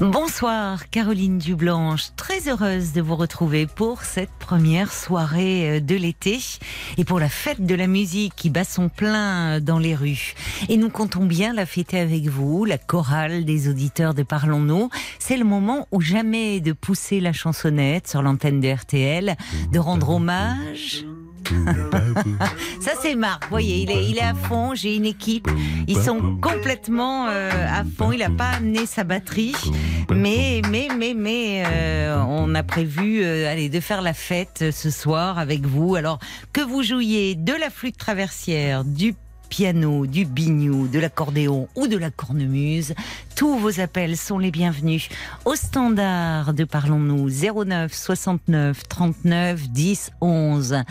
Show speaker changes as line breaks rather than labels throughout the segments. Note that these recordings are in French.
Bonsoir Caroline Dublanche, très heureuse de vous retrouver pour cette première soirée euh, de l'été et pour la fête de la musique qui bat son plein dans les rues. Et nous comptons bien la fêter avec vous, la chorale des auditeurs de Parlons-nous. C'est le moment où jamais de pousser la chansonnette sur l'antenne de RTL, de rendre hommage ça c'est Marc, vous voyez, il est, à fond, j'ai une équipe, ils sont complètement euh, à fond, il n'a pas amené sa batterie, mais, mais, mais, mais, euh, on a prévu euh, allez, de faire la fête ce soir avec vous. Alors que vous jouiez de la flûte traversière, du piano, du biniou, de l'accordéon ou de la cornemuse, tous vos appels sont les bienvenus. Au standard de Parlons-nous 09 69 39 10 11.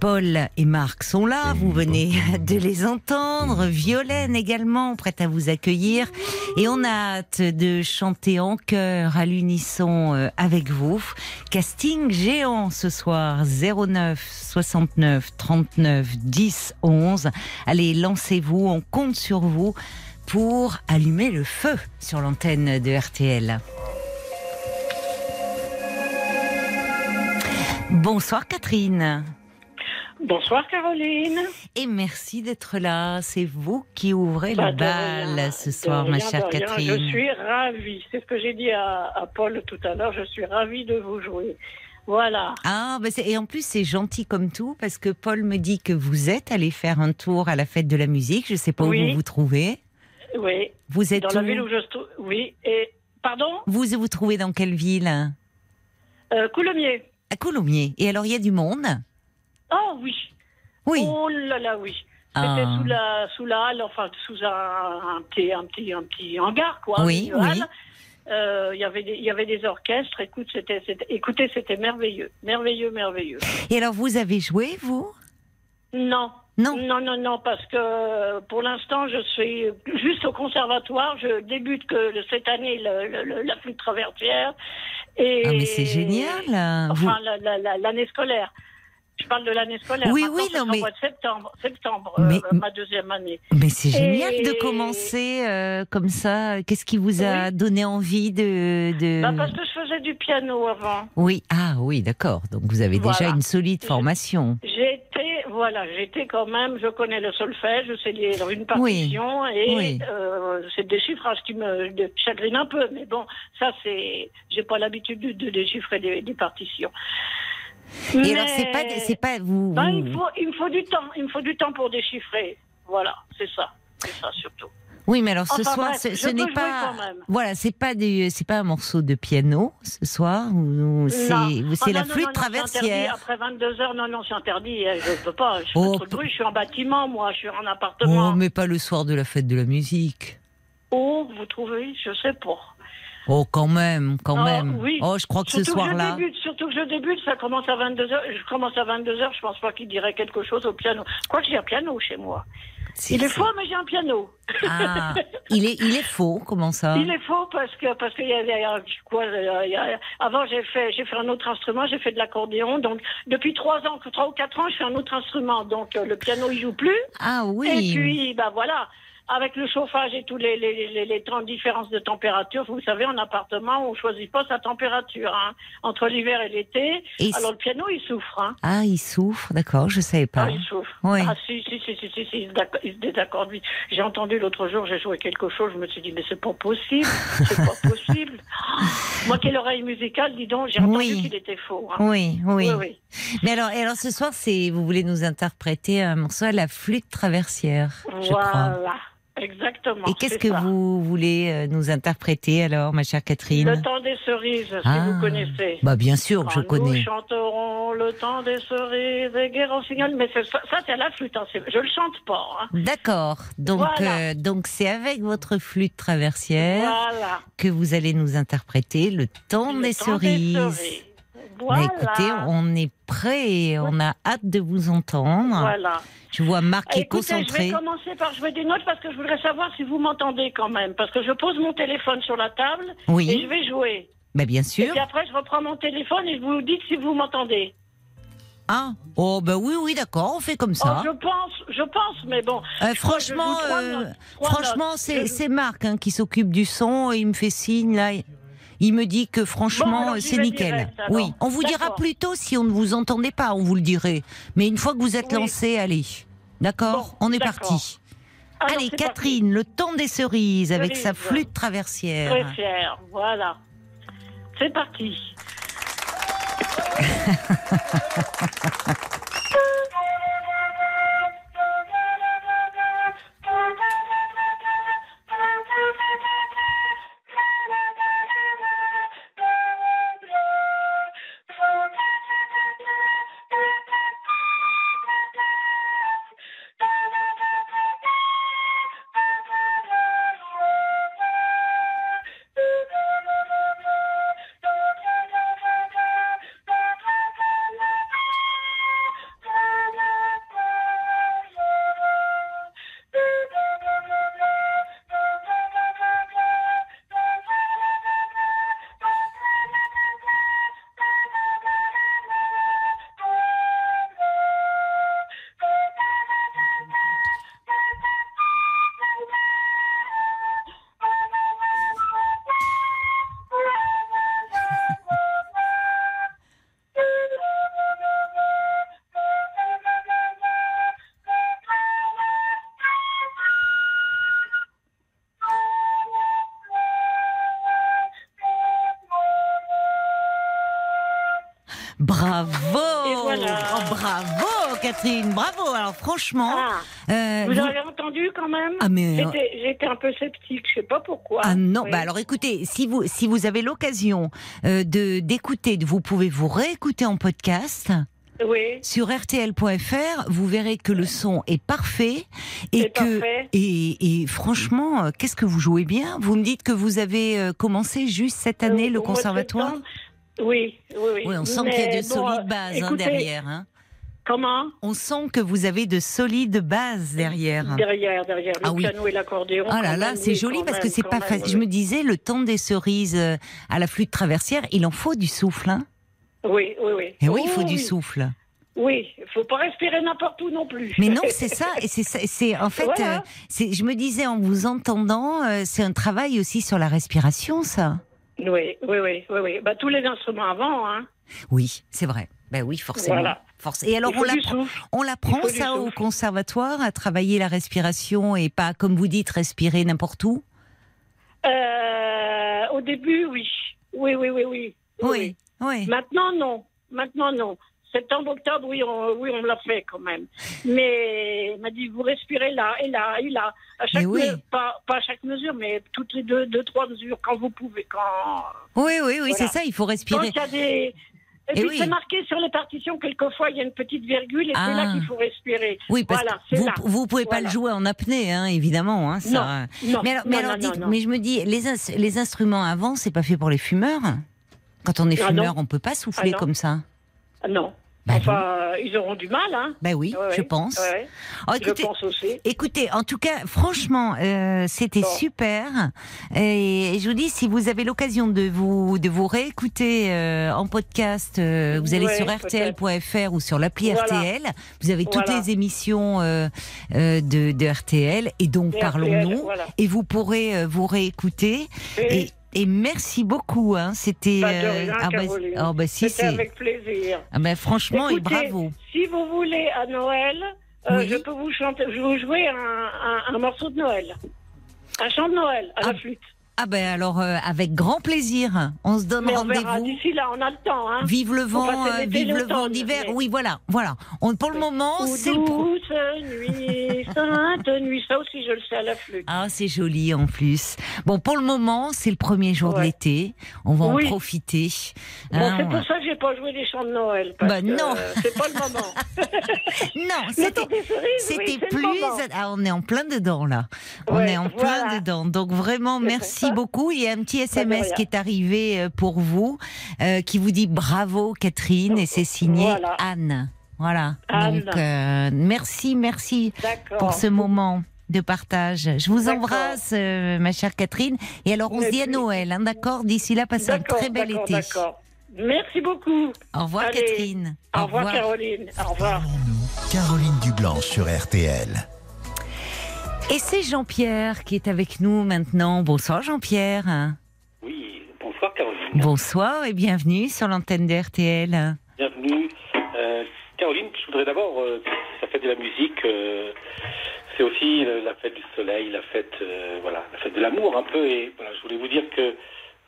Paul et Marc sont là, vous venez de les entendre. Violaine également, prête à vous accueillir. Et on a hâte de chanter en chœur à l'unisson euh, avec vous. Casting géant ce soir, 09 69 39 10 11. Allez, lancez-vous, on compte sur vous pour allumer le feu sur l'antenne de RTL. Bonsoir Catherine.
Bonsoir Caroline.
Et merci d'être là. C'est vous qui ouvrez
Bah,
le
de
bal
rien,
ce soir, ma chère. Catherine.
Je suis ravie. C'est ce que j'ai dit à, à Paul tout à l'heure. Je suis ravie de vous jouer. Voilà.
Ah, bah et en plus c'est gentil comme tout parce que Paul me dit que vous êtes allé faire un tour à la fête de la musique. Je sais pas où vous vous trouvez.
Oui.
Vous êtes
Dans la ville où je suis. Oui. Et pardon?
Vous vous trouvez dans quelle ville?
Euh, Coulommiers.
À Coulommiers. Et alors il y a du monde?
Oh oui.
Oui.
Oh là là oui. C'était
Ah.
sous la sous la halle, enfin sous un, un petit un petit un petit hangar quoi.
Oui,
une
oui.
Euh, Il y avait des, il y avait des orchestres. Écoute, c'était, c'était- écoutez, c'était merveilleux, merveilleux, merveilleux.
Et alors vous avez joué vous?
Non.
Non.
Non, non, non, parce que pour l'instant, je suis juste au conservatoire. Je débute que cette année le- le- le- la flûte traversière. Et,
Ah mais c'est génial. Vous-
Enfin, la- la- la- l'année scolaire. Je parle de l'année scolaire.
Oui,
Maintenant,
oui, non, mais-
mois de septembre, septembre
Mais-
euh, ma deuxième année.
Mais c'est génial de
Et-
commencer euh, comme ça. Qu'est-ce qui vous a
Oui.
donné envie de, de...
Bah, parce que je faisais du piano avant.
Oui, ah oui, d'accord. Donc vous avez déjà une solide formation.
J'étais, voilà, j'étais quand même, je connais le solfège, je sais lire une partition et
oui.
euh, c'est des chiffrages qui me de- chagrinent un peu, mais bon, ça c'est, j'ai pas l'habitude de, de déchiffrer des, des partitions.
Et alors c'est pas, c'est pas vous.
Ben, il, faut, il me faut du temps, il me faut du temps pour déchiffrer. Voilà, c'est ça, c'est ça surtout.
Oui, mais alors ce
Enfin,
soir,
bref,
ce, n'est pas. Voilà, c'est pas du, c'est pas un morceau de piano ce soir. ou- C'est,
Ah,
la
non,
flûte
non, non,
traversière.
Après 22 heures, non, non, c'est interdit. hein, Je peux pas. Je
Oh,
trop. Je suis en bâtiment, moi. Je suis en appartement.
Oh, mais pas le soir de la fête de la musique.
Oh, vous trouvez Je sais pas.
Oh, quand même, quand même.
oui.
Oh, je crois que ce
Surtout que
soir-là.
surtout que je débute, ça commence à 22h. Je commence à 22h, je pense pas qu'il dirait quelque chose au piano. Quoi que j'ai un piano chez moi. Il est faux, mais j'ai un piano.
Ah, il est, il est faux. Comment ça
Il est faux parce que parce qu'il y a, quoi il y a- avant j'ai fait j'ai fait un autre instrument, j'ai fait de l'accordéon. Donc depuis trois ans, trois ou quatre ans, je fais un autre instrument. Donc euh, le piano il joue plus.
Ah oui.
Et puis, bah voilà, avec le chauffage et tous les, les, les, les temps de température, vous savez, en appartement, on choisit pas sa température, hein, entre l'hiver et l'été. Alors le piano, il souffre, hein.
Ah, il souffre. D'accord, je savais pas.
Ah, il souffre.
Oui.
Ah, si, si, si, si, si, si, il se désaccorde vite. J'ai entendu l'autre jour, j'ai joué quelque chose, je me suis dit, mais c'est pas possible, c'est pas possible. Moi qui ai l'oreille musicale, dis donc, j'ai entendu
Oui.
qu'il était faux. hein.
Oui, oui. Mais alors, et alors ce soir, c'est vous voulez nous interpréter un morceau à la flûte traversière, je crois.
Exactement.
Et qu'est-ce que
ça.
vous voulez euh, nous interpréter alors, ma chère Catherine
Le temps des cerises, si
Ah.
vous connaissez.
Bah bien sûr, je
Quand
connais.
Nous chanterons le temps des cerises et guerre rossignol. Mais c'est- ça, ça, c'est à la flûte. Hein. Je le chante pas. Hein.
D'accord. Donc,
Voilà.
euh, donc c'est avec votre flûte traversière
Voilà.
que vous allez nous interpréter le temps
Le
des
temps
cerises.
cerises.
Bah, écoutez, on est prêt et on a hâte de vous entendre.
Voilà.
Je vois Marc qui est
Écoutez, je
concentré.
vais commencer par jouer des notes parce que je voudrais savoir si vous m'entendez quand même. Parce que je pose mon téléphone sur la table
Oui.
et je vais jouer.
Bah, bien
Et
sûr.
puis après, je reprends mon téléphone et vous dites si vous m'entendez.
Ah, oh, bah oui, oui, d'accord, on fait comme
Oh,
ça.
je pense, je pense, mais bon.
Euh,
Je je
franchement, euh,
notes,
franchement,
Je-
c'est Marc hein, qui s'occupe du son et il me fait signe là. Il me dit que franchement, c'est nickel. oui, on vous dira plus tôt si on ne vous entendait pas, on vous le dirait. Mais une fois que vous êtes
Oui.
lancé, allez. D'accord
Bon,
On est parti.
Alors,
allez, Catherine, le temps des cerises avec sa flûte traversière.
Très fière, voilà. C'est parti.
Bravo
voilà.
Oh, Bravo, Catherine, bravo Alors franchement,
Ah,
euh,
vous
vous-
avez entendu quand même?
Ah, mais-
J'étais j'étais un peu sceptique, je sais pas pourquoi.
Ah non,
Oui.
bah alors écoutez, si vous si vous avez l'occasion euh, de d'écouter, vous pouvez vous réécouter en podcast
Oui,
sur rtl.fr. Vous verrez que le son est parfait et que
parfait.
et, et franchement, euh, qu'est-ce que vous jouez bien? Vous me dites que vous avez euh, commencé juste cette année
Euh,
le conservatoire?
Oui, oui, oui.
Oui, on sent qu'il y a de solides bases hein, derrière. hein.
Comment?
On sent que vous avez de solides bases derrière.
Derrière, derrière le
Ah oui.
piano et l'accordéon.
Ah là là, c'est
oui,
joli parce que
même,
c'est
quand
pas facile.
oui.
Je me disais, le temps des cerises euh, à la flûte traversière, il en faut du souffle. Hein
Oui, oui, oui.
et oui, il faut du
oui.
souffle.
Oui, il faut pas respirer n'importe où non plus.
Mais non, c'est ça. Et c'est c'est en fait,
Voilà.
euh, c'est- je me disais en vous entendant, euh, c'est un travail aussi sur la respiration, ça.
Oui, oui, oui, oui, oui. Bah, tous les instruments avant, hein.
Oui, c'est vrai. Ben oui, forcément.
Voilà.
Force. Et alors on l'apprend, ça au conservatoire à travailler la respiration et pas comme vous dites respirer n'importe où?
Euh, au début, oui. Oui, oui, oui, oui.
Oui, oui.
Maintenant, non. Maintenant, non. Septembre, octobre, oui, on, oui, on l'a fait quand même. Mais il m'a dit, vous respirez là et là et là. À chaque
Mais oui.
me- pas, pas à chaque mesure, mais toutes les deux, deux, trois mesures, quand vous pouvez. Quand,
Oui, oui, oui,
Voilà.
c'est ça. Il faut
quand
respirer.
il y a des. Et,
Et
puis
oui.
c'est marqué sur les partitions, quelquefois, il y a une petite virgule et
Ah.
c'est là qu'il faut respirer.
Oui, parce
Voilà,
que vous,
là.
vous pouvez pas le jouer en apnée, hein, évidemment. Hein, ça.
Non,
mais alors, mais,
non,
alors dites- mais je me dis, les, ins- les instruments avant, c'est pas fait pour les fumeurs? Quand on est
Ah
fumeur, on peut pas souffler
Ah
comme ça.
Ah, Non.
Bah
enfin, ils auront du mal, hein.
Ben oui,
Ouais,
je
ouais.
pense.
Ouais.
Oh,
Je
écoutez,
pense aussi.
Écoutez, en tout cas, franchement, euh, c'était
Bon.
super. Et je vous dis, si vous avez l'occasion de vous de vous réécouter euh, en podcast, euh, vous allez sur rtl.fr ou sur l'appli
Voilà.
RTL. Vous avez toutes les émissions euh, euh, de, de RTL. Et donc, parlons-nous.
Voilà.
Et vous pourrez euh, vous réécouter.
Et
Et, et merci beaucoup. Hein. C'était.
De rien,
ah, bah, oh, bah, si,
C'était avec plaisir.
Ah, bah, franchement, et bravo.
Si vous voulez à Noël, euh,
Oui.
je peux vous chanter, je vais vous jouer un, un- un morceau de Noël. Un chant de Noël à
Ah,
la flûte.
Ah, ben alors, euh, avec grand plaisir. On se donne rendez-vous.
D'ici là, on a le temps. Hein.
Vive le vent, euh, vive le vent d'hiver. Oui, voilà, voilà. On, pour le moment, c'est le
douce nuit, sainte nuit. Ça aussi, je le sais à la flûte.
Ah, c'est joli en plus. Bon, pour le moment, c'est le premier jour de
Ouais.
l'été. On va
Oui.
en profiter.
Bon,
Hein,
c'est pour ça que j'ai pas joué des chants de Noël. Parce
Bah,
que,
non.
euh, c'est pas le moment.
Non, c'était.
oui,
plus. Ah, on est en plein dedans là. On est en plein
voilà.
dedans. Donc vraiment, merci Merci beaucoup. Il y a un petit SMS
rien.
qui est arrivé euh, pour vous, euh, qui vous dit bravo Catherine, et c'est signé
Voilà.
Anne. Voilà.
Anne.
Donc euh, merci, merci
D'accord.
pour ce moment de partage. Je vous embrasse, euh, ma chère Catherine. Et alors, on se dit à Noël, hein, d'accord? D'ici là, passez un très bel été.
D'accord. Merci beaucoup.
Au revoir,
Allez.
Catherine.
Au, revoir, Caroline. Au revoir.
Caroline Dublanche sur RTL.
Et c'est Jean-Pierre qui est avec nous maintenant. Bonsoir, Jean-Pierre.
Oui, bonsoir Caroline.
Bonsoir et bienvenue sur l'antenne de RTL.
Bienvenue. Euh, Caroline, je voudrais d'abord, euh, la fête de la musique, euh, c'est aussi la fête du soleil, la fête, euh, voilà, la fête de l'amour un peu. Et voilà, je voulais vous dire que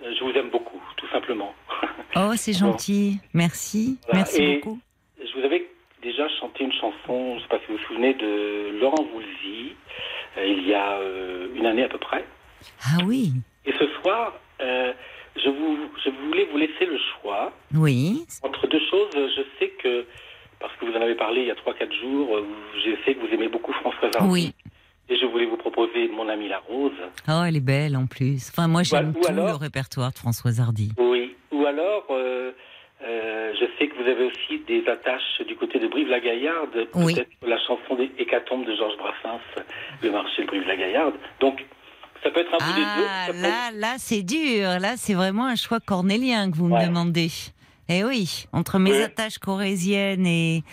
je vous aime beaucoup, tout simplement.
Oh, c'est gentil. Merci.
Voilà.
Merci
Et-
beaucoup.
je vous avais déjà chanté une chanson, je ne sais pas si vous vous souvenez, de Laurent Voulzy, il y a euh, une année à peu près.
Ah oui.
Et ce soir, euh, je, vous, je voulais vous laisser le choix
Oui.
Entre deux choses, je sais que, parce que vous en avez parlé il y a 3-4 jours, euh, je sais que vous aimez beaucoup Françoise Hardy.
Oui.
Et je voulais vous proposer Mon ami la rose.
Oh, elle est belle en plus. Enfin, moi, j'aime
Ou
tout
alors-
le répertoire de Françoise Hardy.
Oui. Ou alors, euh, euh, je sais que vous avez aussi des attaches du côté de Brive-la-Gaillarde.
Oui.
Peut-être la chanson des Hécatombes de Georges Brassens, Le marché de Brive-la-Gaillarde. Donc, ça peut être un bout des deux.
Ah, là, là, c'est dur. Là, c'est vraiment un choix cornélien que vous me demandez. Eh oui, entre mes
Oui.
attaches corésiennes et,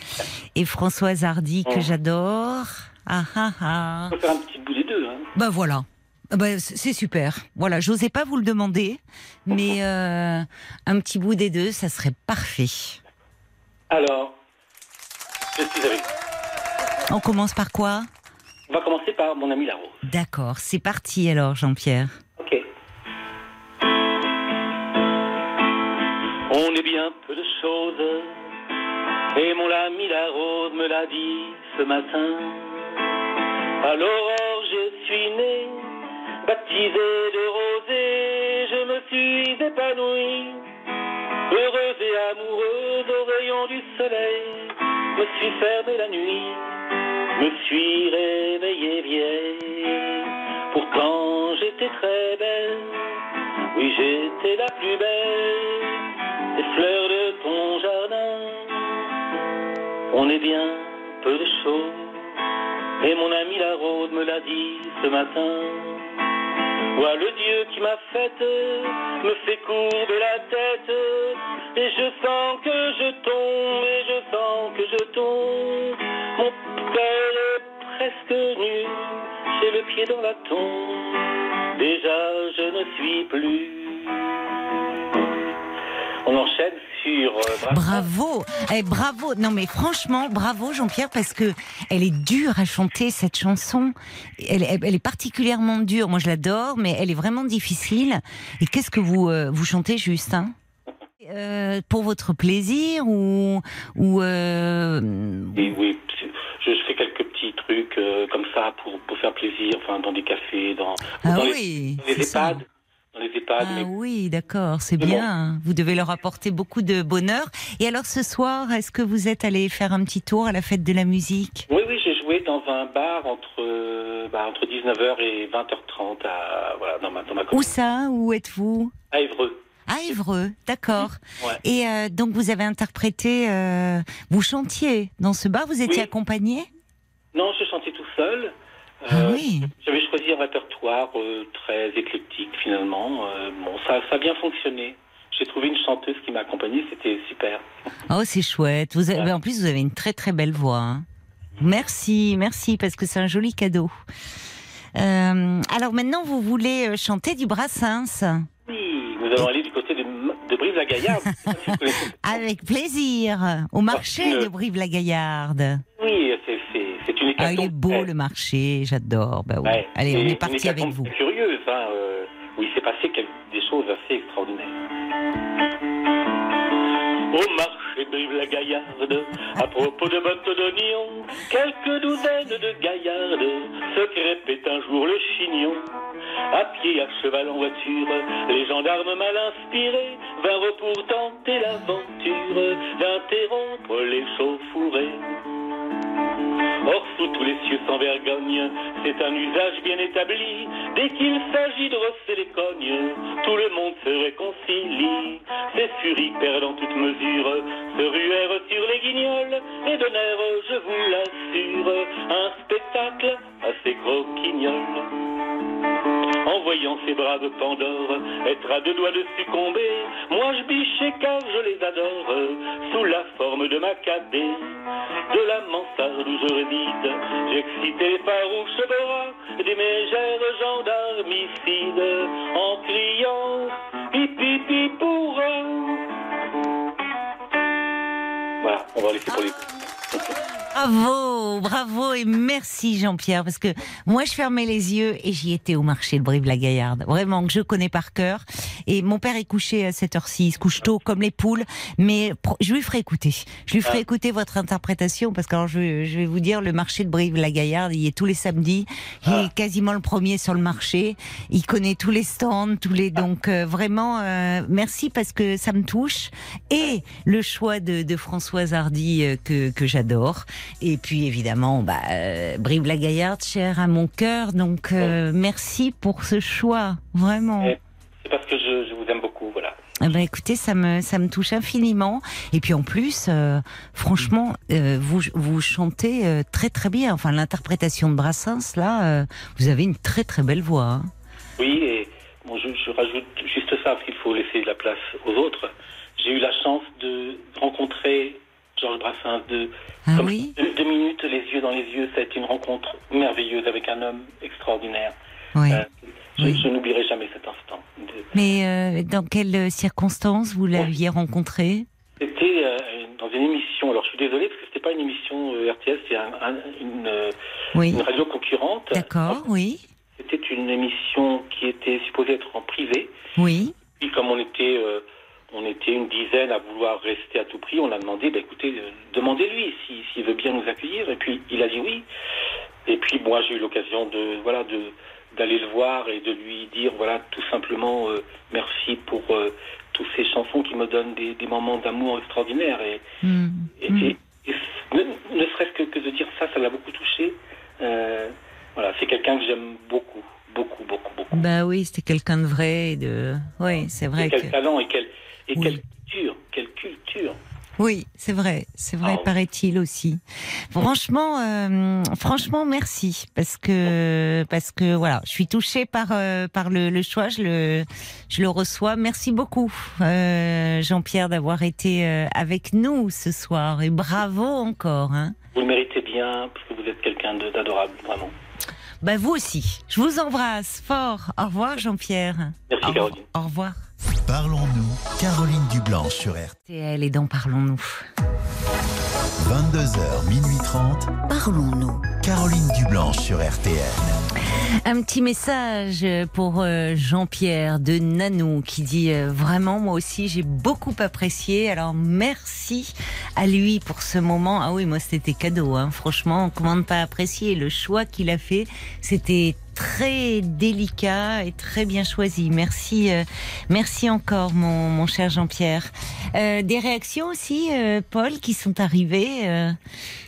et Françoise Hardy que
Mm.
j'adore. Ah ah ah.
On peut faire un petit bout des deux. Hein.
Ben voilà. Ah c- c'est super. Voilà, j'osais pas vous le demander, mais euh, un petit bout des deux, ça serait parfait.
Alors, je suis avec vous.
On commence par quoi?
On va commencer par Mon ami la rose.
D'accord, c'est parti alors, Jean-Pierre.
Ok. On est bien peu de choses, et mon ami la rose me l'a dit ce matin. À l'aurore, je suis né, baptisé de rosée, je me suis épanoui, heureuse et amoureuse au rayon du soleil, me suis fermé la nuit, me suis réveillé vieille. Pourtant j'étais très belle, oui j'étais la plus belle des fleurs de ton jardin. On est bien peu de choses, et mon ami la rose me l'a dit ce matin. Vois le Dieu qui m'a faite, me fait courber la tête, et je sens que je tombe, et je sens que je tombe. Mon père est presque nu, j'ai le pied dans la tombe. Déjà je ne suis plus. On enchaîne sur euh.
Bravo, eh, bravo. Non mais franchement, bravo Jean-Pierre parce que elle est dure à chanter cette chanson. Elle, elle- elle est particulièrement dure. Moi je l'adore, mais elle est vraiment difficile. Et qu'est-ce que vous euh, vous chantez juste hein Euh, Pour votre plaisir ou ou euh,
Et oui, je, fais quelques petits trucs euh, comme ça pour, pour faire plaisir, enfin dans des cafés, dans,
ah
dans les,
oui, ça.
Dans les EHPAD,
Ah
mais
oui, d'accord, c'est
bon.
bien. Vous devez leur apporter beaucoup de bonheur. Et alors ce soir, est-ce que vous êtes allé faire un petit tour à la fête de la musique?
Oui, oui, j'ai joué dans un bar entre, euh, bah, entre 19h et 20h30 à, voilà, dans ma, dans ma
Où ça? Où êtes-vous?
À Évreux.
À Évreux, d'accord.
Ouais.
Et euh, donc vous avez interprété, euh, vous chantiez dans ce bar, vous étiez
Oui.
accompagné?
Non, je chantais tout seul.
Ah
Euh, J'avais choisi un répertoire euh, très éclectique finalement. Euh, bon, ça, ça a bien fonctionné. J'ai trouvé une chanteuse qui m'a accompagnée, c'était super.
oh c'est chouette. Vous avez, en plus vous avez une très très belle voix. hein. Merci, merci parce que c'est un joli cadeau. Alors maintenant vous voulez chanter du Brassens
Oui, nous allons aller du côté de, de Brive-la-Gaillarde.
Avec plaisir au marché de Brive-la-Gaillarde.
Oui, c'est une
Ah, il est beau
très-
le marché, j'adore. Bah oui.
Ouais,
Allez, on est parti avec vous.
curieuse, hein, euh, où il s'est passé des choses assez extraordinaires. Au marché de Brive-la-Gaillarde, à propos de bottes d'oignon, quelques douzaines de gaillardes se crêpaient un jour le chignon. À pied, à cheval, en voiture, les gendarmes mal inspirés vinrent pour tenter l'aventure d'interrompre les chauffourées. Or, sous tous les cieux sans vergogne, c'est un usage bien établi. Dès qu'il s'agit de rosser les cognes, tout le monde se réconcilie. Ces furies perdant toute mesure se ruèrent sur les guignols et donnèrent, je vous l'assure, un spectacle assez croquignol. En voyant ces braves Pandores être à deux doigts de succomber, moi je bichais car je les adore, sous la forme de ma cadet. De la mansarde où je réside, j'excitais les farouches bras des mégères gendarmicides, en criant pipi pipi pour Voilà, on va laisser pour les...
Bravo, bravo et merci Jean-Pierre parce que moi je fermais les yeux et j'y étais au marché de Brive-la-Gaillarde. Vraiment que je connais par cœur. Et mon père est couché à cette heure-ci, il se couche tôt comme les poules, mais je lui ferai écouter. Je lui ferai écouter votre interprétation parce que alors, je, je vais vous dire le marché de Brive-la-Gaillarde, il est tous les samedis, il est quasiment le premier sur le marché, il connaît tous les stands, tous les donc euh, vraiment euh, merci parce que ça me touche et le choix de, de Françoise Hardy euh, que que j'adore. Et puis évidemment, bah, euh, Brive-la-Gaillarde, cher à mon cœur. Donc euh, merci pour ce choix, vraiment.
Et C'est parce que je, je vous aime beaucoup, voilà.
Eh ben, écoutez, ça me, ça me touche infiniment. Et puis en plus, euh, franchement, euh, vous, vous chantez très très bien. Enfin, l'interprétation de Brassens, là, vous avez une très très belle voix. hein.
Oui, et bon, je, je rajoute juste ça, parce qu'il faut laisser de la place aux autres. J'ai eu la chance de rencontrer Georges Brassens de
Ah
comme
oui
deux, minutes, les yeux dans les yeux. Ça a été une rencontre merveilleuse avec un homme extraordinaire.
Oui.
Euh, je
Oui.
je n'oublierai jamais cet instant. De-
Mais euh, dans quelles circonstances vous l'aviez rencontré?
C'était euh, dans une émission, alors je suis désolé parce que c'était pas une émission RTS, c'est un- un- une,
Oui.
une radio concurrente.
D'accord, oui.
C'était une émission qui était supposée être en privé.
Oui.
Puis comme on était, on était une dizaine à vouloir rester à tout prix, on a demandé, bah, écoutez, euh, demandez-lui si- s'il veut bien nous accueillir. Et puis il a dit oui. Et puis moi j'ai eu l'occasion de voilà de d'aller le voir et de lui dire voilà tout simplement euh, merci pour euh, toutes ces chansons qui me donnent des, des moments d'amour extraordinaires et,
Hmm.
et,
Hmm.
et- et ne, ne serait-ce que, que de dire ça, ça l'a beaucoup touché. Euh, voilà, c'est quelqu'un que j'aime beaucoup, beaucoup, beaucoup, beaucoup.
Bah oui, c'était quelqu'un de vrai. et De... Oui, c'est vrai
Et quel
que.
talent et quelle et
Oui.
quelle culture, quelle culture.
Oui, c'est vrai, c'est vrai,
Ah oui.
paraît-il aussi. Franchement, euh, franchement, merci parce que parce que voilà, je suis touchée par euh, par le, le choix, je le je le reçois. Merci beaucoup, euh, Jean-Pierre, d'avoir été avec nous ce soir et bravo encore. Hein.
Vous le méritez bien parce que vous êtes quelqu'un d'adorable, vraiment.
Bah vous aussi. Je vous embrasse fort. Au revoir, Jean-Pierre.
Merci, Caroline.
Au revoir.
Parlons-nous, Caroline Dublanche sur RT.
RTL et dans Parlons-nous.
22h, minuit 30,
Parlons-nous.
Caroline Dublanche sur RTL.
Un petit message pour euh, Jean-Pierre de Nanou qui dit euh, vraiment moi aussi j'ai beaucoup apprécié alors merci à lui pour ce moment ah oui moi c'était cadeau hein. franchement comment ne pas apprécier le choix qu'il a fait c'était très délicat et très bien choisi merci euh, merci encore mon, mon cher Jean-Pierre Euh, des réactions aussi euh, Paul qui sont arrivées euh,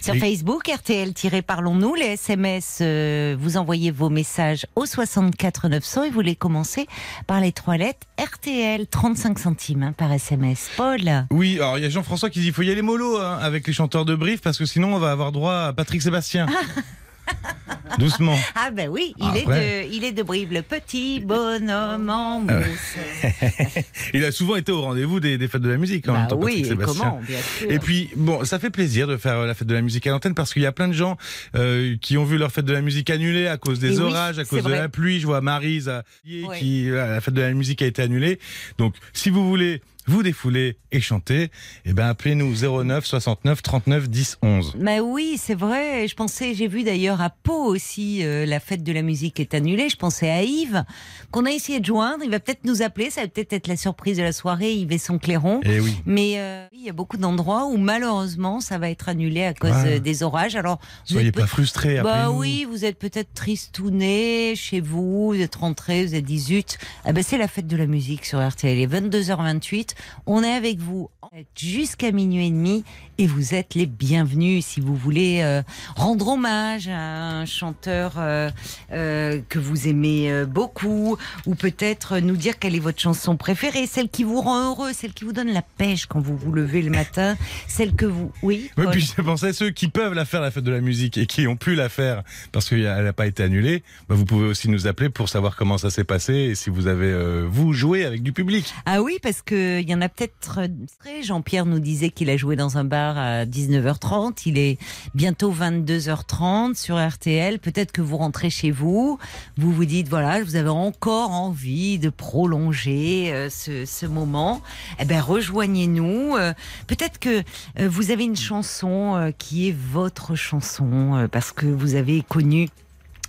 sur
Oui.
Facebook RTL-Parlons-nous les SMS euh, vous envoyez vos messages au 64 900 et vous les commencez par les trois lettres RTL 35 centimes hein, par SMS Paul
Oui, alors il y a Jean-François qui dit il faut y aller mollo hein, avec les chanteurs de Brief parce que sinon on va avoir droit à Patrick Sébastien. Doucement.
ah ben oui il
Après.
est de il est de Brive le petit bonhomme en
Euh,
mousse
Il a souvent été au rendez-vous des, des fêtes de la musique en même
bah
temps,
oui et comment bien sûr
Et puis bon, ça fait plaisir de faire euh, la fête de la musique à l'antenne parce qu'il y a plein de gens euh, qui ont vu leur fête de la musique annulée à cause des
Et oui,
orages, à cause de
vrai.
la pluie. Je vois Marise à
Ouais.
qui euh, la fête de la musique a été annulée. Donc si vous voulez vous défouler et chanter, eh ben appelez-nous 09 69 39 10 11.
Bah oui, c'est vrai. Je pensais, j'ai vu d'ailleurs à Pau aussi, euh, la fête de la musique est annulée. Je pensais à Yves, qu'on a essayé de joindre. Il va peut-être nous appeler. Ça va peut-être être la surprise de la soirée, Yves et son clairon.
Eh oui.
Mais euh, il y a beaucoup d'endroits où malheureusement ça va être annulé à cause
Ouais.
euh, des orages. Alors,
Soyez pas frustrés.
bah oui, vous êtes peut-être tristouné chez vous, vous êtes rentré, vous êtes 18. Ah ben c'est la fête de la musique sur RTL. Il est 22h28. On est avec vous. Jusqu'à minuit et demi et vous êtes les bienvenus si vous voulez euh, rendre hommage à un chanteur euh, euh, que vous aimez beaucoup ou peut-être nous dire quelle est votre chanson préférée, celle qui vous rend heureux, celle qui vous donne la pêche quand vous vous levez le matin, celle que vous... Oui,
puis je pensais à ceux qui peuvent la faire, la fête de la musique, et qui ont pu la faire parce qu'elle n'a pas été annulée. Bah, vous pouvez aussi nous appeler pour savoir comment ça s'est passé et si vous avez, vous, joué avec du public.
Ah oui, parce que il y en a peut-être. euh, Jean-Pierre nous disait qu'il a joué dans un bar à 19h30. Il est bientôt 22h30 sur RTL. Peut-être que vous rentrez chez vous, vous vous dites voilà, vous avez encore envie de prolonger euh, ce, moment. Eh ben rejoignez-nous. Euh, Peut-être que euh, vous avez une chanson qui est votre chanson parce que vous avez connu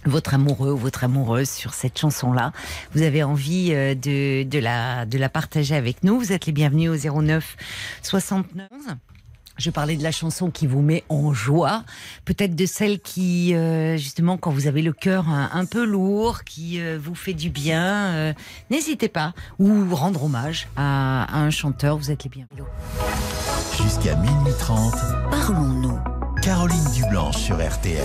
votre amoureux ou votre amoureuse sur cette chanson-là. Vous avez envie euh, de, de, la, de la partager avec nous. Vous êtes les bienvenus au 09 69. Je parlais de la chanson qui vous met en joie, peut-être de celle qui, euh, justement, quand vous avez le cœur un, un peu lourd, qui euh, vous fait du bien, euh, n'hésitez pas. Ou rendre hommage à, à un chanteur, vous êtes les bienvenus.
Jusqu'à minuit 30,
Parlons-nous.
Caroline Dublanche sur RTL.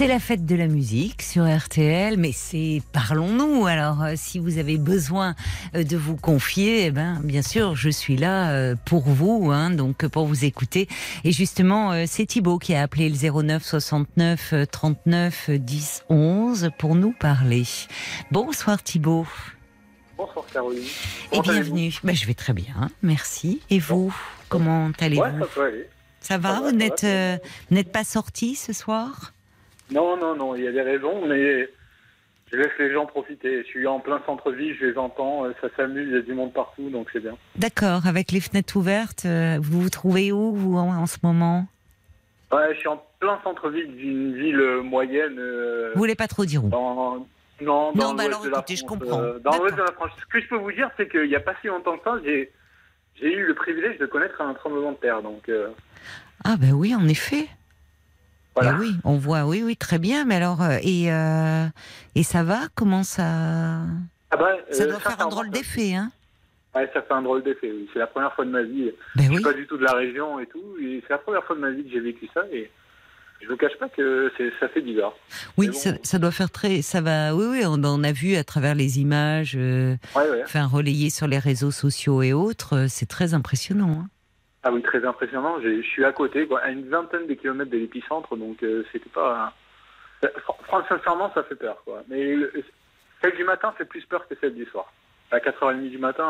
C'est la fête de la musique sur RTL, mais c'est parlons-nous. Alors, euh, si vous avez besoin euh, de vous confier, eh ben, bien sûr, je suis là euh, pour vous, hein, donc pour vous écouter. Et justement, c'est Thibaut qui a appelé le 09 69 euh, 39 10 11 pour nous parler. Bonsoir Thibaut
Bonsoir Caroline.
et
Comment
bienvenue. Ben, je vais très bien, merci. Et vous, comment allez-vous?
Ouais, ça
va
ça va,
n'êtes euh, vous n'êtes pas sorti ce soir?
Non, non, non, il y a des raisons, mais je laisse les gens profiter. Je suis en plein centre-ville, je les entends, euh, ça s'amuse, il y a du monde partout, donc c'est bien.
D'accord, avec les fenêtres ouvertes, euh, vous vous trouvez où vous en, en ce moment?
Ouais, je suis en plein centre-ville d'une ville euh, moyenne. euh,
Vous voulez pas trop dire où?
dans, non, dans
Non, bah alors,
de la
écoutez, je
France,
comprends.
euh, dans l'ouest de la France. Ce que je peux vous dire, c'est qu'il n'y a pas si longtemps que ça, j'ai, eu le privilège de connaître un tremblement de terre. Donc, euh,
Ah ben oui, en effet.
Voilà.
Eh oui, on voit, oui, oui, très bien. Mais alors, euh, et euh, et ça va? Comment ça
Ah bah,
Ça
euh,
doit faire un drôle d'effet, hein
Ouais, ça fait un drôle d'effet. oui. C'est la première fois de ma vie.
Ben
Je
oui.
suis pas du tout de la région et tout. Et c'est la première fois de ma vie que j'ai vécu ça. Et je vous cache pas que c'est, ça fait bizarre.
Oui,
bon.
ça, ça doit faire très, ça va. Oui, oui, on en a vu à travers les images, euh,
Ouais, ouais.
enfin relayées sur les réseaux sociaux et autres. C'est très impressionnant. hein.
Ah oui, très impressionnant. Je suis à côté, quoi, à une vingtaine de kilomètres de l'épicentre. Donc euh, c'était pas. ça- fran- Sincèrement, ça fait peur. Quoi. Mais le- celle du matin fait plus peur que celle du soir. À 4h30 du matin,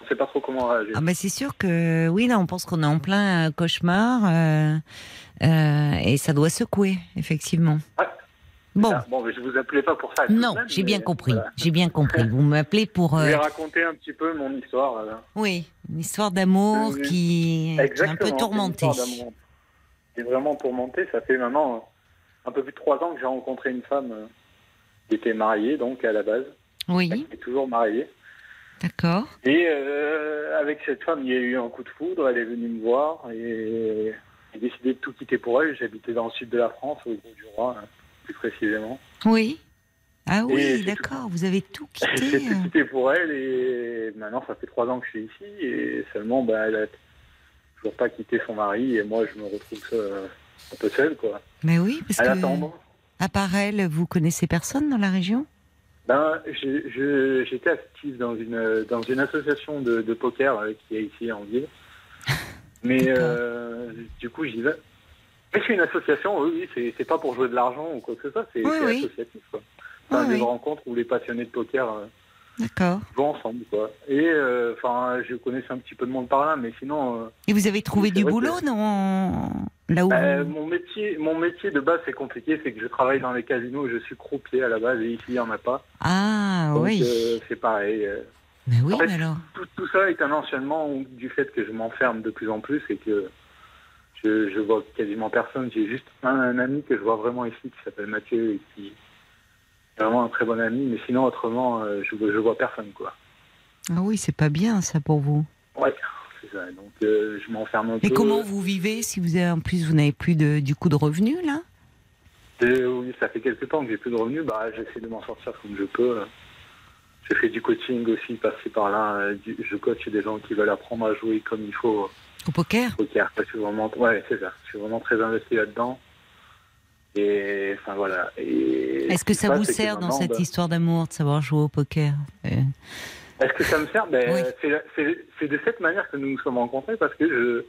on ne sait pas trop comment réagir.
Ah ben c'est sûr que oui, là on pense qu'on est en plein euh, cauchemar euh, euh, et ça doit secouer effectivement.
Ouais.
Bon,
Ah, bon, mais je vous appelais pas pour ça.
non, j'ai
mais
bien compris, j'ai bien compris. Vous m'appelez pour
Je
euh,
vais raconter un petit peu mon histoire. là.
oui une histoire d'amour qui, qui est un peu tourmentée.
C'est vraiment tourmenté. Ça fait maintenant euh, un peu plus de trois ans que j'ai rencontré une femme euh, qui était mariée, donc à la base,
Oui,
qui est toujours mariée.
d'accord.
Et euh, avec cette femme, il y a eu un coup de foudre. Elle est venue me voir et j'ai décidé de tout quitter pour elle. J'habitais dans le sud de la France, au Gros du Roi, hein, plus précisément.
Oui. Ah oui,
j'ai
d'accord. Vous avez tout
J'ai
quitté.
tout
euh.
quitté pour elle et maintenant ça fait trois ans que je suis ici et seulement bah, elle a toujours pas quitté son mari et moi je me retrouve seul, un peu seul quoi.
Mais oui, parce
À
que à part elle, vous connaissez personne dans la région?
Ben, j'étais actif dans une dans une association de, de poker euh, qui est ici en ville. Mais euh, du coup j'y vais. C'est une association, oui, oui, c'est pas pour jouer de l'argent ou quoi que ce soit, c'est
Oui,
c'est
oui.
associatif quoi. C'est
Oui,
un des rencontres où les passionnés de poker euh, jouent ensemble quoi. Et euh, enfin, je connaissais un petit peu de monde par là, mais sinon. euh,
Et vous avez trouvé du boulot,
que-
non Là où
Euh,
vous-
mon métier, mon métier de base c'est compliqué, c'est que je travaille dans les casinos, je suis croupier à la base et ici il y en a pas.
Ah
Donc
oui.
euh, c'est pareil. euh.
Mais oui,
en fait,
mais alors.
Tout, tout ça est un enchaînement du fait que je m'enferme de plus en plus et que je, je vois quasiment personne. J'ai juste un, un ami que je vois vraiment ici qui s'appelle Mathieu et qui est vraiment un très bon ami, mais sinon autrement euh, je, je vois personne quoi.
Ah oui, c'est pas bien ça pour vous.
Ouais, c'est ça. Donc euh, je m'enferme un
Et
peu.
comment vous vivez si vous avez en plus vous n'avez plus de, du coup de revenus là?
Et oui, ça fait quelques temps que j'ai plus de revenus. Bah, j'essaie de m'en sortir comme je peux. je fais du coaching aussi, passer par là. euh, Je coach des gens qui veulent apprendre à jouer comme il faut
Au poker?
Au poker. Je suis vraiment, ouais, c'est ça. Je suis vraiment très investi là-dedans. Et enfin voilà. Et
Est-ce que ça vous sert dans cette
bah,
histoire d'amour de savoir jouer au poker? Euh,
Est-ce que ça me sert? Ben,
Oui.
c'est de cette manière que nous nous sommes rencontrés parce que je,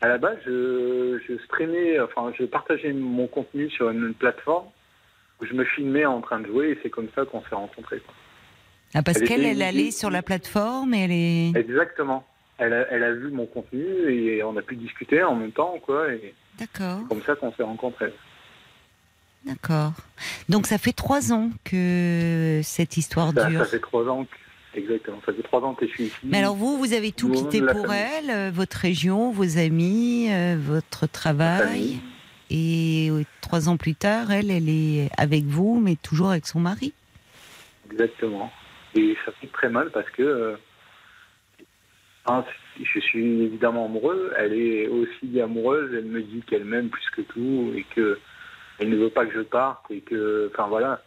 à la base, je, je streamais, enfin, je partageais mon contenu sur une plateforme où je me filmais en train de jouer et c'est comme ça qu'on s'est rencontrés. quoi.
Ah, parce
Elle
qu'elle,
était
elle allait sur la plateforme et elle est.
Exactement. Elle a, elle a vu mon contenu et on a pu discuter en même temps, quoi. Et
D'accord,
c'est comme ça qu'on s'est rencontrés.
d'accord. Donc ça fait trois ans que cette histoire
Ça,
dure.
ça fait trois ans que, exactement. Ça fait trois ans que je suis ici.
Mais alors vous, vous avez tout quitté pour
famille.
elle, euh, votre région, vos amis, euh, votre travail. Et euh, trois ans plus tard, elle, elle est avec vous, mais toujours avec son mari.
Exactement. Et ça fait très mal parce que je suis évidemment amoureux. Elle est aussi amoureuse. Elle me dit qu'elle m'aime plus que tout et que elle ne veut pas que je parte et que, enfin voilà.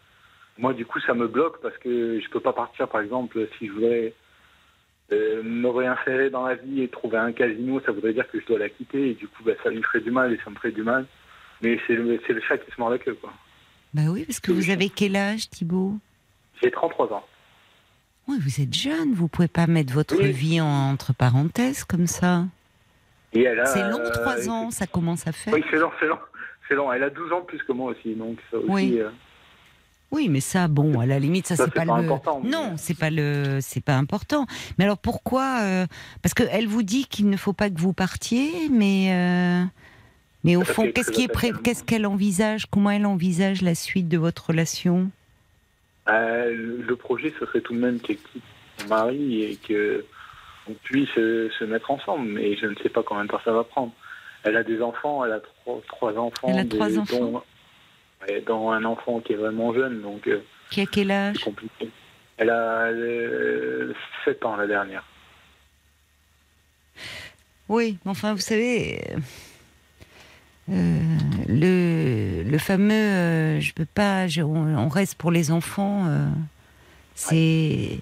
Moi, du coup, ça me bloque parce que je peux pas partir, par exemple, si je voudrais euh, me réinsérer dans la vie et trouver un casino, ça voudrait dire que je dois la quitter et du coup, bah, ça lui ferait du mal et ça me ferait du mal. Mais c'est le, c'est le chat qui se mord la queue, quoi.
Bah oui, parce que vous avez quel âge, Thibault
J'ai 33 ans.
Oui, vous êtes jeune, vous pouvez pas mettre votre
Oui.
vie en- entre parenthèses comme ça. C'est long,
euh,
trois ans, ça commence à faire.
Oui, c'est long, c'est long. C'est long. Elle a 12 ans plus que moi aussi, donc ça aussi.
Oui.
euh,
Oui, mais ça, bon, à la limite, ça,
Ça,
c'est pas,
pas
le.
important, mais-
Non, c'est pas le, c'est pas important. Mais alors pourquoi euh, Parce que elle vous dit qu'il ne faut pas que vous partiez, mais euh, mais au fond, qu'est-ce qui est qu'est-ce qu'elle envisage Comment elle envisage la suite de votre relation?
Euh, le projet, ce serait tout de même qu'elle quitte son mari et que on puisse se, se mettre ensemble. Mais je ne sais pas combien de temps ça va prendre. Elle a des enfants, elle a trois, trois enfants.
Elle a
des-
trois enfants
dont, ouais, dont un enfant qui est vraiment jeune, donc euh,
Qui a quel âge?
c'est compliqué. Elle a euh, 7 ans la dernière.
Oui, mais enfin, vous savez, euh, euh, le, le fameux, euh, je peux pas, je- on, on reste pour les enfants. euh, c'est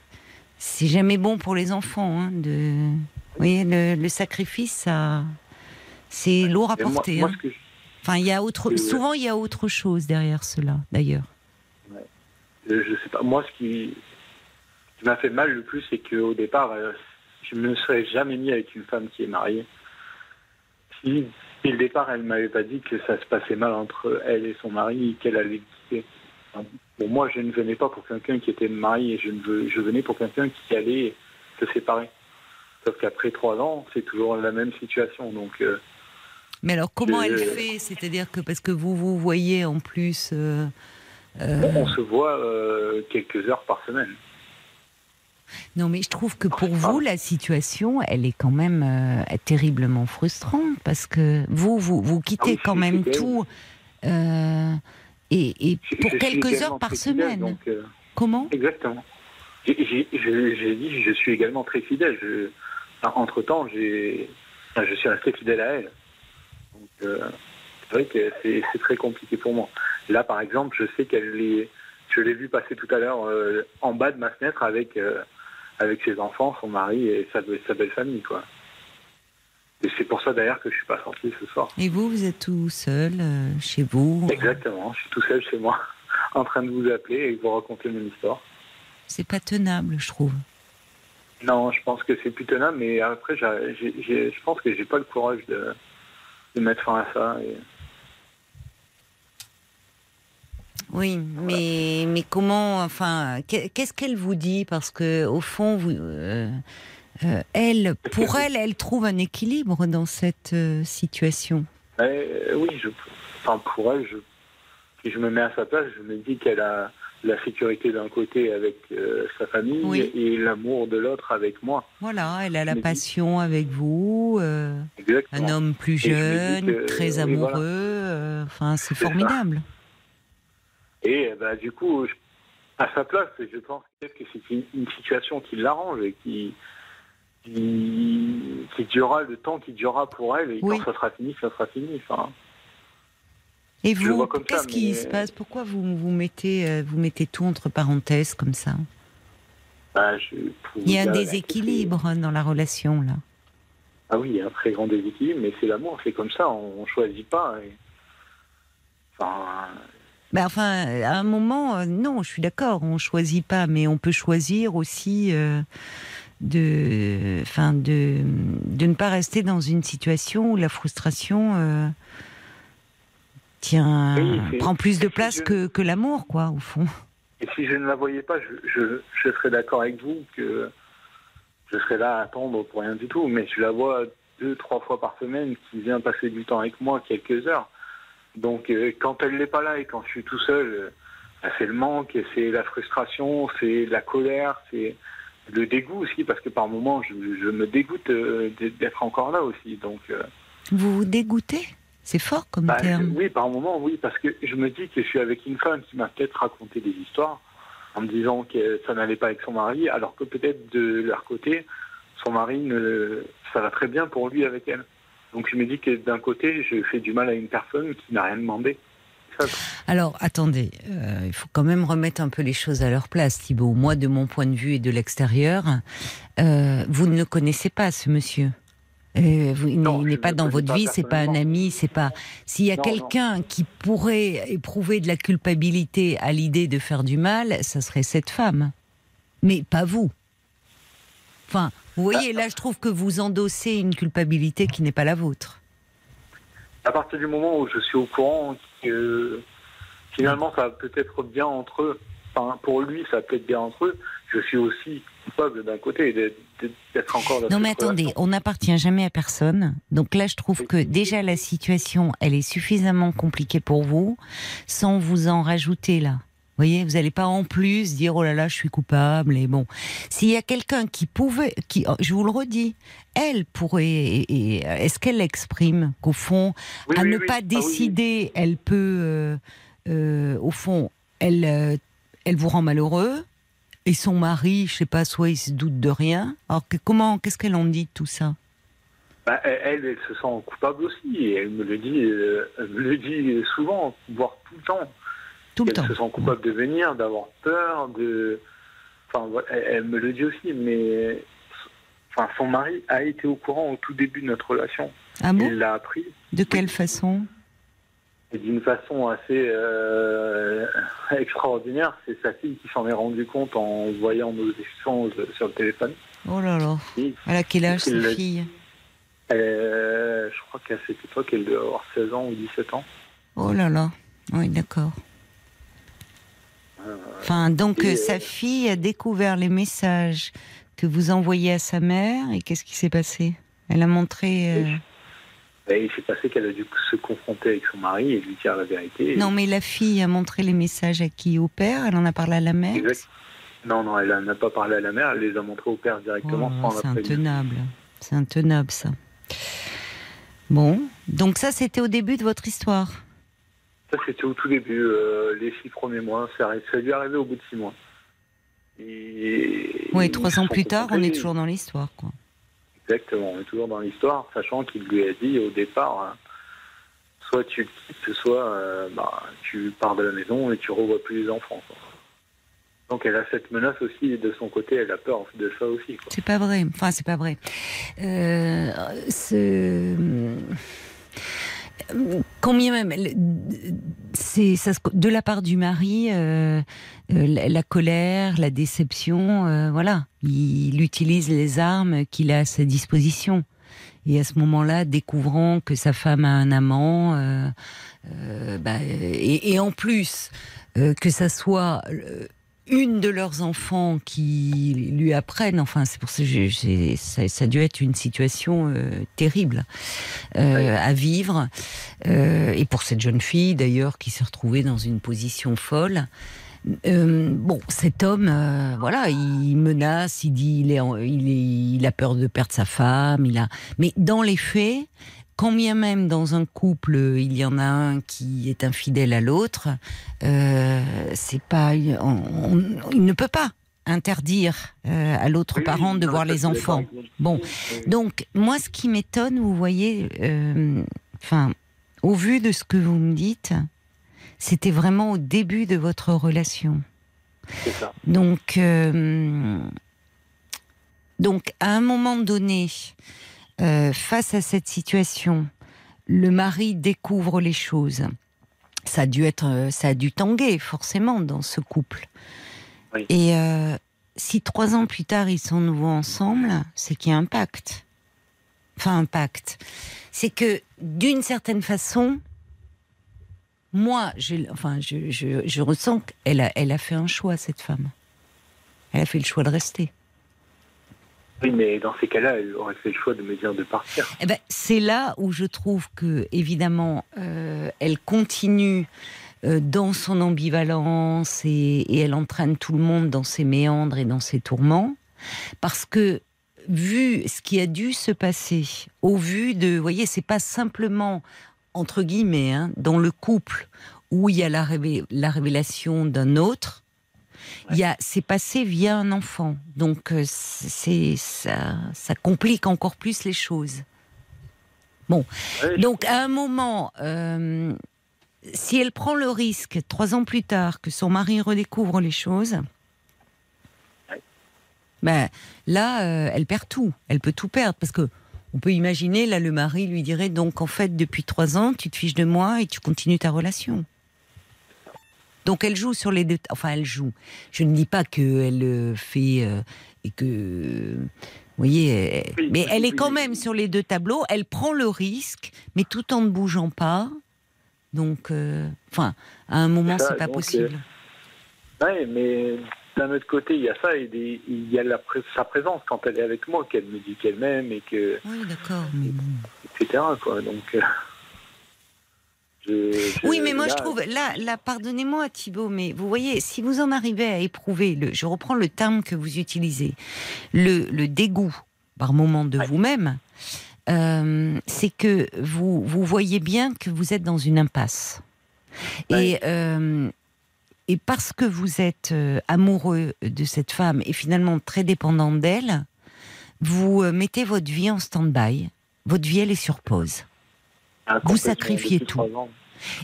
c'est jamais bon pour les enfants. hein, de, vous voyez, le, le sacrifice, ça, c'est lourd à
moi-
porter.
moi,
hein.
je-
Enfin, il y a autre, souvent il y a autre chose derrière cela, d'ailleurs.
Je sais pas. Moi, ce qui, ce qui m'a fait mal le plus, c'est qu'au départ, euh, je me serais jamais mis avec une femme qui est mariée. Si, dès le départ, elle m'avait pas dit que ça se passait mal entre elle et son mari et qu'elle allait quitter. Pour moi, je ne venais pas pour quelqu'un qui était marié. Je, ne veux, je venais pour quelqu'un qui allait se séparer. Sauf qu'après trois ans, c'est toujours la même situation. Donc, euh,
Mais alors, comment
Je-
elle fait? C'est-à-dire que parce que vous vous voyez en plus. euh, euh,
on se voit euh, quelques heures par semaine.
Non, mais je trouve que pour vous, la situation, elle est quand même euh, terriblement frustrante parce que vous, vous, vous quittez
Ah oui,
quand même tout euh, et, et
Je-
pour
je
quelques heures par semaine.
donc, euh,
Comment?
Exactement. J'ai dit, je suis également très fidèle. Je, entre temps, j'ai, je suis resté fidèle à elle. Donc, c'est vrai que c'est c'est très compliqué pour moi. Là, par exemple, je sais qu'elle est, je l'ai vu passer tout à l'heure euh, en bas de ma fenêtre avec euh, avec ses enfants, son mari et sa, sa belle famille, quoi. Et c'est pour ça d'ailleurs que je suis pas sorti ce soir.
Et vous, vous êtes tout seul euh, chez vous
Exactement. Je suis tout seul chez moi, en train de vous appeler et de vous raconter mon histoire.
C'est pas tenable, je trouve.
Non, je pense que c'est plus tenable, mais après, je pense que j'ai pas le courage de, de mettre fin à ça. et-
Oui, mais, mais comment, enfin, qu'est- qu'est-ce qu'elle vous dit? Parce que au fond, vous, euh, euh, elle, pour elle, elle trouve un équilibre dans cette euh, situation.
Oui, je, enfin, pour elle, je, si je me mets à sa place, je me dis qu'elle a la sécurité d'un côté avec euh, sa famille
Oui.
et l'amour de l'autre avec moi.
Voilà, elle a la passion avec vous, euh, un homme plus jeune,
que-
très amoureux.
voilà.
euh, Enfin, c'est
ça. Et bah, du coup, je- à sa place, je pense peut-être que c'est une, une situation qui l'arrange et qui, qui, qui durera le temps qui durera pour elle. Et
Oui.
quand ça sera fini, ça sera fini. Enfin,
Et vous, qu'est-ce qui se passe? Pourquoi vous vous mettez, euh, vous mettez tout entre parenthèses comme ça?
Bah, je- pour
Il y a un déséquilibre dans la relation là.
Ah oui, il y a un très grand déséquilibre, mais c'est l'amour, c'est comme ça, on, on choisit pas. et- Enfin,
Ben, enfin, à un moment, euh, non, je suis d'accord, on choisit pas, mais on peut choisir aussi euh, de, enfin, de, de ne pas rester dans une situation où la frustration euh, tient,
Oui,
prend plus de place
je-
que, que l'amour, quoi, au fond.
et si je ne la voyais pas, je, je, je serais d'accord avec vous que je serais là à attendre pour rien du tout, mais je la vois deux, trois fois par semaine qui vient passer du temps avec moi, quelques heures. Donc euh, quand elle n'est pas là et quand je suis tout seul, euh, bah, c'est le manque, c'est la frustration, c'est la colère, c'est le dégoût aussi, parce que par moments, je, je me dégoûte euh, d'être encore là aussi. Donc,
Vous vous dégoûtez? C'est fort comme
bah,
terme.
oui, par moments, oui, parce que je me dis que je suis avec une femme qui m'a peut-être raconté des histoires en me disant que ça n'allait pas avec son mari, alors que peut-être de leur côté, son mari, ne, ça va très bien pour lui avec elle. Donc je me dis que d'un côté, je fais du mal à une personne qui n'a rien demandé.
Alors, attendez, euh, il faut quand même remettre un peu les choses à leur place, Thibault. Moi, de mon point de vue et de l'extérieur, euh, vous ne le connaissez pas, ce monsieur. Euh, vous- il
Non,
n'est
je
pas dans votre
connais
vie,
pas
c'est pas un ami, c'est pas. S'il y a quelqu'un qui pourrait éprouver de la culpabilité à l'idée de faire du mal, ça serait cette femme, mais pas vous. Enfin, vous voyez, là, je trouve que vous endossez une culpabilité qui n'est pas la vôtre.
à partir du moment où je suis au courant que finalement ça va peut-être bien entre eux, enfin pour lui ça va peut-être bien entre eux, je suis aussi coupable d'un côté d'être encore dans
Non mais attendez,
relation.
on n'appartient jamais à personne. Donc là, je trouve que déjà la situation, elle est suffisamment compliquée pour vous, sans vous en rajouter là. Vous voyez, vous n'allez pas en plus dire oh là là, je suis coupable. Et bon, s'il y a quelqu'un qui pouvait, qui, oh, je vous le redis, elle pourrait. et- Est-ce qu'elle exprime qu'au fond,
Oui,
à
oui,
ne
oui.
pas
Ah
décider, elle peut, euh, euh, au fond, elle, euh, elle vous rend malheureux. Et son mari, je sais pas, soit il se doute de rien. Alors que comment, qu'est-ce qu'elle en dit de tout ça?
Bah, elle, elle, elle se sent coupable aussi et elle me le dit, euh, elle me le dit souvent, voire tout le temps.
Tout le
elle
temps.
se sent coupable de venir, d'avoir peur, de. Enfin, elle, elle me le dit aussi, mais. Enfin, son mari a été au courant au tout début de notre relation.
Ah bon
Il l'a appris
De quelle façon?
Et d'une façon assez euh, extraordinaire. C'est sa fille qui s'en est rendu compte en voyant nos échanges sur le téléphone.
Oh là là.
Et,
Elle a quel âge,
l'a-
fille?
Euh, je crois qu'à cette époque, elle devait avoir 16 ans ou 17 ans.
Oh là là. Oui, d'accord. Enfin, donc
et,
euh, sa fille a découvert les messages que vous envoyez à sa mère et qu'est-ce qui s'est passé? Elle a montré. euh,
Et il s'est passé qu'elle a dû se confronter avec son mari et lui dire la vérité.
Non, mais la fille a montré les messages à qui? Au père? Elle en a parlé à la mère?
Exact. Non, non, elle n'a pas parlé à la mère, elle les a montrés au père directement
Oh, c'est intenable. C'est intenable, ça. Bon, donc ça, c'était au début de votre histoire?
Ça, c'était au tout début, euh, les six premiers mois. Ça, lui est arrivé au bout de six mois. Et-
Oui, trois ans plus tard, on est toujours dans l'histoire, quoi.
Exactement, on est toujours dans l'histoire, sachant qu'il lui a dit au départ, hein, soit tu le quittes, soit euh, bah, tu pars de la maison et tu revois plus les enfants. quoi. Donc elle a cette menace aussi de son côté, elle a peur de ça aussi.
C'est pas vrai. Enfin, c'est pas vrai. Euh, ce- Combien même, c'est ça, de la part du mari, euh, euh, la, colère, la déception, euh, voilà, il utilise les armes qu'il a à sa disposition. Et à ce moment-là, découvrant que sa femme a un amant, euh, euh, bah, et, et en plus euh, que ça soit une de leurs enfants qui lui apprennent, enfin c'est pour ça que ça, ça a dû être une situation euh, terrible euh, à vivre, Euh, et pour cette jeune fille d'ailleurs qui s'est retrouvée dans une position folle. Euh, bon, cet homme, euh, voilà, il menace, il dit, il, est en- il, est- il a peur de perdre sa femme, il a. Mais dans les faits, quand bien même dans un couple il y en a un qui est infidèle à l'autre, euh, c'est pas, on- on- il ne peut pas interdire euh, à l'autre
Oui,
parent de voir les enfants. Bon, donc, moi, ce qui m'étonne, vous voyez, euh, enfin, au vu de ce que vous me dites, c'était vraiment au début de votre relation.
Ça.
Donc, euh, donc, à un moment donné, euh, face à cette situation, le mari découvre les choses. Ça a dû être, euh, ça a dû tanguer forcément dans ce couple.
Oui.
Et euh, si trois ans plus tard ils sont nouveau ensemble, c'est qu'il y a un pacte. Enfin, un pacte. C'est que d'une certaine façon, moi, enfin, je, je, je ressens qu'elle a, elle a fait un choix, cette femme. Elle a fait le choix de rester.
Oui, mais dans ces cas-là, elle aurait fait le choix de me dire de partir.
Eh ben, c'est là où je trouve que, évidemment, euh, elle continue euh, dans son ambivalence et, elle entraîne tout le monde dans ses méandres et dans ses tourments. Parce que, vu ce qui a dû se passer, au vu de. Vous voyez, c'est pas simplement, entre guillemets, hein, dans le couple où il y a la révélation d'un autre. Il y a, c'est passé via un enfant, donc euh, c'est ça, ça complique encore plus les choses.
Je-
Donc à un moment, euh, si elle prend le risque trois ans plus tard que son mari redécouvre les choses, ben là, euh, elle perd tout. Elle peut tout perdre parce que on peut imaginer là le mari lui dirait donc en fait depuis trois ans tu te fiches de moi et tu continues ta relation. Donc elle joue sur les deux. Enfin elle joue. Je ne dis pas qu'elle euh, fait euh, et que vous voyez, elle-
Oui,
mais elle est quand
oui.
même sur les deux tableaux. Elle prend le risque, mais tout en ne bougeant pas. Donc, euh, enfin, à un moment,
C'est
pas
donc,
possible.
Ouais, mais d'un autre côté, il y a ça et des- il y a la sa présence quand elle est avec moi, qu'elle me dit qu'elle m'aime et que
Oui, d'accord.
etc. Quoi. Donc, euh, je-
Oui, mais moi
là,
je trouve, là, là pardonnez-moi Thibault, mais vous voyez, si vous en arrivez à éprouver, le, je reprends le terme que vous utilisez, le, le dégoût par moment de vous-même, euh, c'est que vous, vous voyez bien que vous êtes dans une impasse. Et, euh, et parce que vous êtes euh, amoureux de cette femme et finalement très dépendant d'elle, vous mettez votre vie en stand-by. Votre vie, elle est sur pause. Vous sacrifiez tout.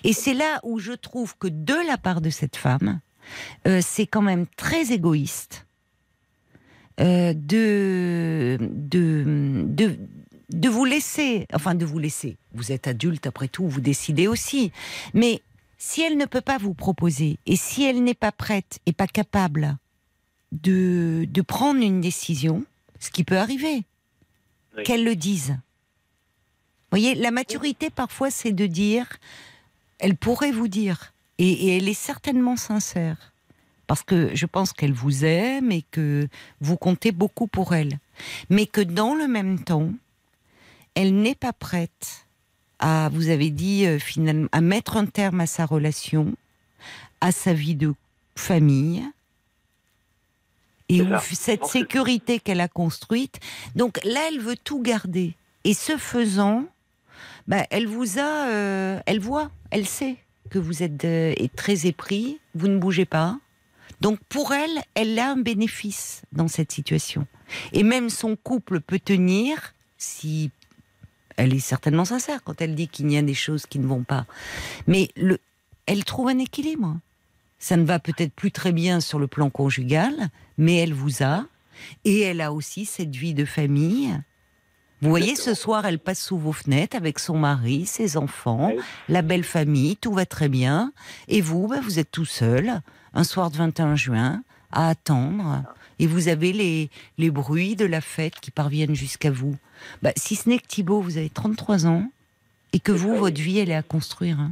Et c'est là où je trouve que de la part de cette femme, euh, c'est quand même très égoïste euh, de, de, de, de vous laisser, enfin de vous laisser. Vous êtes adulte après tout, vous décidez aussi. Mais si elle ne peut pas vous proposer et si elle n'est pas prête et pas capable de, de prendre une décision, ce qui peut arriver,
Oui.
qu'elle le dise. Voyez, la maturité parfois c'est de dire, elle pourrait vous dire, et, et elle est certainement sincère, parce que je pense qu'elle vous aime et que vous comptez beaucoup pour elle, mais que dans le même temps, elle n'est pas prête à, vous avez dit euh, finalement, à mettre un terme à sa relation, à sa vie de famille. Et où cette sécurité qu'elle a construite, donc là, elle veut tout garder. Et ce faisant, bah, elle vous a, euh, elle voit, elle sait que vous êtes euh, très épris, vous ne bougez pas. Donc pour elle, elle a un bénéfice dans cette situation. Et même son couple peut tenir si elle est certainement sincère quand elle dit qu'il y a des choses qui ne vont pas. Mais le, elle trouve un équilibre. Ça ne va peut-être plus très bien sur le plan conjugal, mais elle vous a. Et elle a aussi cette vie de famille. Vous voyez, ce soir, elle passe sous vos fenêtres avec son mari, ses enfants, la belle famille, tout va très bien. Et vous, ben, vous êtes tout seul, un soir de 21 juin, à attendre. Et vous avez les, les bruits de la fête qui parviennent jusqu'à vous. Bah, si ce n'est que Thibault, vous avez 33 ans, et que vous, votre vie, elle est à construire. hein.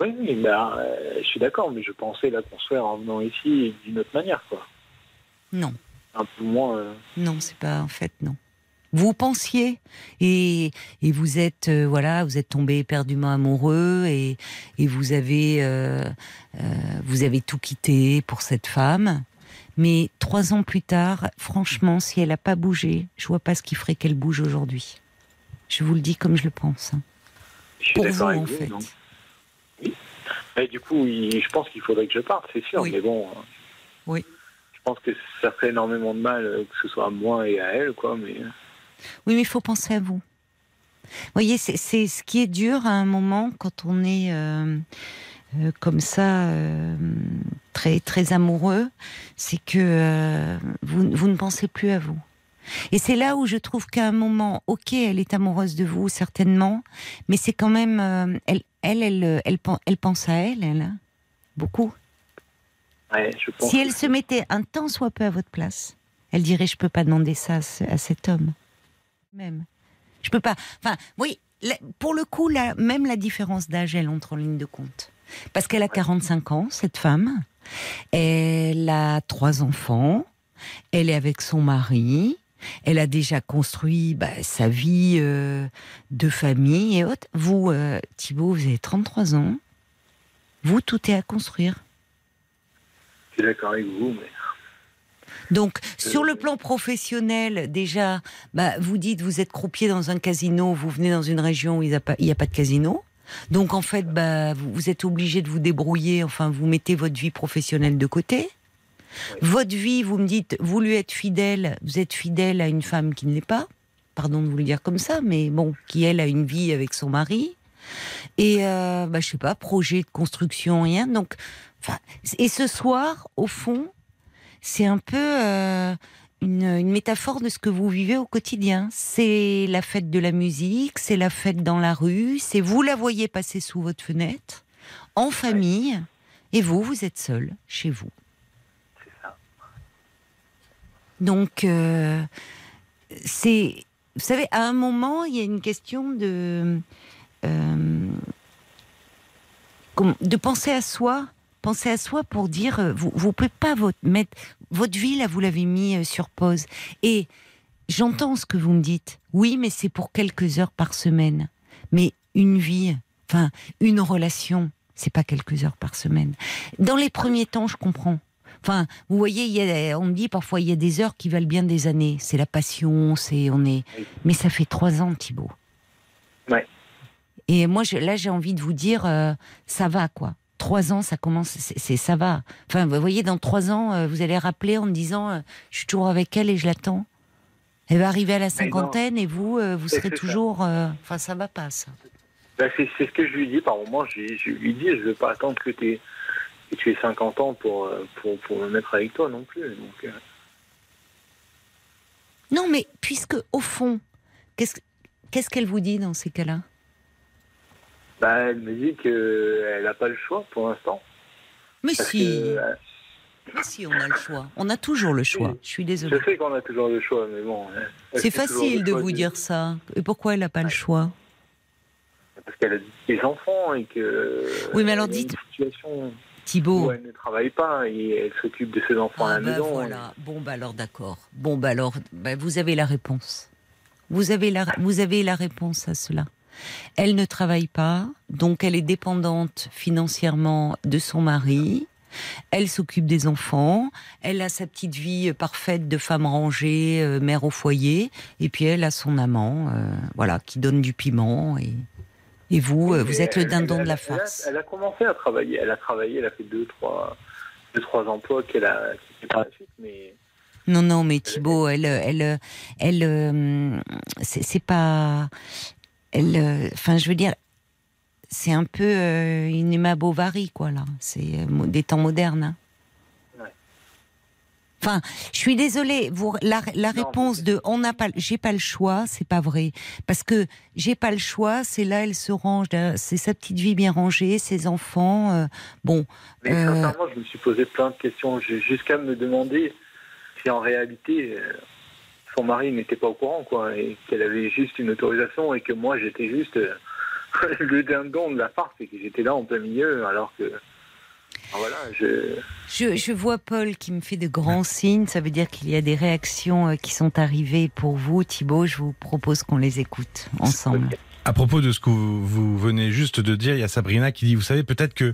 Oui, oui, euh, je suis d'accord, mais je pensais la construire en venant ici d'une autre manière, quoi.
Non.
Un peu moins. euh,
Non, c'est pas en fait non. Vous pensiez et, et vous êtes euh, voilà, vous êtes tombé éperdument amoureux et, et vous avez euh, euh, vous avez tout quitté pour cette femme. Mais trois ans plus tard, franchement, si elle n'a pas bougé, je vois pas ce qui ferait qu'elle bouge aujourd'hui. Je vous le dis comme je le pense.
je suis
Pour vous, en
vous,
fait.
Oui. Et du coup, il- je pense qu'il faudrait que je parte, c'est sûr,
Oui.
mais bon.
Oui.
Je pense que ça ferait énormément de mal, que ce soit à moi et à elle, quoi, mais.
Oui, mais il faut penser à vous. Vous voyez, c'est ce qui est dur à un moment quand on est euh, euh, comme ça, euh, très très amoureux, c'est que vous, vous ne pensez plus à vous. Et c'est là où je trouve qu'à un moment, ok, elle est amoureuse de vous certainement, mais c'est quand même, elle, elle, elle, elle, pen- elle pense à elle, elle, hein, beaucoup.
Ouais, je pense.
Si elle se mettait un tant soit peu à votre place, elle dirait je peux pas demander ça à cet homme. Même. Je peux pas. Enfin, oui, pour le coup, là, même la différence d'âge, elle entre en ligne de compte. Parce qu'elle a 45 ans, cette femme. Elle a trois enfants. Elle est avec son mari. Elle a déjà construit bah, sa vie euh, de famille et autres. Vous, euh, Thibault, vous avez 33 ans. Vous, tout est à construire.
Je suis d'accord avec vous, mais
Donc,
Euh,
sur le plan professionnel, déjà, bah, vous dites, vous êtes croupier dans un casino, vous venez dans une région où il n'y a, a pas de casino. Donc, en fait, bah, vous, vous êtes obligé de vous débrouiller, enfin, vous mettez votre vie professionnelle de côté. Votre vie, vous me dites, vous lui êtes fidèle, vous êtes fidèle à une femme qui ne l'est pas, pardon de vous le dire comme ça, mais bon, qui elle a une vie avec son mari. Et, euh, bah, je sais pas, projet de construction, rien. Donc, et ce soir, au fond, c'est un peu euh, une, une métaphore de ce que vous vivez au quotidien. C'est la fête de la musique, c'est la fête dans la rue, c'est vous la voyez passer sous votre fenêtre, en famille, et vous, vous êtes seul, chez vous.
c'est ça.
Donc, euh, c'est. Vous savez, à un moment, il y a une question de. euh, de penser à soi. Penser à soi pour dire. euh, Vous ne pouvez pas votre, mettre. Votre vie, là, vous l'avez mis euh, sur pause. Et j'entends ce que vous me dites. Oui, mais c'est pour quelques heures par semaine. Mais une vie, enfin, une relation, c'est pas quelques heures par semaine. Dans les premiers temps, je comprends. Enfin, vous voyez, il y a, on me dit parfois il y a des heures qui valent bien des années. C'est la passion, c'est on est. Mais ça fait trois ans, Thibault.
Ouais.
Et moi, je, là, j'ai envie de vous dire, euh, ça va quoi. Trois ans, ça commence, c'est ça va. Enfin, vous voyez, dans trois ans, euh, vous allez rappeler en me disant, euh, je suis toujours avec elle et je l'attends. Elle va arriver à la cinquantaine et vous, euh, vous serez
ça.
toujours. Enfin, ça va pas ça.
Bah, c'est ce que je lui dis par moment. Je, je lui dis, je veux pas attendre que, que tu aies 50 ans pour, pour, pour me mettre avec toi non plus. Donc, euh,
Non, mais puisque au fond, qu'est-ce qu'est-ce qu'elle vous dit dans ces cas-là?
Bah, elle me dit qu'elle n'a pas le choix pour l'instant.
Mais si,
que, euh,
mais si, on a le choix. On a toujours le choix. Je suis
je
désolée.
sais qu'on a toujours le choix, mais bon. euh,
C'est facile
le
de vous dire ça. Et pourquoi elle n'a pas le choix?
Parce qu'elle a des enfants et que.
Oui, mais alors dites-
situation
Thibault
où elle ne travaille pas et elle s'occupe de ses enfants à
Ah
la
bah
maison.
voilà. Bon bah alors d'accord. Bon bah alors bah, vous avez la réponse. Vous avez la vous avez la réponse à cela. Elle ne travaille pas, donc elle est dépendante financièrement de son mari. Elle s'occupe des enfants, elle a sa petite vie parfaite de femme rangée, euh, mère au foyer, et puis elle a son amant, euh, voilà, qui donne du piment. Et, et vous, euh, vous êtes le dindon
elle-
de la
elle a-
farce.
Elle a, commencé à travailler. Elle a travaillé, elle a fait deux, trois, deux, trois emplois qu'elle a quittés par la suite, mais
Non, non, mais Thibault, elle, elle, elle, euh, c'est pas, elle, euh, enfin, je veux dire, c'est un peu euh, une Emma Bovary, quoi, là. C'est euh, des temps modernes. hein.
Ouais.
Enfin, je suis désolée. Vous, la, la
Non,
réponse de on n'a pas, j'ai pas le choix, c'est pas vrai, parce que j'ai pas le choix. C'est là, elle se range. C'est sa petite vie bien rangée, ses enfants. euh, bon,
Mais sincèrement, je me suis posé plein de questions jusqu'à me demander si en réalité son mari n'était pas au courant, quoi, et qu'elle avait juste une autorisation et que moi j'étais juste euh, le dindon de la farce et que j'étais là en plein milieu, alors que ah, voilà, je
Je, je vois Paul qui me fait de grands signes. Ça veut dire qu'il y a des réactions euh, qui sont arrivées pour vous, Thibault. Je vous propose qu'on les écoute ensemble.
À propos de ce que vous, venez juste de dire, il y a Sabrina qui dit, vous savez, peut-être que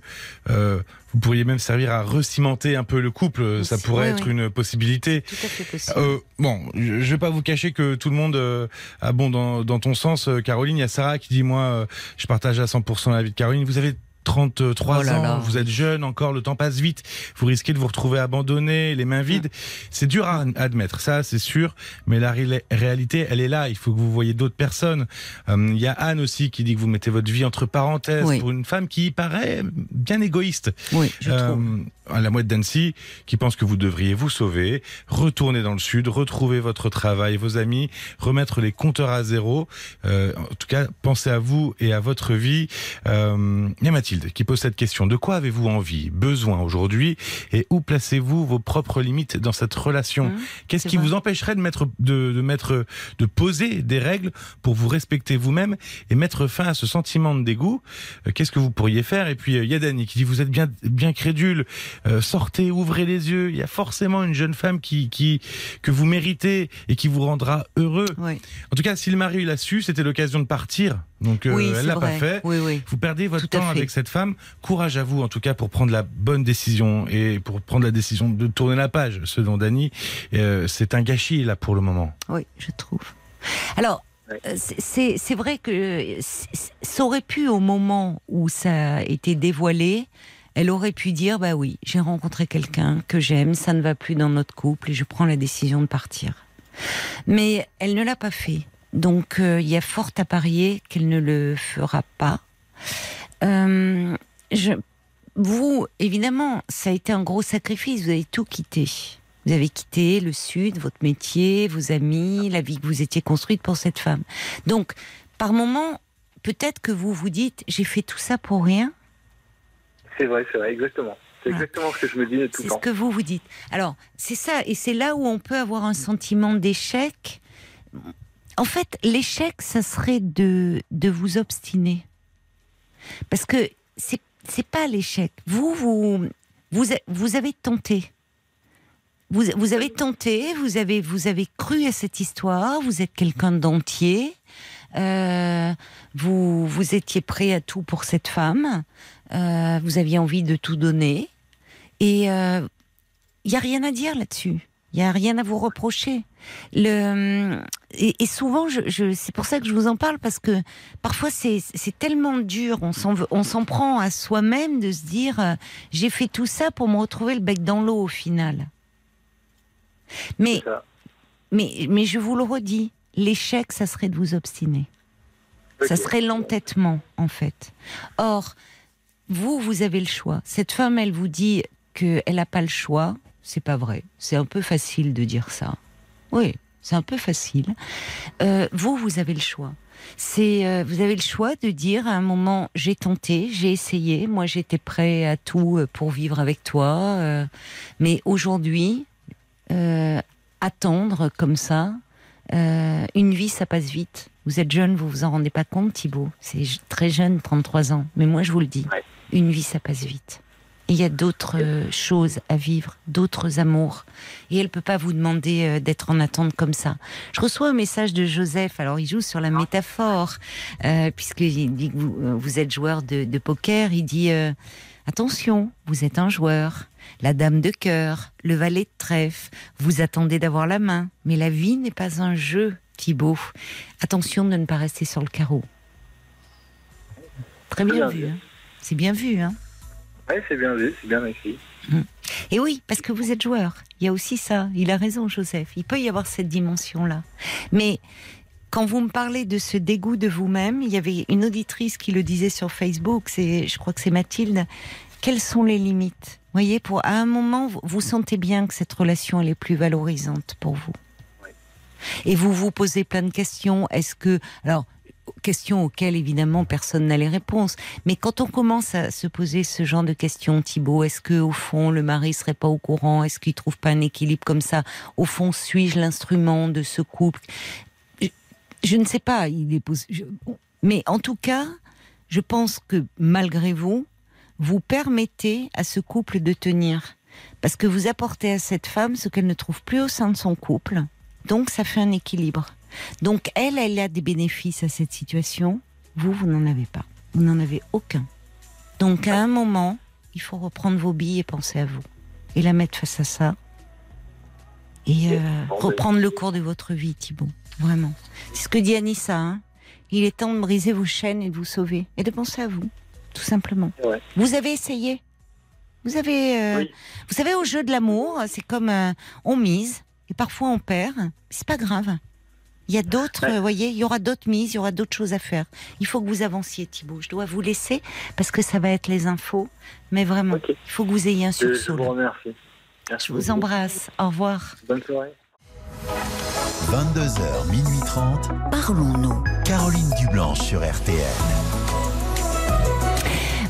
euh, vous pourriez même servir à recimenter un peu le couple. Ça pourrait
oui,
être
oui.
une possibilité.
Tout à fait possible.
Euh, bon, je je vais pas vous cacher que tout le monde euh, a bon dans, dans ton sens, euh, Caroline. Il y a Sarah qui dit moi, euh, je partage à 100% la vie de Caroline. Vous avez 33
Oh là
ans,
là.
vous êtes jeune encore, le temps passe vite, vous risquez de vous retrouver abandonné, les mains vides. C'est dur à admettre, ça c'est sûr, mais la ré- réalité, elle est là, il faut que vous voyez d'autres personnes. Euh, Il y a Anne aussi qui dit que vous mettez votre vie entre parenthèses
Oui.
pour une femme qui paraît bien égoïste.
Oui, je trouve.
Euh, à la mouette d'Annecy, qui pense que vous devriez vous sauver, retourner dans le sud, retrouver votre travail, vos amis, remettre les compteurs à zéro. Euh, en tout cas, pensez à vous et à votre vie. Euh, il y a Mathilde qui pose cette question. De quoi avez-vous envie, besoin aujourd'hui Et où placez-vous vos propres limites dans cette relation
Mmh,
Qu'est-ce qui
vrai.
vous empêcherait de mettre, de, de mettre, de poser des règles pour vous respecter vous-même et mettre fin à ce sentiment de dégoût? Euh, Qu'est-ce que vous pourriez faire? Et puis euh, il y a Dani qui dit vous êtes bien, bien crédule. Euh, sortez, ouvrez les yeux. Il y a forcément une jeune femme qui, qui que vous méritez et qui vous rendra heureux.
Oui,
En tout cas, si le mari l'a su, c'était l'occasion de partir. Donc euh,
oui
elle l'a pas fait.
Oui, oui.
Vous perdez votre
Tout
temps avec cette femme. Courage à vous, en tout cas, pour prendre la bonne décision et pour prendre la décision de tourner la page. Ce dont Dany, euh, c'est un gâchis là pour le moment.
Oui, je trouve. Alors, euh, c'est- vrai que ça aurait pu, au moment où ça a été dévoilé, elle aurait pu dire Bah oui, j'ai rencontré quelqu'un que j'aime, ça ne va plus dans notre couple et je prends la décision de partir. Mais elle ne l'a pas fait. Donc, euh, il y a fort à parier qu'elle ne le fera pas. Euh, je, vous, évidemment, ça a été un gros sacrifice. Vous avez tout quitté. Vous avez quitté le sud, votre métier, vos amis, la vie que vous étiez construite pour cette femme. Donc, par moment, peut-être que vous vous dites, j'ai fait tout ça pour rien.
C'est vrai, c'est vrai, exactement. C'est
Voilà.
exactement ce que je me dis tout
C'est
le
ce
temps.
que vous vous dites. Alors, c'est ça, et c'est là où on peut avoir un sentiment d'échec. En fait, l'échec, ça serait de, de vous obstiner. Parce que c'est, c'est pas l'échec. Vous, vous, vous, vous avez tenté. Vous, vous avez tenté, vous avez, vous avez cru à cette histoire, vous êtes quelqu'un d'entier, euh, vous, vous étiez prêt à tout pour cette femme, euh, vous aviez envie de tout donner, et il n'y a rien à dire là-dessus. Il n'y a rien à vous reprocher. Le, et, et souvent, je, je, c'est pour ça que je vous en parle, parce que parfois c'est tellement dur, on s'en prend à soi-même de se dire euh, j'ai fait tout ça pour me retrouver le bec dans l'eau au final. Mais, mais, mais je vous le redis, l'échec, ça serait de vous obstiner. Ça serait l'entêtement, en fait. Or, vous, vous avez le choix. Cette femme, elle vous dit qu'elle n'a pas le choix. C'est pas vrai. C'est un peu facile de dire ça. Oui, c'est un peu facile. Euh, vous, vous avez le choix. C'est, euh, vous avez le choix de dire à un moment, j'ai tenté, j'ai essayé, moi j'étais prêt à tout euh, pour vivre avec toi, mais aujourd'hui, attendre comme ça, une vie, ça passe vite. Vous êtes jeune, vous vous en rendez pas compte, Thibault. C'est très jeune, 33 ans. Mais moi, je vous le dis. Une vie, ça passe vite. Il y a d'autres euh, choses à vivre, d'autres amours. Et elle peut pas vous demander euh, d'être en attente comme ça. Je reçois un message de Joseph. Alors, il joue sur la métaphore, euh, puisqu'il dit que vous, euh, vous êtes joueur de, de poker. Il dit attention, vous êtes un joueur. La dame de cœur, le valet de trèfle. Vous attendez d'avoir la main, mais la vie n'est pas un jeu, Thibaut. Attention de ne pas rester sur le carreau. Très bien vu. hein. C'est bien vu, hein.
Ouais, c'est bien vu, c'est bien écrit.
Et oui, parce que vous êtes joueur. Il y a aussi ça. Il a raison, Joseph. Il peut y avoir cette dimension-là. Mais quand vous me parlez de ce dégoût de vous-même, il y avait une auditrice qui le disait sur Facebook. C'est, je crois que c'est Mathilde. Quelles sont les limites? Vous voyez, pour à un moment, vous, vous sentez bien que cette relation elle est plus valorisante pour vous. Et vous vous posez plein de questions. Est-ce que alors questions auxquelles évidemment personne n'a les réponses. Mais quand on commence à se poser ce genre de questions, Thibault, est-ce que au fond le mari serait pas au courant? Est-ce qu'il trouve pas un équilibre comme ça? Au fond, suis-je l'instrument de ce couple? Je, ne sais pas. Il mais en tout cas, je pense que malgré vous, vous permettez à ce couple de tenir. Parce que vous apportez à cette femme ce qu'elle ne trouve plus au sein de son couple. Donc ça fait un équilibre. Donc elle, elle a des bénéfices à cette situation. Vous, vous n'en avez pas. Vous n'en avez aucun. Donc à un moment, il faut reprendre vos billes et penser à vous. Et la mettre face à ça. Et euh, reprendre le cours de votre vie, Thibault. Vraiment. C'est ce que dit Anissa. hein. Il est temps de briser vos chaînes et de vous sauver. Et de penser à vous. tout simplement.
Ouais.
Vous avez essayé Vous avez, euh,
Oui.
vous savez, au jeu de l'amour, c'est comme euh, on mise et parfois on perd. C'est pas grave. Il y a d'autres,
Ouais.
vous voyez, il y aura d'autres mises, il y aura d'autres choses à faire. Il faut que vous avanciez, Thibault. Je dois vous laisser parce que ça va être les infos. Mais vraiment, il faut que vous ayez un
Je, je
sursaut.
vous remercie. Merci
Je vous
beaucoup.
embrasse. Au revoir.
Bonne soirée.
22h, minuit 30.
Parlons-nous.
Caroline Dublanche sur RTL.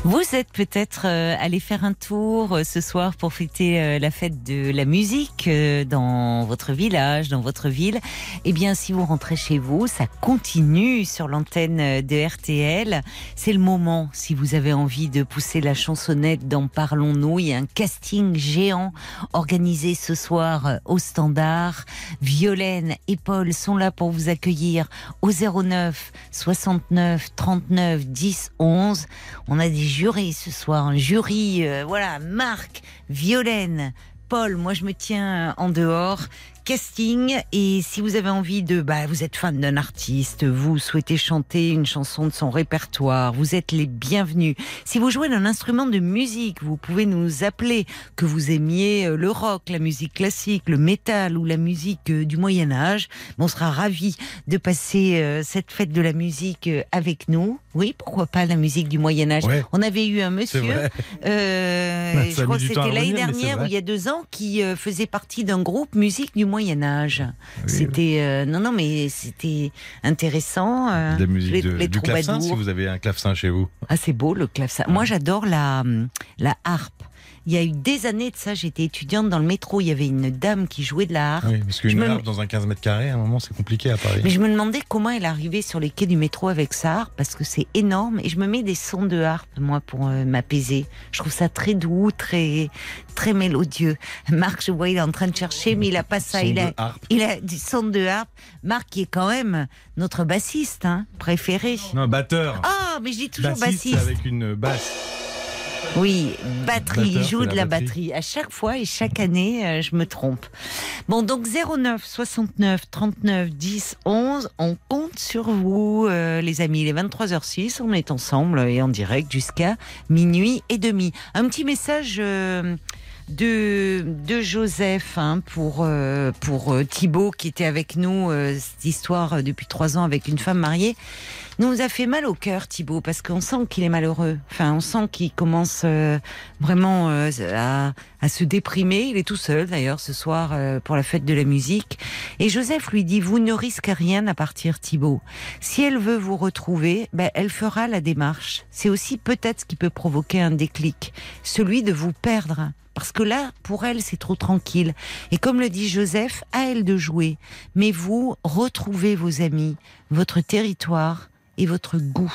Vous êtes peut-être euh, allé faire un tour euh, ce soir pour fêter euh, la fête de la musique dans votre village, dans votre ville. Eh bien, si vous rentrez chez vous, ça continue sur l'antenne de RTL. C'est le moment, si vous avez envie de pousser la chansonnette dans Parlons-nous. Il y a un casting géant organisé ce soir au Standard. Violaine et Paul sont là pour vous accueillir au 09 69 39 10 11. On a des jurés ce soir, un jury, euh, voilà, Marc, Violaine, Paul, moi je me tiens en dehors. Casting et si vous avez envie de, bah, vous êtes fan d'un artiste, vous souhaitez chanter une chanson de son répertoire, vous êtes les bienvenus. Si vous jouez d'un instrument de musique, vous pouvez nous appeler, que vous aimiez euh, le rock, la musique classique, le métal ou la musique euh, du Moyen Âge. On sera ravis de passer euh, cette fête de la musique avec nous. Oui, pourquoi pas la musique du MoyenÂge.
Ouais.
On avait eu un monsieur, euh, je crois que c'était l'année dernière ou il y a deux ans, qui faisait partie d'un groupe musique du Moyen Âge.
Oui,
c'était euh, non non mais c'était intéressant. euh,
la musique
les-
de-
les
du clavecin, si vous avez un clavecin chez vous.
Ah, c'est beau le clavecin. Moi, j'adore la, la harpe. Il y a eu des années de ça, j'étais étudiante dans le métro, il y avait une dame qui jouait de la harpe.
Oui, parce qu'une harpe dans un 15 mètres carrés, à un moment, c'est compliqué à Paris.
Mais je me demandais comment elle arrivait sur les quais du métro avec sa harpe, parce que c'est énorme. Et je me mets des sons de harpe, moi, pour euh, m'apaiser. Je trouve ça très doux, très, très mélodieux. Marc, je vois, il est en train de chercher, mais il a pas ça. Il
de
a,
harpe.
il a du son de harpe. Marc, qui est quand même notre bassiste, hein, préféré.
Non, batteur.
Ah, mais je dis toujours
Bassiste,
bassiste.
avec une basse.
Oui, batterie, il joue de
la
batterie. À chaque fois et chaque année, euh, je me trompe. Bon, donc 09 69 39 10 11, on compte sur vous, euh, les amis. Il est 23h06, on est ensemble et en direct jusqu'à minuit et demi. Un petit message. euh, de, de Joseph hein, pour, euh, pour Thibaut qui était avec nous, euh, cette histoire depuis trois ans avec une femme mariée nous a fait mal au cœur, Thibaut, parce qu'on sent qu'il est malheureux. Enfin, on sent qu'il commence euh, vraiment euh, à, à se déprimer. Il est tout seul, d'ailleurs, ce soir euh, pour la fête de la musique. Et Joseph lui dit, vous ne risquez rien à partir, Thibaut. Si elle veut vous retrouver, ben, elle fera la démarche. C'est aussi peut-être ce qui peut provoquer un déclic, celui de vous perdre. Parce que là, pour elle, c'est trop tranquille. Et comme le dit Joseph, à elle de jouer. Mais vous, retrouvez vos amis, votre territoire et votre goût.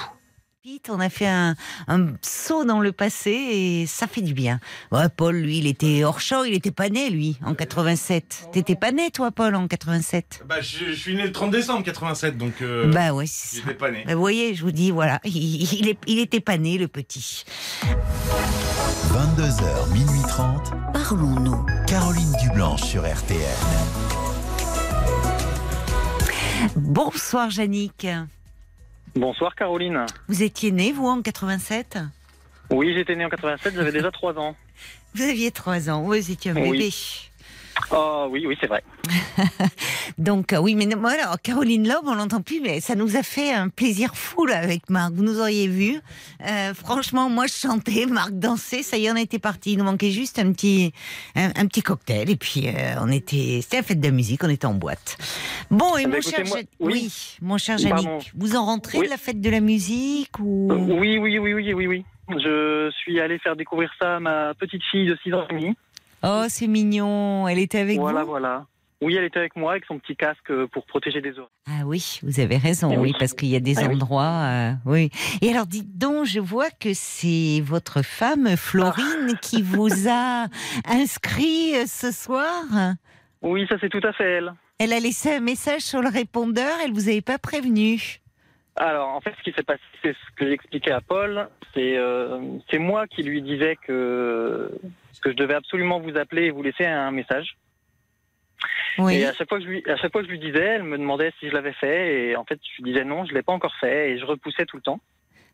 Pete, on a fait un, un saut dans le passé et ça fait du bien. Ouais, Paul, lui, il était hors champ, il était pas né, lui, en 87. T'étais pas né, toi, Paul, en 87
Bah, je, je suis né le 30 décembre 87, donc euh,
Bah ouais, c'est ça.
pas né.
Bah, vous voyez, je vous dis, voilà, il, il, est- il était pas né, le petit.
22h, minuit 30.
Parlons-nous.
Caroline Dublanche sur RTL.
Bonsoir, Yannick.
Bonsoir Caroline.
Vous étiez né, vous, en 87
Oui, j'étais né en 87, j'avais déjà 3 ans.
Vous aviez 3 ans, vous étiez un
Oui.
bébé.
Oh oui, oui, c'est vrai.
Donc, euh, oui, mais non, voilà, Caroline Loeb, on l'entend plus, mais ça nous a fait un plaisir fou, là, avec Marc. Vous nous auriez vu. Euh, franchement, moi, je chantais, Marc dansait, ça y est, on était parti. Il nous manquait juste un petit, un, un petit cocktail, et puis, euh, on était, c'était la fête de la musique, on était en boîte. Bon, et
Ah bah,
mon cher,
moi- oui.
oui, mon cher
Pardon.
Yannick, vous en rentrez
Oui.
de la fête de la musique, ou?
Oui, oui, oui, oui, oui, oui. Je suis allé faire découvrir ça à ma petite fille de 6 ans et demi.
Oh, c'est mignon. Elle était avec
voilà,
vous?
voilà. Oui, elle était avec moi avec son petit casque pour protéger des oreilles.
Ah oui, vous avez raison, oui,
oui.
parce qu'il y a des
Ah oui.
endroits, euh, oui. Et alors, dites donc, je vois que c'est votre femme, Florine, qui vous a inscrit euh, ce soir.
Oui, ça c'est tout à fait elle.
Elle a laissé un message sur le répondeur, elle vous avait pas prévenu.
Alors, en fait, ce qui s'est passé, c'est ce que j'expliquais à Paul. C'est euh, c'est moi qui lui disais que, que je devais absolument vous appeler et vous laisser un message.
Oui.
Et à chaque fois que je lui, à chaque fois que je lui disais, elle me demandait si je l'avais fait. Et en fait, je lui disais non, je l'ai pas encore fait. Et je repoussais tout le temps.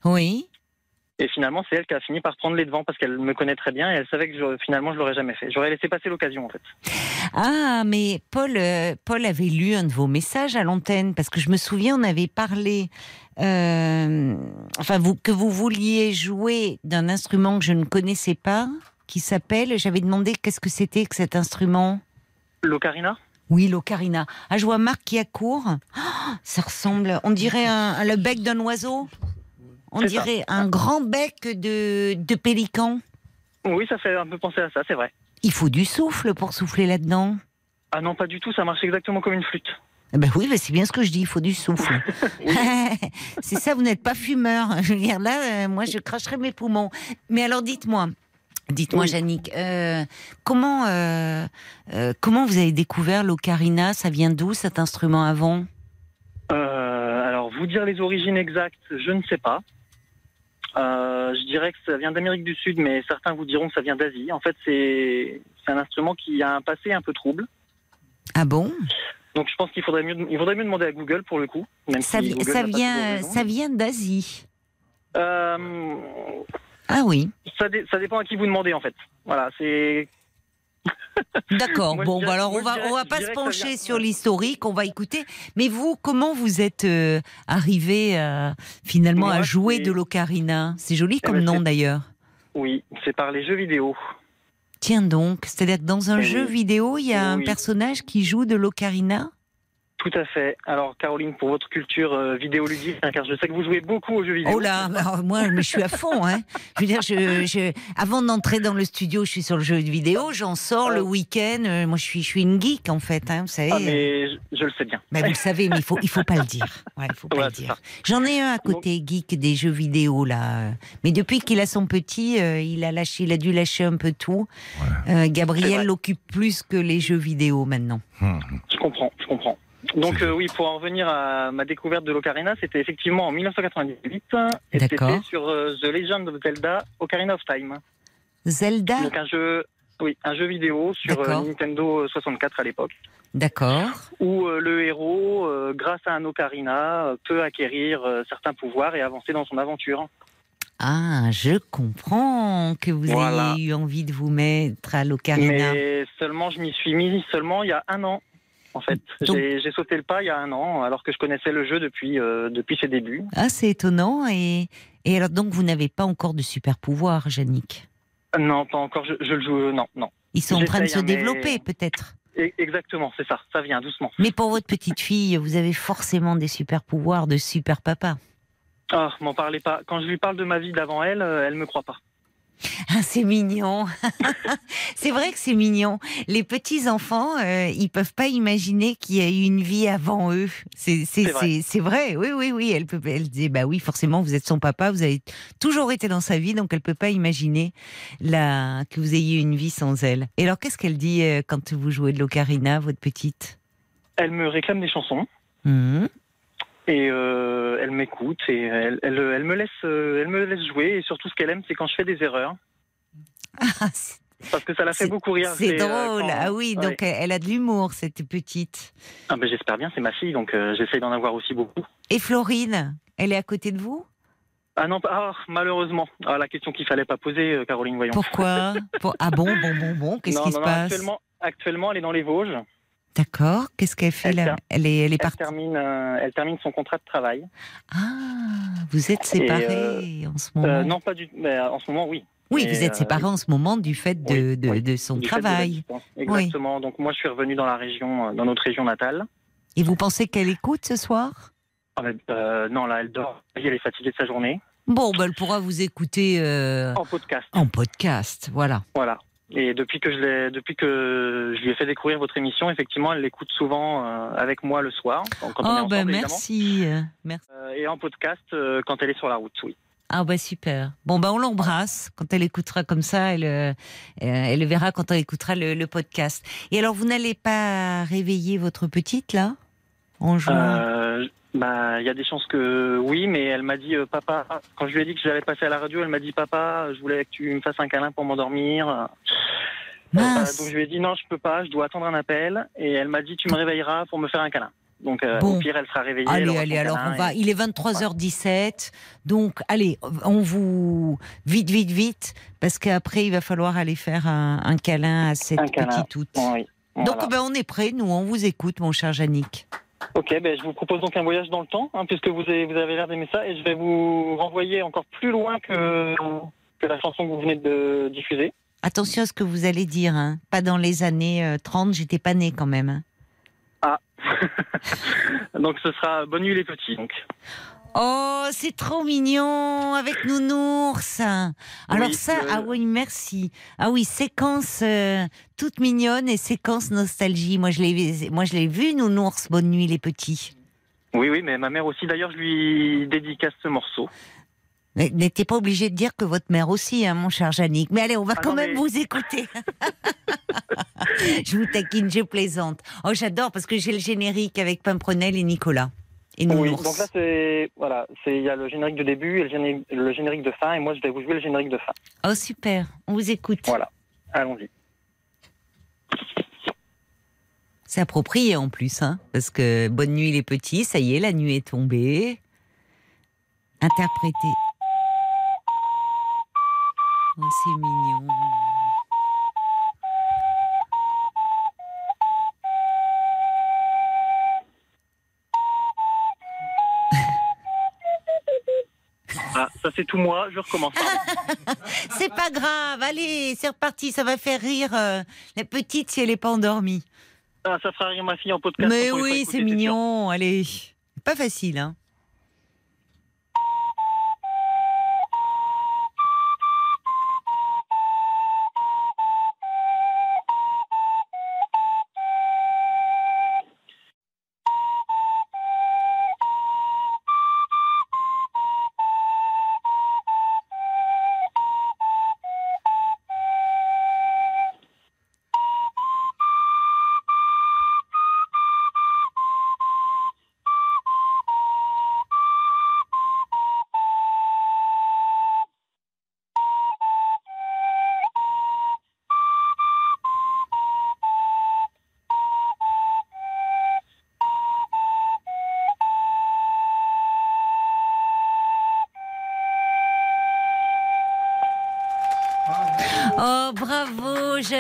Oui.
Et finalement, c'est elle qui a fini par prendre les devants parce qu'elle me connaît très bien et elle savait que je- finalement, je l'aurais jamais fait. J'aurais laissé passer l'occasion, en fait.
Ah, mais Paul, euh, Paul avait lu un de vos messages à l'antenne parce que je me souviens, on avait parlé, euh, enfin, vous, que vous vouliez jouer d'un instrument que je ne connaissais pas, qui s'appelle. J'avais demandé qu'est-ce que c'était que cet instrument.
L'ocarina?
Oui, l'ocarina. Ah, je vois Marc qui accourt. Oh, ça ressemble, on dirait un, le bec d'un oiseau. On
ça.
dirait un grand bec de, de pélican.
Oui, ça fait un peu penser à ça, c'est vrai.
Il faut du souffle pour souffler là-dedans.
Ah non, pas du tout, ça marche exactement comme une flûte.
Eh Ben oui, ben c'est bien ce que je dis, il faut du souffle. c'est ça, vous n'êtes pas fumeur. Je veux dire, là, euh, moi, je cracherais mes poumons. Mais alors, dites-moi, dites-moi,
Oui.
Jannick, euh, comment, euh, comment vous avez découvert l'ocarina? Ça vient d'où cet instrument avant
alors, vous dire les origines exactes, je ne sais pas. Euh, je dirais que ça vient d'Amérique du Sud, mais certains vous diront que ça vient d'Asie. En fait, c'est un instrument qui a un passé un peu trouble.
Ah bon?
Donc, je pense qu'il faudrait mieux, il faudrait mieux demander à Google pour le coup. Même
ça,
si
vient, ça vient d'Asie.
Euh,
Ah oui,
ça, ça dépend à qui vous demandez en fait. Voilà, c'est
d'accord. Bon,
dirais-
bah alors on va,
dirais-
on va pas se pencher sur l'historique, on va écouter. Mais vous, comment vous êtes euh, arrivé euh, finalement à jouer de l'ocarina? C'est joli
Eh
comme
ben,
nom d'ailleurs.
oui, c'est par les jeux vidéo.
Tiens donc, c'est-à-dire que dans un
Eh
jeu vidéo, il y a un
Oui.
personnage qui joue de l'ocarina?
Tout à fait. Alors, Caroline, pour votre culture euh, vidéoludique, hein, car je sais que vous jouez beaucoup aux jeux vidéo.
Oh là, alors, moi mais je suis à fond. Hein. Je veux dire, je, je- avant d'entrer dans le studio, je suis sur le jeu vidéo, j'en sors le week-end. euh, Moi, je suis, je suis une geek en fait, hein, vous savez.
Ah, mais je, je le sais bien.
Bah, vous le savez, mais il faut, il faut pas le dire. Ouais, il faut pas
Ouais,
le dire. J'en ai un à côté geek des jeux vidéo là, mais depuis qu'il a son petit, euh, il a lâché, il a dû lâcher un peu tout. Euh, Gabriel l'occupe plus que les jeux vidéo maintenant.
Hum,
Je comprends, je comprends. Donc euh, oui, pour en revenir à ma découverte de l'Ocarina, c'était effectivement en 1998 et c'était sur euh, The Legend of Zelda Ocarina of Time.
Zelda,
Donc un jeu, oui, un jeu vidéo sur euh. Nintendo 64 à l'époque,
d'accord.
où le héros, grâce à un Ocarina, peut acquérir certains pouvoirs et avancer dans son aventure.
Ah, je comprends que vous
Voilà.
ayez eu envie de vous mettre à l'ocarina.
Mais seulement, je m'y suis mis seulement il y a un an. En fait,
Donc-
j'ai sauté le pas il y a un an, alors que je connaissais le jeu depuis euh, depuis ses débuts.
Ah, c'est étonnant. Et, et alors, donc, vous n'avez pas encore de super pouvoir, Yannick?
Non, pas encore. Je, je le joue. Non, non.
Ils sont en train de se
hein, mais-
développer, peut-être.
Exactement, c'est ça. Ça vient doucement.
Mais pour votre petite fille, vous avez forcément des super pouvoirs de super papa.
Ah, m'en parlez pas. Quand je lui parle de ma vie d'avant elle, euh, elle me croit pas.
Ah, c'est mignon. c'est vrai que c'est mignon. Les petits enfants, euh, ils peuvent pas imaginer qu'il y a eu une vie avant eux. C'est
vrai.
Oui oui oui. Elle peut elle dit bah oui forcément vous êtes son papa. Vous avez toujours été dans sa vie donc elle peut pas imaginer la que vous ayez une vie sans elle. Et alors qu'est-ce qu'elle dit euh, quand vous jouez de l'ocarina votre petite?
Elle me réclame des chansons
Mhm.
Et euh, elle m'écoute et elle, elle, elle me laisse, euh, elle me laisse jouer. Et surtout, ce qu'elle aime, c'est quand je fais des erreurs,
Ah,
parce que ça la fait beaucoup rire.
c'est
euh,
drôle.
quand-
Ah oui donc elle elle a de l'humour cette petite.
Ah, ben, j'espère bien. C'est ma fille, donc euh, j'essaye d'en avoir aussi beaucoup.
Et Florine, elle est à côté de vous?
Ah non, pas- ah, malheureusement. Ah, la question qu'il fallait pas poser, Caroline, voyons.
Pourquoi? Pour- Ah bon, bon, bon, bon, qu'est-ce qui se
non,
passe?
actuellement, actuellement, elle est dans les Vosges.
D'accord, qu'est-ce qu'elle fait
Elle
là Elle est, elle est
termine, euh, elle termine son contrat de travail.
Ah, vous êtes séparés en ce moment
Euh, non, pas du tout. Mais euh, en ce moment, oui.
Oui, vous êtes
euh,
séparés en ce moment du fait de,
Oui,
de,
oui,
de son
de
travail.
distance. Exactement. Donc moi, je suis revenu dans la région, euh, dans notre région natale.
Et vous pensez qu'elle écoute ce soir?
Ah, mais, euh, non, là, elle dort. Elle est fatiguée de sa journée.
Bon, ben, elle pourra vous écouter euh,
En podcast.
en podcast, voilà.
Voilà. Et depuis que je l'ai, depuis que je lui ai fait découvrir votre émission, effectivement, elle l'écoute souvent euh, avec moi le soir, quand on est
oh,
ensemble,
ben merci. merci.
Euh, et en podcast euh, quand elle est sur la route, oui.
Ah, bah super. Bon, ben, on l'embrasse. Quand elle écoutera comme ça, elle, euh, euh, elle le verra quand elle écoutera le, le podcast. Et alors, vous n'allez pas réveiller votre petite, là? En jouant
Euh, bah, il y a des chances que oui, mais elle m'a dit, euh, papa, quand je lui ai dit que j'allais passer à la radio, elle m'a dit, papa, je voulais que tu me fasses un câlin pour m'endormir. Euh,
Mince.
donc je lui ai dit, non, je peux pas, je dois attendre un appel. Et elle m'a dit, tu me réveilleras pour me faire un câlin. Donc euh,
Bon.
au pire, elle sera réveillée.
Allez, allez, alors on va. Il est 23h17. Donc, allez, on vous. Vite, vite, vite. Parce qu'après, il va falloir aller faire un, un câlin à cette
Un câlin.
petite.
Oui.
Donc, ben, on est prêts, nous, on vous écoute, mon cher Yannick.
Ok, ben, je vous propose donc un voyage dans le temps, hein, puisque vous avez, vous avez l'air d'aimer ça, et je vais vous renvoyer encore plus loin que, que la chanson que vous venez de diffuser.
Attention à ce que vous allez dire. hein. Pas dans les années euh, 30, j'étais pas née quand même. hein.
Donc ce sera Bonne nuit les petits. Donc.
Oh, c'est trop mignon avec Nounours. Alors
Oui,
ça,
euh,
ah oui, merci. Ah oui, séquence euh, toute mignonne et séquence nostalgie. Moi, je l'ai, moi, je l'ai vu, Nounours. Bonne nuit, les petits.
Oui, oui, mais ma mère aussi, d'ailleurs, je lui dédicace ce morceau.
N'étiez pas obligé de dire que votre mère aussi, hein, mon cher Yannick. Mais allez, on va
Ah
quand
non,
même
mais-
vous écouter. je vous taquine, je plaisante. Oh, j'adore parce que j'ai le générique avec Pimprenel et Nicolas. Et
Oui,
Nounours.
donc là, c'est. Voilà, c'est- il y a le générique de début et le générique, le générique de fin, et moi, je vais vous jouer le générique de fin.
Oh, super. On vous écoute.
Voilà. Allons-y.
C'est approprié en plus, hein, parce que Bonne nuit les petits, ça y est, la nuit est tombée. Interprété. Oh, c'est mignon.
Ça, c'est tout moi, je recommence.
C'est pas grave, allez, c'est reparti, ça va faire rire euh, la petite si elle n'est pas endormie.
Ah, ça fera rire ma fille en podcast.
Mais oui, c'est mignon, allez. Pas facile, hein.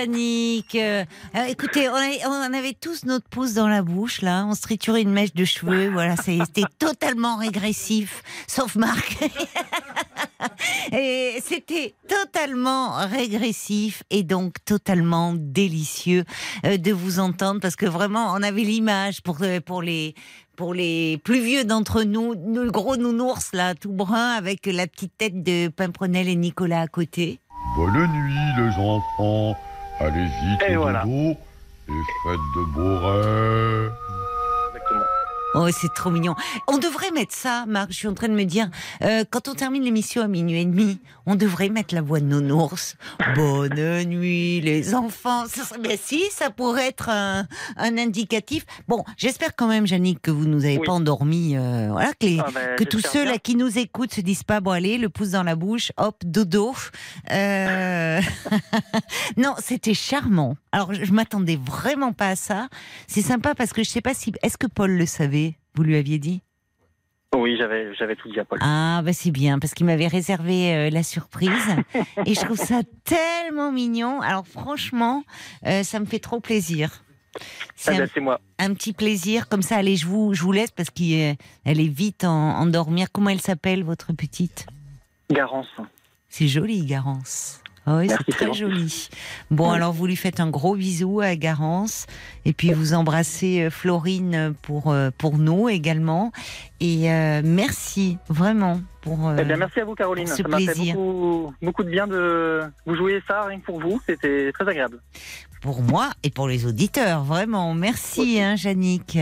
Yannick. Euh, euh, écoutez, on avait, on avait tous notre pouce dans la bouche, là. On se triturait une mèche de cheveux. Voilà, c'était totalement régressif. Sauf Marc. Et c'était totalement régressif et donc totalement délicieux euh, de vous entendre parce que vraiment, on avait l'image pour, pour les. Pour les plus vieux d'entre nous, nous, le gros nounours là, tout brun, avec la petite tête de Pimprenel et Nicolas à côté.
Bonne nuit les enfants, allez vite
Et
au
voilà.
dodo et faites de beaux rêves.
Exactement.
Oh, c'est trop mignon. On devrait mettre ça, Marc. Je suis en train de me dire, euh, quand on termine l'émission à minuit et demi, on devrait mettre la voix de nounours. Bonne nuit, les enfants. Ça serait, ben si, ça pourrait être un, un indicatif. Bon, j'espère quand même, Jannick, que vous nous avez
Oui.
pas endormis. euh, voilà, que, les-
Ah, ben,
que tous ceux là qui nous écoutent se disent pas, bon allez, le pouce dans la bouche, hop, dodo. Euh, non, c'était charmant. Alors, je, je m'attendais vraiment pas à ça. C'est sympa parce que je sais pas si, est-ce que Paul le savait Vous lui aviez dit?
Oui, j'avais, j'avais tout dit à Paul.
Ah, bah c'est bien, parce qu'il m'avait réservé euh, la surprise. et je trouve ça tellement mignon. Alors franchement, euh, ça me fait trop plaisir.
Ah
C'est
ben,
un,
moi.
un petit plaisir. Comme ça, allez, je vous, je vous laisse parce qu'elle est vite en endormir. Comment elle s'appelle, votre petite?
Garance.
C'est joli, Garance. Ah oui, c'est très joli. Bon,
Oui.
alors vous lui faites un gros bisou à Garance et puis vous embrassez euh, Florine pour, euh, pour nous également. Et euh, merci vraiment pour. euh,
Eh bien, merci à vous, Caroline.
ce
Ça m'a fait beaucoup, beaucoup de bien de vous jouer ça, rien que pour vous. C'était très agréable.
pour moi et pour les auditeurs, vraiment. Merci, hein, Yannick.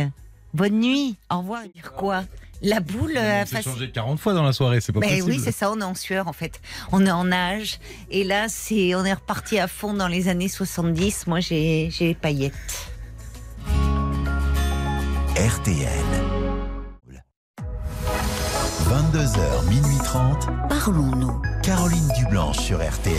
Bonne nuit. Au revoir. Dire quoi? La boule euh,
On s'est changé 40 fois dans la soirée, c'est pas
Ben
possible.
oui, c'est ça, on est en sueur en fait. On est en âge. Et là, c'est, on est reparti à fond dans les années 70. Moi, j'ai, j'ai les paillettes.
RTL. 22h, minuit 30.
Parlons-nous.
Caroline Dublanche sur RTL.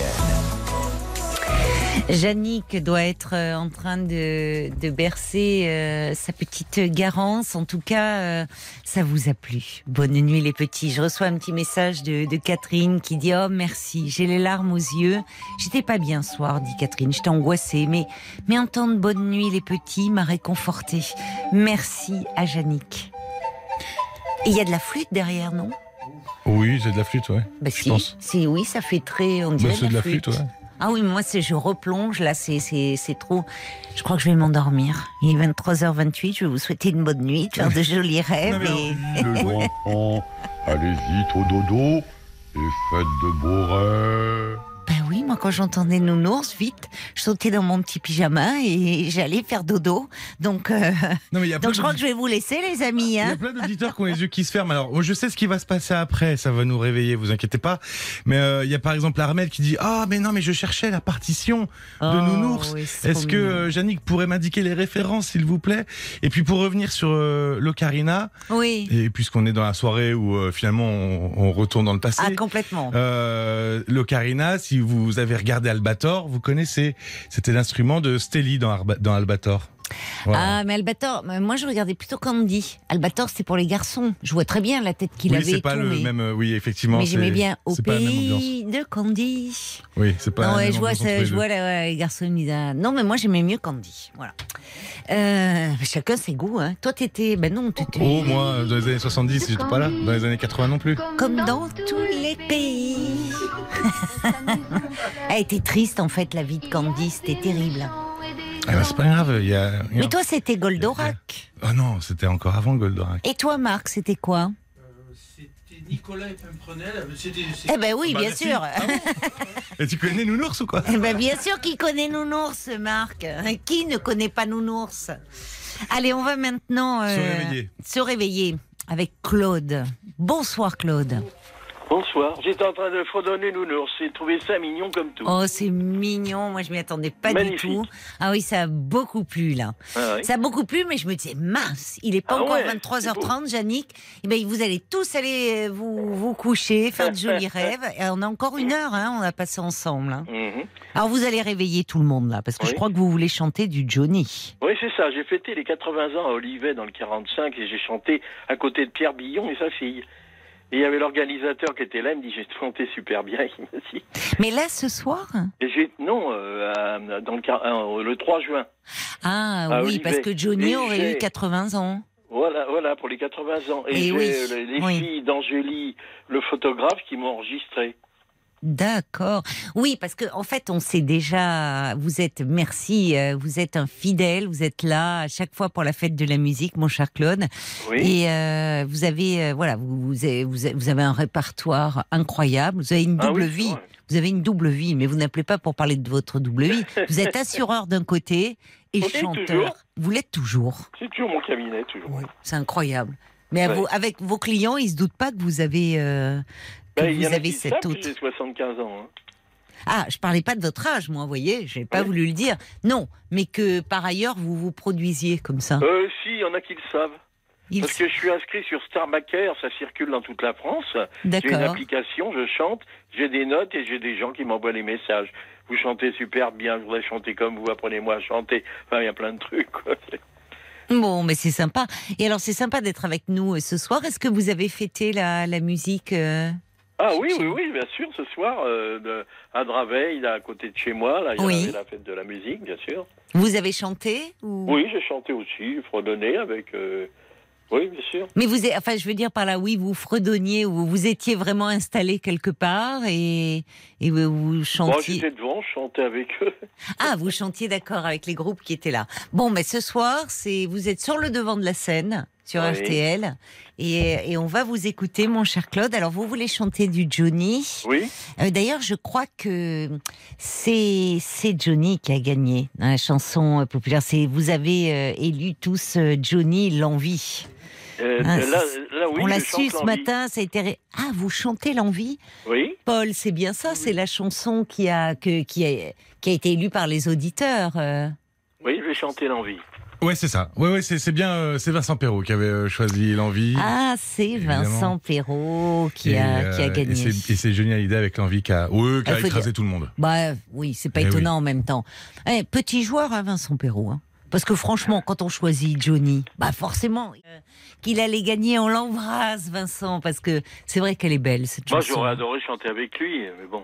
Yannick doit être euh, en train de, de bercer euh, sa petite Garance. En tout cas, euh, ça vous a plu. Bonne nuit les petits. Je reçois un petit message de, de Catherine qui dit Oh merci, j'ai les larmes aux yeux. J'étais pas bien ce soir, dit Catherine. J'étais angoissée, mais mais entendre Bonne nuit les petits m'a réconfortée. Merci à Yannick. Et il y a de la flûte derrière, non?
Oui, c'est de la flûte, ouais.
bah,
je
si,
pense.
si, oui, ça fait très. On
Bah,
dirait
c'est de la flûte, ouais.
Ah oui, moi, c'est je replonge, là, c'est, c'est, c'est trop. Je crois que je vais m'endormir. Il est 23h28, je vais vous souhaiter une bonne nuit, de faire de jolis rêves. et-
Les enfants, allez vite au dodo et faites de beaux rêves.
Ben oui, moi, quand j'entendais nounours, vite, je sautais dans mon petit pyjama et j'allais faire dodo. Donc, euh,
Non, mais
donc je crois que je vais vous laisser, les amis.
Il y a
Hein
plein d'auditeurs qui ont les yeux qui se ferment. Alors, je sais ce qui va se passer après. Ça va nous réveiller, vous inquiétez pas. Mais euh, il y a par exemple Armel qui dit Ah, mais non, mais je cherchais la partition de
Oh,
Nounours.
oui,
Est-ce que euh, Yannick pourrait m'indiquer les références, s'il vous plaît? Et puis pour revenir sur euh, l'Ocarina,
Oui.
et puisqu'on est dans la soirée où finalement on, on retourne dans le passé.
Ah, complètement.
L'ocarina, si vous avez regardé Albator, vous connaissez. C'était l'instrument de Stelly dans, Arba- dans Albator. Voilà.
Ah, mais Albator, moi je regardais plutôt Candy. Albator, c'est pour les garçons. Je vois très bien la tête qu'il
oui,
avait.
c'est pas
tout,
le
mais...
même. euh, Oui, effectivement.
mais j'aimais bien Au pays de Candy.
Oui, c'est pas.
non, ouais,
même
je vois, ça, je vois la- les garçons ah, Non, mais moi j'aimais mieux Candy. Voilà. Euh, chacun ses goûts. Hein. Toi, t'étais. Ben non, t'étais.
Oh, moi, dans les années 70, j'étais pas là. Dans les années 80 non plus.
Comme dans tous les pays. Elle était triste en fait, la vie de Candy, c'était terrible.
Ah, bah, c'est pas grave. Il y a. y a-
Mais toi, c'était Goldorak.
Oh non, c'était encore avant Goldorak.
Et toi, Marc, c'était quoi?
C'était Nicolas et Pimprenel. C'était,
Eh ben oui,
Bah,
bien
merci.
sûr.
Et tu connais Nounours ou quoi?
Eh ben bien sûr qu'il connaît Nounours, Marc. Qui ne connaît pas Nounours? Allez, on va maintenant euh,
Se réveiller.
se réveiller avec Claude. Bonsoir Claude.
Bonsoir. J'étais en train de fredonner Nounours. J'ai trouvé ça mignon comme tout.
Oh, c'est mignon. Moi, je m'y attendais pas
Magnifique.
du tout. Ah oui, ça a beaucoup plu là.
Ah.
Ça a beaucoup plu, mais je me disais mince, il est pas
Ah
encore
ouais,
23h30, Yannick. Eh ben, vous allez tous aller euh, vous vous coucher, faire de jolis rêves. Et on a encore une heure, hein, on a passé ensemble. hein.
Mhm.
Alors vous allez réveiller tout le monde là, parce que je crois que vous voulez chanter du Johnny.
Oui, c'est ça. J'ai fêté les 80 ans à Olivet dans le 45 et j'ai chanté à côté de Pierre Billon et sa fille. Et il y avait l'organisateur qui était là, il me dit j'ai chanté super bien. Il m'a dit.
Mais là, ce soir
Et non euh, dans le, euh, le 3 juin.
Ah oui,
Olivet.
parce que Johnny
Et
aurait eu 80 ans.
Voilà, voilà pour les 80 ans. Et,
Et
j'ai
oui,
euh, les
oui.
filles d'Angélie, le photographe, qui m'ont enregistré.
D'accord. Oui, parce que en fait, on sait déjà. Vous êtes, merci, euh, vous êtes un fidèle. Vous êtes là à chaque fois pour la fête de la musique, mon cher Claude.
Oui.
Et euh, vous avez, euh, voilà, vous, vous avez, vous un répertoire incroyable. Vous avez une
Ah
double
oui,
vie.
ouais.
Vous avez une double vie, mais vous n'appelez pas pour parler de votre double vie. Vous êtes assureur d'un côté et chanteur. Vous l'êtes toujours.
C'est toujours mon cabinet, toujours.
Oui, c'est incroyable. Mais à
Ouais.
vos- avec vos clients, ils se doutent pas que vous avez euh, que
Ben, y
vous
en
avez
que
autre.
J'ai 75 ans. hein.
Ah, je parlais pas de votre âge, moi, vous voyez, j'ai pas voulu le dire. Non, mais que par ailleurs vous vous produisiez comme ça.
Euh, si, il y en a qui le savent.
Ils-
Parce que je suis inscrit sur Starbacker, ça circule dans toute la France. J'ai une
D'accord.
application, je chante, j'ai des notes et j'ai des gens qui m'envoient des messages. Vous chantez super bien, je voudrais chanter comme vous, apprenez-moi à chanter. Enfin, il y a plein de trucs. quoi.
Bon, mais c'est sympa. Et alors, c'est sympa d'être avec nous euh, ce soir. Est-ce que vous avez fêté la, la musique euh,
Ah oui, oui, oui, bien sûr, ce soir, euh, de- à Draveil, là, à côté de chez moi, là, il y
Oui.
avait la fête de la musique, bien sûr.
Vous avez chanté ou...
Oui, j'ai chanté aussi, fredonné avec... euh, Oui, bien sûr.
Mais vous, êtes- enfin, je veux dire par là, oui, vous fredonniez ou vous étiez vraiment installé quelque part et, et vous, vous
Moi,
chantiez.
j'étais devant, je chantais avec eux.
Ah, vous chantiez d'accord avec les groupes qui étaient là. Bon, mais ce soir, c'est vous êtes sur le devant de la scène sur
Oui.
RTL et, et on va vous écouter, mon cher Claude. Alors, vous voulez chanter du Johnny?
Oui.
Euh, D'ailleurs, je crois que c'est Johnny qui a gagné dans la chanson euh, populaire. C'est vous avez euh, élu tous euh, Johnny l'envie.
Euh,
Ah,
là,
c'est-
là, oui,
on l'a su ce matin. Ça a été ah vous chantez l'envie?
Oui.
Paul, c'est bien ça. C'est la chanson qui a que qui a qui a été élue par les auditeurs.
Oui, je vais chanter l'envie.
Ouais, c'est ça. Ouais, ouais, c'est c'est bien. euh, c'est Vincent Perrault qui avait euh, choisi l'envie.
Ah, c'est. Vincent Perrault qui,
Et,
a,
euh,
qui a gagné.
c'est- et c'est Johnny Hallyday avec l'envie qui a, ouais, qui a écrasé
dire-
tout le monde.
Bah oui, c'est pas
Eh
étonnant
oui.
en même temps. Eh, petit joueur, hein, Vincent Perrault. hein. Parce que franchement, quand on choisit Johnny, bah forcément, euh, qu'il allait gagner, on l'embrasse, Vincent, parce que c'est vrai qu'elle est belle, cette
Moi, j'aurais adoré chanter avec lui, mais bon.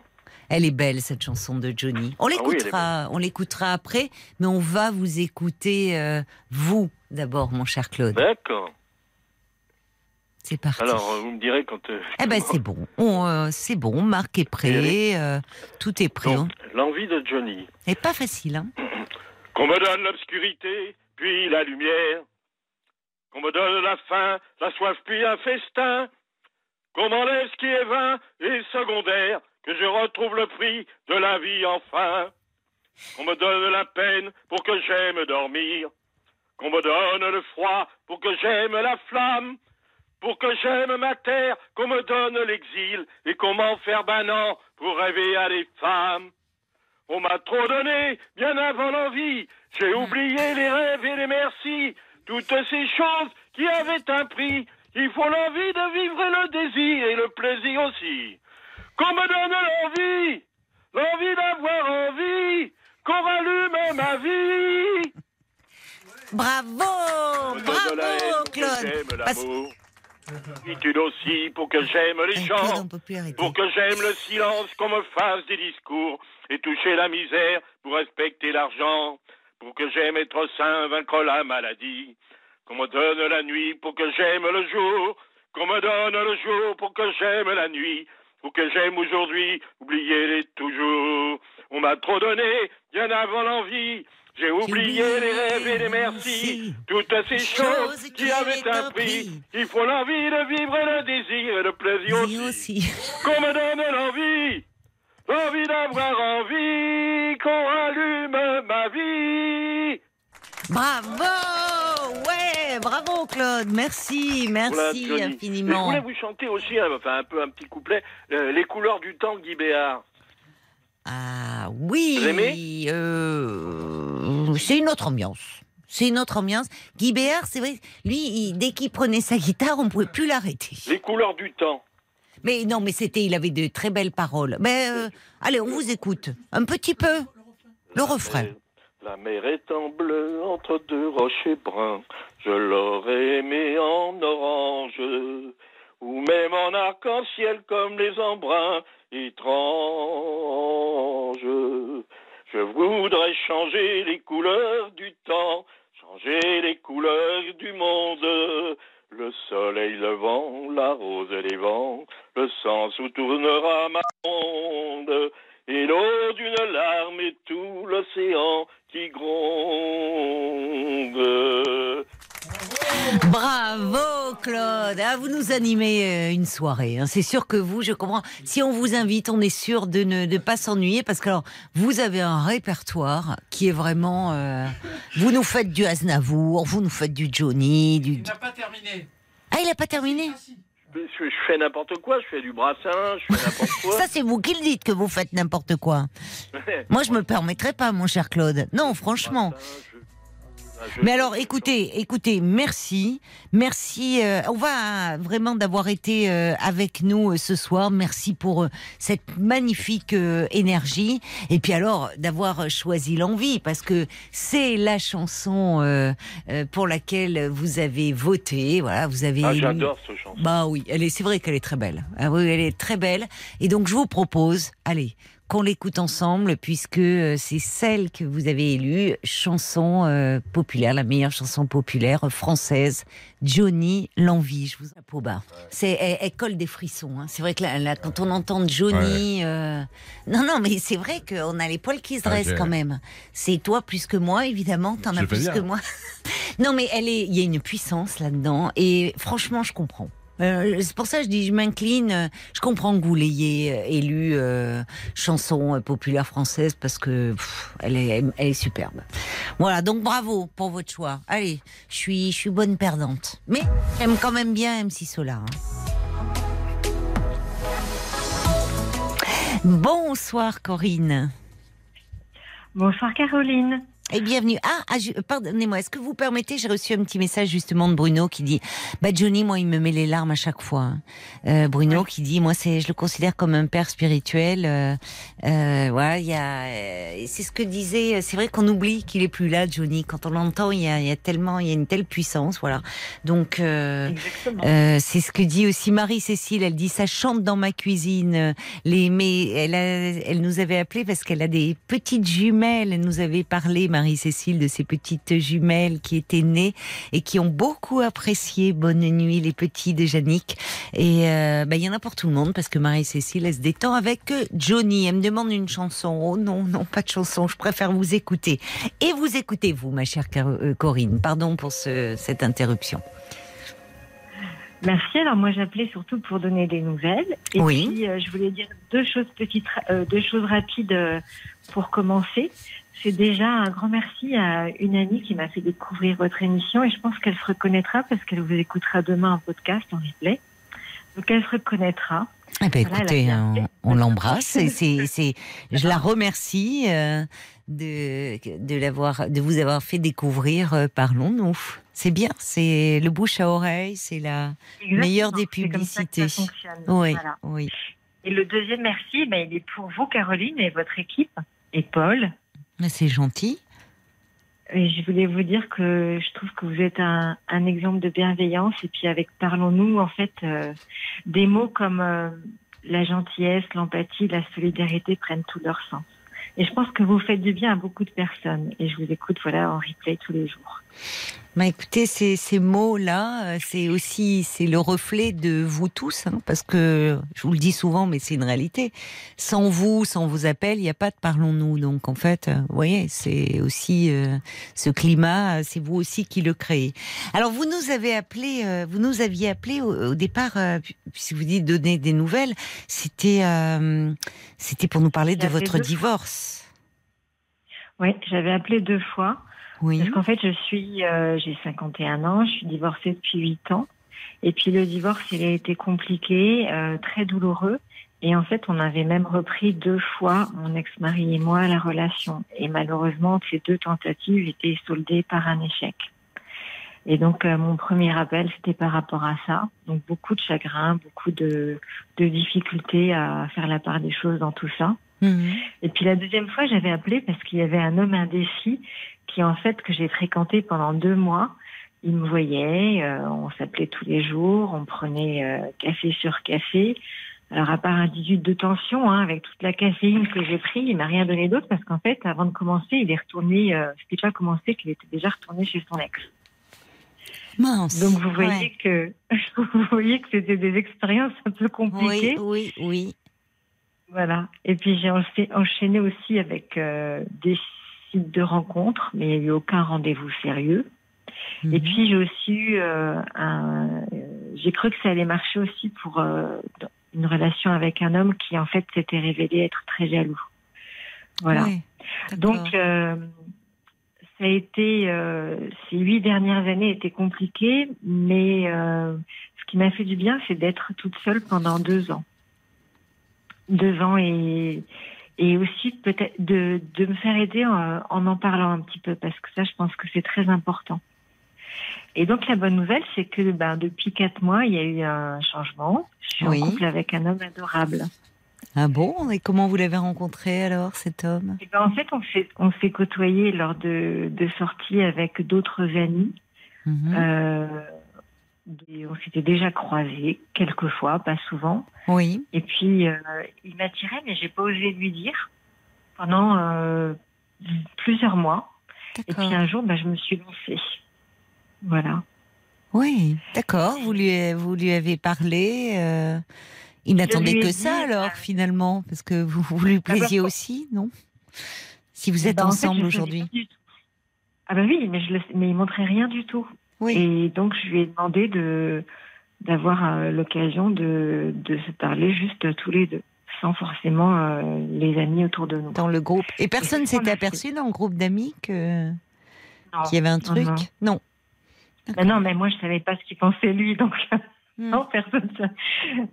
Elle est belle, cette chanson de Johnny. On
Ah oui,
l'écoutera, on l'écoutera après, mais on va vous écouter, euh, vous, d'abord, mon cher Claude.
D'accord.
C'est parti.
Alors, euh, vous me direz quand. euh,
Eh ben, c'est bon. On, euh, c'est bon. Marc est prêt. euh, tout est prêt.
Donc, l'envie de Johnny.
Et pas facile, hein.
Qu'on me donne l'obscurité, puis la lumière. Qu'on me donne la faim, la soif, puis un festin. Qu'on m'enlève ce qui est vain et secondaire. Que je retrouve le prix de la vie enfin. Qu'on me donne la peine pour que j'aime dormir. Qu'on me donne le froid pour que j'aime la flamme. Pour que j'aime ma terre, qu'on me donne l'exil et qu'on m'enferme un an pour rêver à des femmes. On m'a trop donné, bien avant l'envie. J'ai oublié les rêves et les merci. Toutes ces choses qui avaient un prix. Il faut l'envie de vivre et le désir et le plaisir aussi. Qu'on me donne l'envie, l'envie d'avoir envie, qu'on rallume ma vie.
Bravo, bravo, Claude.
j'aime
Parce-.
Solitude aussi pour que j'aime les gens. Pour que j'aime le silence, qu'on me fasse des discours et toucher la misère pour respecter l'argent. Pour que j'aime être sain, vaincre la maladie. Qu'on me donne la nuit pour que j'aime le jour. Qu'on me donne le jour pour que j'aime la nuit. Pour que j'aime aujourd'hui, oublier-les toujours. On m'a trop donné, bien avant l'envie. J'ai oublié les rêves et les merci. Toutes ces choses qui avaient un prix. Il faut l'envie de vivre et le désir et le plaisir aussi.
aussi.
Qu'on me donne l'envie, l'envie d'avoir envie, qu'on rallume ma vie.
Bravo Ouais, bravo Claude. Merci,
Voilà,
merci.
Et Je
infiniment.
voulais vous chanter aussi, hein, enfin un peu un petit couplet, euh, Les couleurs du temps, Guy Béard.
Ah oui.
Aimez
euh, c'est une autre ambiance. C'est une autre ambiance. Guy Béard, c'est vrai, lui, il- dès qu'il prenait sa guitare, on ne pouvait plus l'arrêter.
Les couleurs du temps.
Mais non, mais c'était, il avait de très belles paroles. Mais euh, allez, on vous écoute un petit peu. Le refrain.
La mer étant bleue entre deux rochers bruns, je l'aurais aimé en orange, ou même en arc-en-ciel comme les embruns étranges. Je voudrais changer les couleurs du temps, changer les couleurs du monde. Le soleil, le vent, la rose et les vents, le sens où tournera ma monde. Et l'eau d'une larme et tout l'océan qui gronde.
Bravo Claude. Ah, vous nous animez euh, une soirée. hein. C'est sûr que vous, je comprends. Si on vous invite, on est sûr de ne de pas s'ennuyer parce que alors, vous avez un répertoire qui est vraiment. euh, vous nous faites du Aznavour, vous nous faites du Johnny, du.
Il n'a pas terminé.
Ah, il a pas terminé?
Je, je fais n'importe quoi, je fais du brassin, je fais n'importe quoi.
Ça, c'est vous qui le dites que vous faites n'importe quoi. Moi, je me permettrais pas, mon cher Claude. Non, franchement. Mais alors, écoutez, écoutez, merci, merci. euh, on va vraiment d'avoir été euh, avec nous euh, ce soir. Merci pour euh, cette magnifique euh, énergie. Et puis alors d'avoir euh, choisi l'envie, parce que c'est la chanson euh, euh, pour laquelle vous avez voté. Voilà, vous avez.
Ah, j'adore ce chanson.
Bah oui, elle est. C'est vrai qu'elle est très belle. Ah oui, elle est très belle. Et donc je vous propose, allez, qu'on l'écoute ensemble, puisque euh, c'est celle que vous avez élue, chanson euh, populaire, la meilleure chanson populaire française, Johnny l'envie. Je vous peau bas. C'est, elle, elle colle des frissons. hein. C'est vrai que là, là, quand on entend Johnny, euh, non, non, mais c'est vrai qu'on a les poils qui se dressent
Ok.
quand même. C'est toi plus que moi, évidemment. T'en as plus que moi. non, mais elle est, il y a une puissance là-dedans, et franchement, je comprends. Euh, c'est pour ça que je dis, je m'incline. euh, Je comprends que vous l'ayez euh, élue chanson populaire française parce que elle est, elle est superbe. Voilà, donc bravo pour votre choix. Allez, je suis, je suis bonne perdante, mais j'aime quand même bien MC Solar. hein. Bonsoir Corinne.
Bonsoir Caroline.
Et bienvenue. Ah, ah, pardonnez-moi, est-ce que vous permettez, j'ai reçu un petit message justement de Bruno qui dit, bah Johnny, moi, il me met les larmes à chaque fois. hein. Euh, Bruno qui dit, moi, c'est, je le considère comme un père spirituel. Euh, euh, voilà, il y a, euh, c'est ce que disait. C'est vrai qu'on oublie qu'il est plus là, Johnny. Quand on l'entend, il y a, il y a tellement, il y a une telle puissance, voilà. Donc, euh, euh, c'est ce que dit aussi Marie-Cécile. Elle dit, ça chante dans ma cuisine. Les, mais elle, a- elle nous avait appelé parce qu'elle a des petites jumelles. Elle nous avait parlé, Marie-Cécile, de ces petites jumelles qui étaient nées et qui ont beaucoup apprécié Bonne Nuit, les petits de Yannick. Et euh, bah, il y en a pour tout le monde parce que Marie-Cécile, elle se détend avec euh, Johnny. Elle me demande une chanson. Oh non, non, pas de chanson. Je préfère vous écouter. Et vous écoutez, vous, ma chère euh, Corinne. Pardon pour ce- cette interruption.
Merci. Alors moi j'appelais surtout pour donner des nouvelles. Et
Oui.
puis euh, je voulais dire deux choses petites, euh, deux choses rapides euh, pour commencer. C'est déjà un grand merci à une amie qui m'a fait découvrir votre émission et je pense qu'elle se reconnaîtra parce qu'elle vous écoutera demain en podcast, en replay. Donc elle se reconnaîtra.
Eh ben,
Voilà,
écoutez, on, on l'embrasse je la remercie euh, de, de l'avoir, de vous avoir fait découvrir. euh, Parlons-nous. C'est bien, c'est le bouche à oreille, c'est la
Exactement,
meilleure des
ça
publicités.
ça.
Oui,
Voilà.
oui.
Et le deuxième merci, ben, il est pour vous Caroline et votre équipe et Paul.
Mais c'est gentil.
Je voulais vous dire que je trouve que vous êtes un, un exemple de bienveillance. Et puis avec Parlons-nous, en fait, euh, des mots comme euh, la gentillesse, l'empathie, la solidarité prennent tout leur sens. Et je pense que vous faites du bien à beaucoup de personnes. Et je vous écoute voilà en replay tous les jours.
Bah, écoutez, ces, ces mots-là, euh, c'est aussi c'est le reflet de vous tous, hein, parce que je vous le dis souvent, mais c'est une réalité. Sans vous, sans vos appels, il n'y a pas de parlons-nous. Donc en fait, euh, vous voyez, c'est aussi euh, ce climat, c'est vous aussi qui le créez. Alors vous nous avez appelé, euh, vous nous aviez appelé au, au départ, euh, puisque vous dites donner des nouvelles, c'était c'était pour nous parler de votre divorce.
Oui, j'avais appelé deux fois.
Oui.
Parce qu'en fait, je suis, euh, j'ai 51 ans, je suis divorcée depuis 8 ans. Et puis le divorce, il a été compliqué, euh, très douloureux. Et en fait, on avait même repris deux fois, mon ex-mari et moi, la relation. Et malheureusement, ces deux tentatives étaient soldées par un échec. Et donc, euh, mon premier appel, c'était par rapport à ça. Donc, beaucoup de chagrin, beaucoup de, de difficultés à faire la part des choses dans tout ça.
Mhm.
Et puis la deuxième fois, j'avais appelé parce qu'il y avait un homme indécis qui, en fait, que j'ai fréquenté pendant deux mois. Il me voyait, euh, on s'appelait tous les jours, on prenait euh, café sur café. Alors, à part un 18 de tension, hein, avec toute la caféine que j'ai pris, il m'a rien donné d'autre parce qu'en fait, avant de commencer, il est retourné, euh, c'était pas commencé qu'il était déjà retourné chez son ex.
Mince.
Donc, vous voyez
Ouais.
que, vous voyez que c'était des expériences un peu compliquées.
Oui, oui, oui.
Voilà. Et puis j'ai encha- enchaîné aussi avec euh, des sites de rencontres, mais il n'y a eu aucun rendez-vous sérieux.
Mhm.
Et puis j'ai aussi eu euh, un. euh, J'ai cru que ça allait marcher aussi pour euh, une relation avec un homme qui en fait s'était révélé être très jaloux. Voilà. Donc euh, ça a été euh, ces huit dernières années étaient compliquées, mais euh, ce qui m'a fait du bien, c'est d'être toute seule pendant deux ans. Deux ans et et aussi peut-être de, de me faire aider en, en en parlant un petit peu parce que ça, je pense que c'est très important. Et donc la bonne nouvelle, c'est que ben, depuis quatre mois, il y a eu un changement. Je suis
Oui.
en couple avec un homme adorable.
Ah bon? Et comment vous l'avez rencontré alors, cet homme?
Eh ben, en fait, on s'est on s'est côtoyé lors de, de sorties avec d'autres amis.
Mhm.
Euh, et on s'était déjà croisés quelques fois, pas souvent.
Oui.
Et puis euh, il m'attirait, mais j'ai pas osé lui dire pendant euh, plusieurs mois. Et puis un jour, ben, je me suis lancée. Voilà.
Oui, d'accord. Vous lui, vous lui avez parlé. euh, il n'attendait que
dit,
ça alors, finalement, parce que vous, vous lui
bah,
plaisiez aussi, non? Si vous êtes
Ben, en fait,
ensemble aujourd'hui.
Ah ben oui, mais je le, mais il montrait rien du tout. Et donc je lui ai demandé de d'avoir euh, l'occasion de, de se parler juste tous les deux, sans forcément euh, les amis autour de nous.
Dans le groupe. Et personne
ça,
aperçu dans le groupe d'amis que qu'il y avait un truc?
non.
Non.
Ben non, mais moi je savais pas ce qu'il pensait lui, donc
Hmm.
non, personne,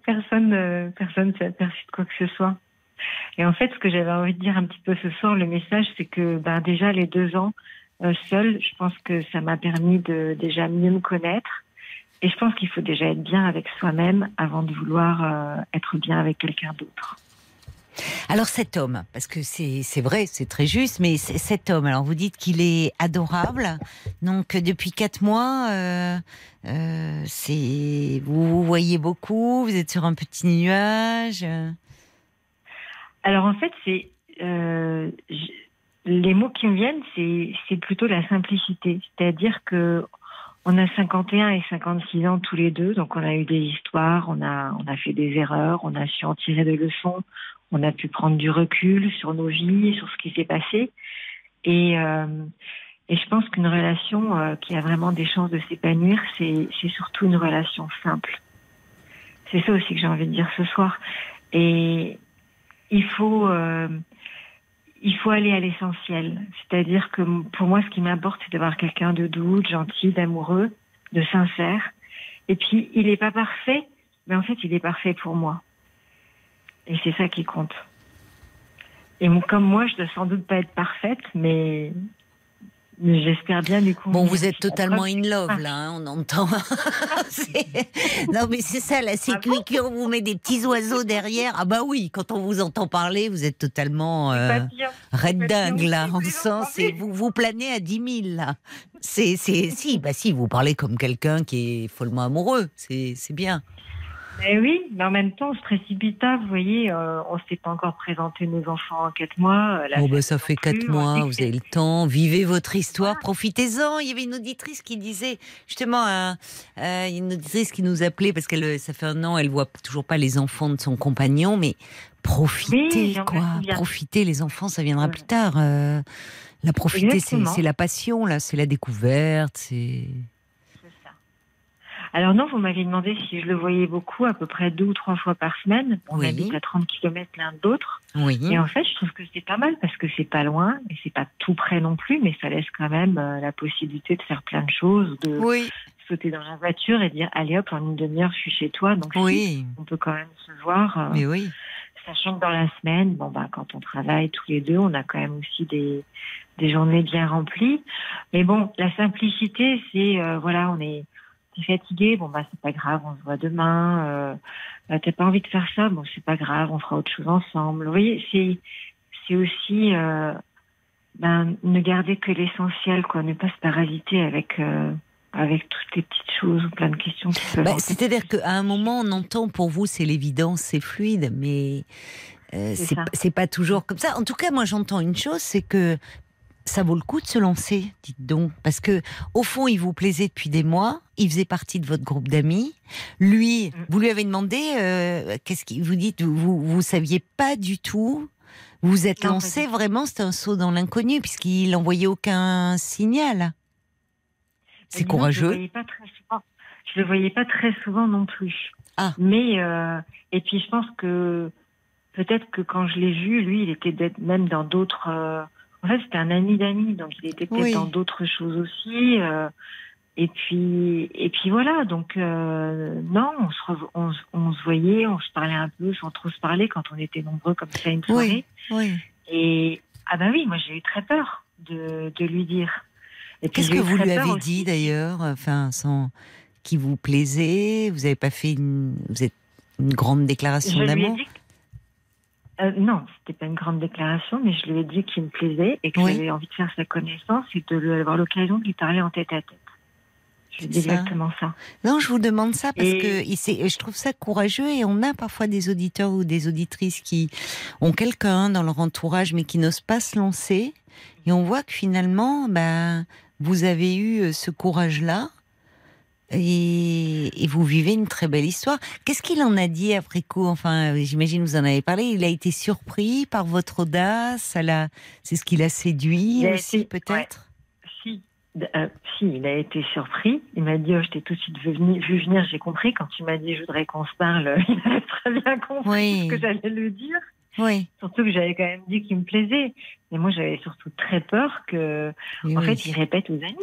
personne, euh, personne s'est aperçu de quoi que ce soit. Et en fait, ce que j'avais envie de dire un petit peu ce soir, le message, c'est que ben, déjà les deux ans euh, seul, je pense que ça m'a permis de déjà mieux me connaître. Et je pense qu'il faut déjà être bien avec soi-même avant de vouloir euh, être bien avec quelqu'un d'autre.
Alors cet homme, parce que c'est vrai, c'est très juste, mais cet homme, alors vous dites qu'il est adorable, donc depuis quatre mois, euh, euh, c'est vous vous voyez beaucoup, vous êtes sur un petit nuage.
Alors en fait, c'est euh, les mots qui me viennent, c'est plutôt la simplicité. C'est-à-dire que on a 51 et 56 ans tous les deux, donc on a eu des histoires, on a on a fait des erreurs, on a su en tirer des leçons, on a pu prendre du recul sur nos vies, sur ce qui s'est passé. Et euh, et je pense qu'une relation euh, qui a vraiment des chances de s'épanouir, c'est c'est surtout une relation simple. C'est ça aussi que j'ai envie de dire ce soir. Et il faut, euh, il faut aller à l'essentiel. C'est-à-dire que pour moi, ce qui m'importe, c'est d'avoir quelqu'un de doux, de gentil, d'amoureux, de sincère. Et puis, il n'est pas parfait, mais en fait, il est parfait pour moi. Et c'est ça qui compte. Et comme moi, je ne dois sans doute pas être parfaite, mais j'espère bien du coup.
Bon, vous êtes totalement in love là, hein, on entend. C'est- non, mais c'est ça, la sécu, on vous met des petits oiseaux derrière. Ah bah oui, quand on vous entend parler, vous êtes totalement euh, red dingue là. On sent, c'est vous vous planez à 10 000 là. C'est c'est si, bah si, vous parlez comme quelqu'un qui est follement amoureux. C'est c'est bien.
Mais oui, mais en même temps, on se précipite pas. Vous voyez, euh, on ne s'est pas encore présenté nos enfants en quatre mois. euh,
bah
fête
ça fait quatre mois, vous avez le temps, vivez votre histoire, profitez-en. Il y avait une auditrice qui disait justement, euh, euh, une auditrice qui nous appelait parce qu'elle, ça fait un an, elle voit toujours pas les enfants de son compagnon, mais profitez
Oui,
quoi, profitez. Les enfants, ça viendra plus tard. euh, la profiter, c'est la passion là, c'est la découverte, c'est.
Alors non, vous m'avez demandé si je le voyais beaucoup, à peu près deux ou trois fois par semaine. On
Oui.
habite à 30 km l'un de l'autre.
Oui.
Et en fait, je trouve que c'est pas mal parce que c'est pas loin et c'est pas tout près non plus, mais ça laisse quand même euh, la possibilité de faire plein de choses, de
Oui.
sauter dans la voiture et dire allez hop, en une demi-heure, je suis chez toi. Donc
Oui.
si, on peut quand même se voir. euh,
Mais oui.
Sachant que dans la semaine, bon bah quand on travaille tous les deux, on a quand même aussi des des journées bien remplies. Mais bon, la simplicité, c'est euh, voilà, on est t'es fatigué, bon bah c'est pas grave, on se voit demain. Euh, euh, T'as pas envie de faire ça, bon c'est pas grave, on fera autre chose ensemble. Vous voyez, c'est c'est aussi euh, ben, ne garder que l'essentiel, quoi, ne pas se parasiter avec euh, avec toutes les petites choses ou plein de questions qui.
Bah, C'est-à-dire qu'à un moment, on entend pour vous, c'est l'évidence, c'est fluide, mais euh,
c'est
pas toujours comme ça. En tout cas, moi, j'entends une chose, c'est que ça vaut le coup de se lancer, dites donc, parce que au fond, il vous plaisait depuis des mois, il faisait partie de votre groupe d'amis. Lui,
Mm.
vous lui avez demandé, euh, qu'est-ce qu'il vous dites, vous vous saviez pas du tout. Vous vous êtes
Non,
lancé vraiment, c'était un saut dans l'inconnu puisqu'il n'envoyait aucun signal. C'est
Je le
courageux.
voyais pas très souvent. Je le voyais pas très souvent non plus.
Ah.
Mais euh, et puis je pense que peut-être que quand je l'ai vu, lui, il était même dans d'autres. euh, En fait, c'était un ami d'amis, donc il était peut-être
Oui.
dans d'autres choses aussi. euh, Et puis et puis voilà. Donc euh, non, on se rev- on, se- on se voyait, on se parlait un peu sans trop se parler quand on était nombreux comme ça une soirée.
Oui.
Et ah ben oui, moi j'ai eu très peur de, de lui dire.
Qu'est-ce que vous lui avez
aussi
dit d'ailleurs Enfin, sans qui vous plaisait? Vous n'avez pas fait une, vous êtes une grande déclaration d'amour?
Euh, non, c'était pas une grande déclaration, mais je lui ai dit qu'il me plaisait et que
Oui.
j'avais envie de faire sa connaissance et de lui avoir l'occasion de lui parler en tête à tête. Je
C'est ça.
exactement ça.
Non, je vous demande ça parce
Et-
que je trouve ça courageux et on a parfois des auditeurs ou des auditrices qui ont quelqu'un dans leur entourage mais qui n'osent pas se lancer et on voit que finalement, ben, vous avez eu euh, ce courage-là et, et vous vivez une très belle histoire. Qu'est-ce qu'il en a dit après coup Enfin, j'imagine vous en avez parlé. Il a été surpris par votre audace. L'a- c'est ce qui l'a séduit
Il
aussi, peut-être?
Si, euh, si, il a été surpris. Il m'a dit, oh, je t'ai tout de suite vu venir, j'ai compris. Quand tu m'as dit, je voudrais qu'on se parle, il avait très bien compris
Oui.
ce que j'allais lui dire.
Oui.
Surtout que j'avais quand même dit qu'il me plaisait. Mais moi, j'avais surtout très peur que,
Oui,
en
oui.
fait, il répète aux amis.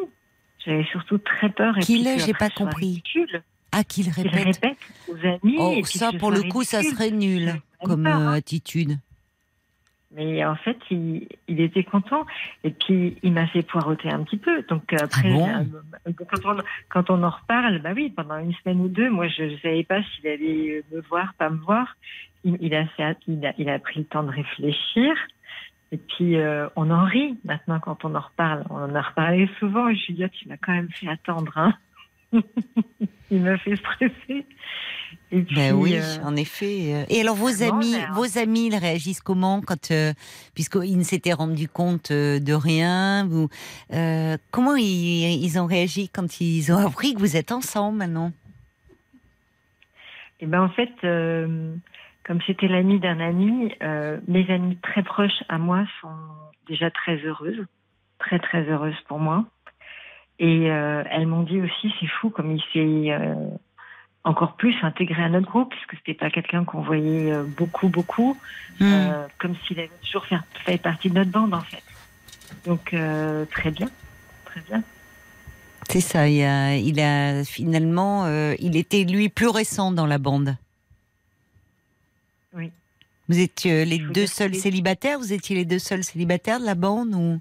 J'avais surtout très peur. et
Qu'il est, j'ai pas compris.
ridicule.
Ah, qu'il répète.
répète aux amis.
Oh,
et
ça, pour le coup, ça serait nul comme
peur,
euh,
hein.
attitude.
Mais en fait, il, il était content. Et puis, il m'a fait poireauter un petit peu. Donc après,
bon
euh, quand, on, quand on en reparle, bah oui, pendant une semaine ou deux, moi, je ne savais pas s'il allait me voir, pas me voir. Il, il a, fait, il, a, il a pris le temps de réfléchir. Et puis, euh, on en rit maintenant quand on en reparle. On en a reparlé souvent. Et Ah, tu m'as quand même fait attendre. Hein il m'a fait stresser. Et puis,
Ben oui,
euh,
en effet. Et alors vos amis,
euh,
vos amis, ils réagissent comment quand, euh, puisqu'ils ne s'étaient rendus compte euh, de rien, vous, euh, comment ils, ils ont réagi quand ils ont appris que vous êtes ensemble maintenant
Et ben en fait, comme c'était l'ami d'un ami, euh, mes amies très proches à moi sont déjà très heureuses, très très heureuses pour moi. Et euh, elles m'ont dit aussi, c'est fou comme il s'est euh, encore plus intégré à notre groupe, puisque c'était pas quelqu'un qu'on voyait beaucoup beaucoup,
Hmm.
comme s'il avait toujours fait, fait partie de notre bande en fait. Donc très bien, très bien.
C'est ça. Il a, il a finalement, il était lui plus récent dans la bande. Vous étiez les
Je vous
deux seuls célibataires? Vous étiez les deux seuls célibataires de la bande ou?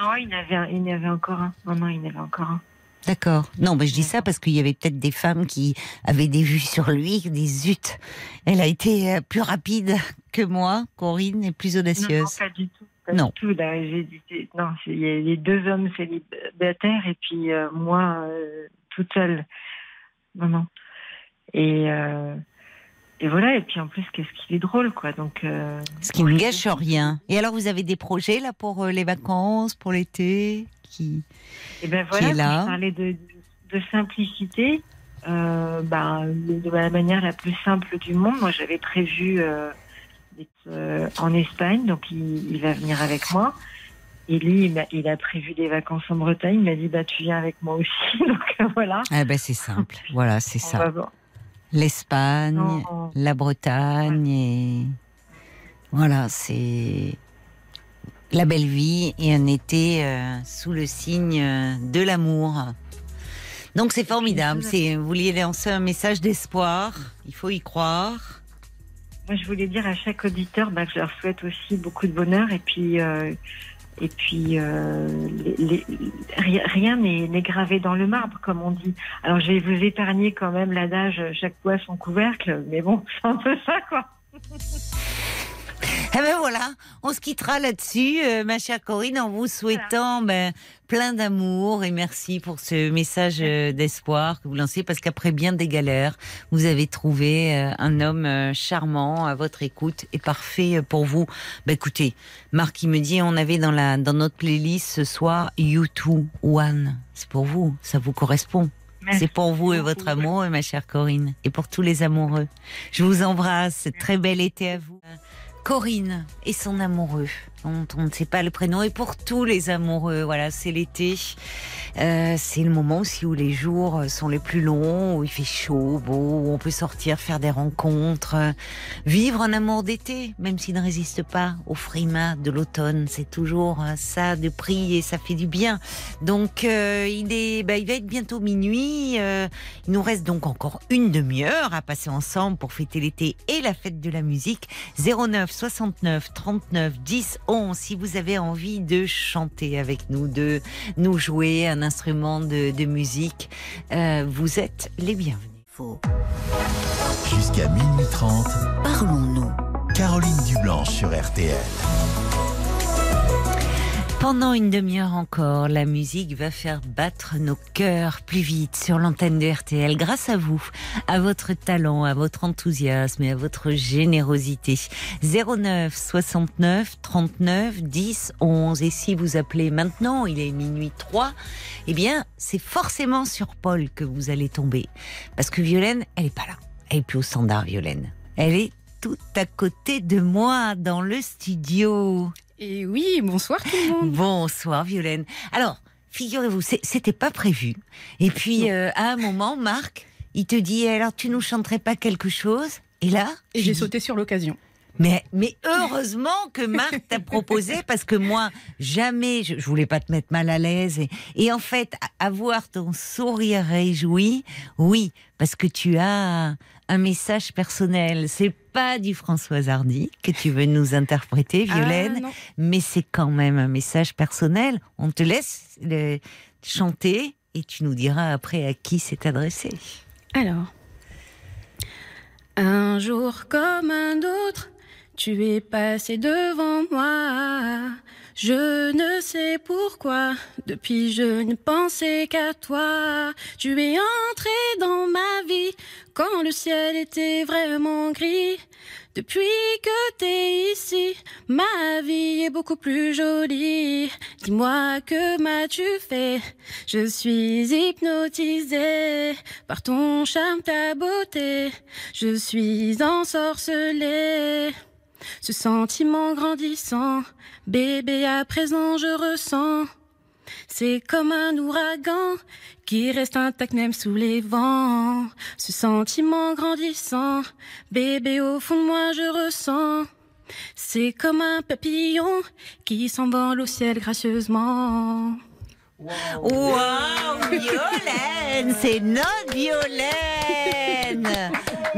Non, il y en avait, un- il y avait encore un. Non, non, il y avait encore un.
D'accord. Non, mais je dis ça parce qu'il y avait peut-être des femmes qui avaient des vues sur lui, des zut. Elle a été euh, plus rapide que moi, Corinne, et plus
Non, non,
audacieuse.
pas du tout. Pas
Non.
du tout. Là, j'ai dit- c'est- non, c'est- il y a les deux hommes célibataires et puis euh, moi euh, toute seule. Non, non. Et, euh, et voilà. Et puis en plus, qu'est-ce qu'il est drôle, quoi. Donc. euh,
Ce qui ne gâche rien. Et alors, vous avez des projets là pour euh, les vacances, pour l'été qui...
Et ben
qui
voilà.
est
quand
là.
Je parlais de, de simplicité. Euh, ben, de, la manière la plus simple du monde. Moi, j'avais prévu d'être en Espagne, donc il, il va venir avec moi. Et lui, il, a prévu des vacances en Bretagne. Il m'a dit, bah, tu viens avec moi aussi. Donc voilà.
Ah ben c'est simple. Voilà, c'est ça.
va.
L'Espagne, la Bretagne et voilà, c'est la belle vie et un été euh, sous le signe euh, de l'amour. Donc c'est formidable. C'est vous vouliez lancer un message d'espoir. Il faut y croire.
Moi, je voulais dire à chaque auditeur bah, que je leur souhaite aussi beaucoup de bonheur. Et puis, euh, et puis euh, les- les- ri- rien n'est gravé dans le marbre, comme on dit. Alors, je vais vous épargner quand même l'adage « chaque poids son couvercle », mais bon, c'est un peu ça, quoi.
Eh ben voilà, on se quittera là-dessus, euh, ma chère Corinne, en vous souhaitant ben, plein d'amour et merci pour ce message euh, d'espoir que vous lancez parce qu'après bien des galères, vous avez trouvé euh, un homme euh, charmant à votre écoute et parfait pour vous. Ben écoutez, Marc il me dit on avait dans la dans notre playlist ce soir You2 One. C'est pour vous, ça vous correspond. C'est pour vous et votre amour, et ma chère Corinne, et pour tous les amoureux. Je vous embrasse. Très bel été à vous. Corinne et son amoureux, on ne sait pas le prénom, et pour tous les amoureux, voilà, c'est l'été. Euh, c'est le moment aussi où les jours sont les plus longs, où il fait chaud, beau, où on peut sortir, faire des rencontres, vivre un amour d'été, même s'il ne résiste pas au frimas de l'automne. C'est toujours euh, ça de prix et ça fait du bien. Donc euh, il est, bah, il va être bientôt minuit. euh, il nous reste donc encore une demi-heure à passer ensemble pour fêter l'été et la fête de la musique. 09 69 39 10 11 si vous avez envie de chanter avec nous, de nous jouer un instrument de, de musique, euh, vous êtes les bienvenus.
Jusqu'à minuit 30,
Parlons-nous.
Caroline Dublanche sur RTL.
Pendant une demi-heure encore, la musique va faire battre nos cœurs plus vite sur l'antenne de RTL grâce à vous, à votre talent, à votre enthousiasme et à votre générosité. 09 69 39 10 11. Et si vous appelez maintenant, il est minuit 3, eh bien, c'est forcément sur Paul que vous allez tomber. Parce que Violaine, elle est pas là. Elle est plus au standard, Violaine. Elle est tout à côté de moi dans le studio.
Et oui, bonsoir tout le monde.
Bonsoir Violaine. Alors, figurez-vous, c'était pas prévu. Et puis, euh, à un moment, Marc, il te dit, alors tu nous chanterais pas quelque chose? Et là
Et j'ai sauté sur l'occasion.
Mais, mais heureusement que Marc t'a proposé parce que moi, jamais, je, je voulais pas te mettre mal à l'aise. Et, et en fait, avoir ton sourire réjoui, oui, parce que tu as un message personnel. C'est pas du François Hardy que tu veux nous interpréter,
Ah,
Violaine, mais c'est quand même un message personnel. On te laisse le chanter et tu nous diras après à qui c'est adressé.
Alors. Un jour comme un autre, tu es passé devant moi. Je ne sais pourquoi, depuis je ne pensais qu'à toi. Tu es entré dans ma vie quand le ciel était vraiment gris. Depuis que t'es ici, ma vie est beaucoup plus jolie. Dis-moi que m'as-tu fait? Je suis hypnotisée par ton charme, ta beauté. Je suis ensorcelée. Ce sentiment grandissant, bébé, à présent je ressens. C'est comme un ouragan qui reste intact même sous les vents. Ce sentiment grandissant, bébé, au fond de moi je ressens. C'est comme un papillon qui s'envole au ciel gracieusement.
Waouh, Violaine, c'est notre Violaine.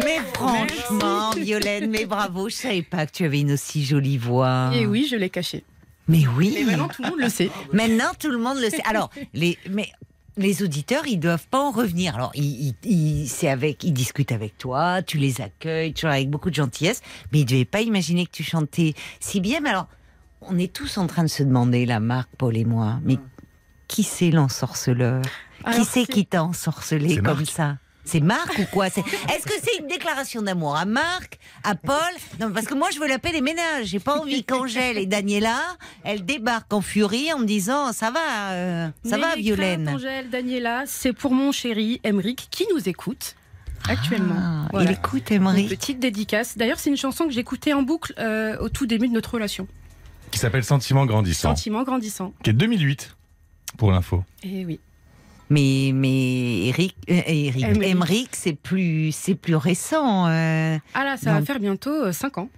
Mais franchement, Violaine, mais bravo, je savais pas que tu avais une aussi jolie voix.
Et oui, je l'ai caché.
Mais oui.
Mais maintenant tout le monde le sait.
Maintenant, tout le monde le sait. Alors, les, mais les auditeurs, ils doivent pas en revenir. Alors, ils, ils, ils- c'est avec, ils discutent avec toi, tu les accueilles, toujours avec beaucoup de gentillesse, mais ils devaient pas imaginer que tu chantais si bien. Mais alors, on est tous en train de se demander, la Marc, Paul et moi, mais qui c'est l'ensorceleur? Qui c'est qui t'a ensorcelé comme
Marc.
ça? C'est Marc ou quoi C'est- Est-ce que c'est une déclaration d'amour à Marc, à Paul Non, parce que moi je veux la paix des ménages. J'ai pas envie qu'Angèle et Daniela, elles débarquent en furie en me disant ça va, euh, ça va, Violaine.
Angèle, Daniela, c'est pour mon chéri Emeric qui nous écoute actuellement.
Ah,
Voilà.
Il écoute
Une
Emery.
petite dédicace. D'ailleurs, c'est une chanson que j'écoutais en boucle euh, au tout début de notre relation.
Qui s'appelle Sentiment grandissant.
Sentiment grandissant.
Qui est 2008, pour l'info.
Et oui.
Mais mais Eric, euh, Eric,
Emeric.
Emeric, c'est plus c'est plus récent. euh.
Ah là, ça va faire bientôt 5 ans.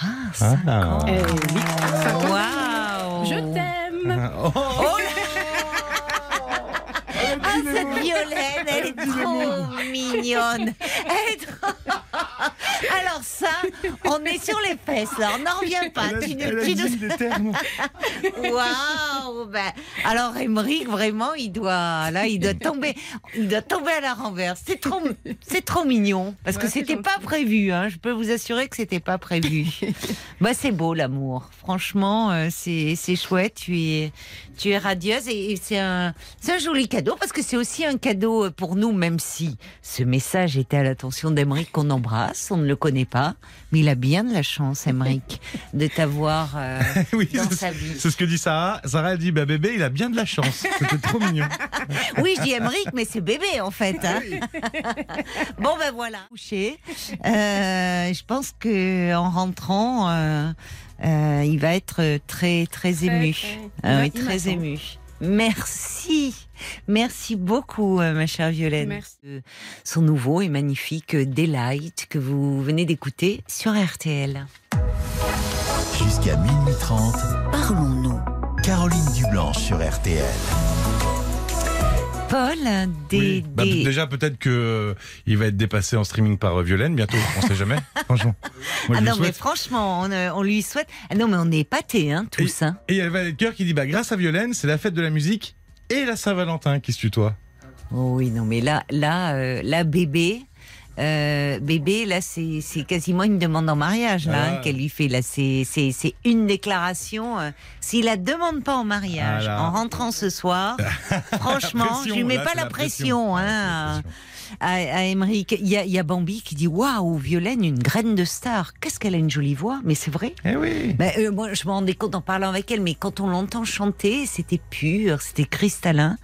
Ah, cinq
Ah.
ans.
Oui, cinq ans.
Waouh.
Je t'aime.
Oh,
Oh Ah, cette Violaine, elle est trop mignonne. Elle est trop... Alors ça, on est sur les fesses, là. On n'en revient pas. Tu nous- tu nous- Waouh ben, Alors Emmerich, vraiment, il doit, là, il doit tomber, il doit tomber à la renverse. C'est trop, c'est trop mignon parce que
Ouais, c'est
c'était pas prévu. Hein. Je peux vous assurer que c'était pas prévu. bah c'est beau l'amour. Franchement, euh, c'est, c'est chouette. Tu es, tu es radieuse et, et c'est un, c'est un joli cadeau parce que c'est aussi un cadeau euh, pour nous, même si ce message était à l'attention d'Emeric qu'on embrasse. On ne le connaît pas, mais il a bien de la chance, Emeric, de t'avoir euh,
oui,
dans
c'est-
sa vie.
c'est ce que dit Sarah. Sarah elle dit bah bébé, il a bien de la chance. C'était trop mignon.
Oui, je dis Emmerich, mais c'est bébé en fait. hein. bon ben voilà. Couché. Euh, je pense que en rentrant, euh, euh, il va être très très ému.
très.
Ah oui, très ému. Merci, merci beaucoup, euh, ma chère Violaine.
Merci.
Son nouveau et magnifique euh, Delight que vous venez d'écouter sur RTL.
Jusqu'à minuit 30,
Parlons-nous.
Caroline Dublanche sur RTL.
Paul, des,
Oui. Bah,
des-
déjà peut-être que euh, va être dépassé en streaming par euh, Violaine bientôt. On sait jamais. Franchement. Moi,
ah non mais franchement, on, euh, on lui souhaite. Ah non mais on est épatés, hein, tous. Hein.
Et il y a de Cœur qui dit bah grâce à Violaine, c'est la fête de la musique et la Saint-Valentin qui se tutoient.
Oh oui, non, mais là, là, euh, là, bébé, euh, bébé, là, c'est c'est quasiment une demande en mariage, là,
Ah.
hein, qu'elle lui fait. Là, c'est c'est c'est une déclaration. euh, S'il la demande pas en mariage,
Ah
en rentrant ce soir, franchement,
pression,
je lui mets
là,
pas la
la
pression,
pression.
hein.
La pression.
À, à Émeric. il y y a Bambi qui dit waouh Violaine une graine de star qu'est-ce qu'elle a une jolie voix? Mais c'est vrai
Eh oui.
ben, euh, moi, je me rendais compte en parlant avec elle, mais quand on l'entend chanter, c'était pur, c'était cristallin,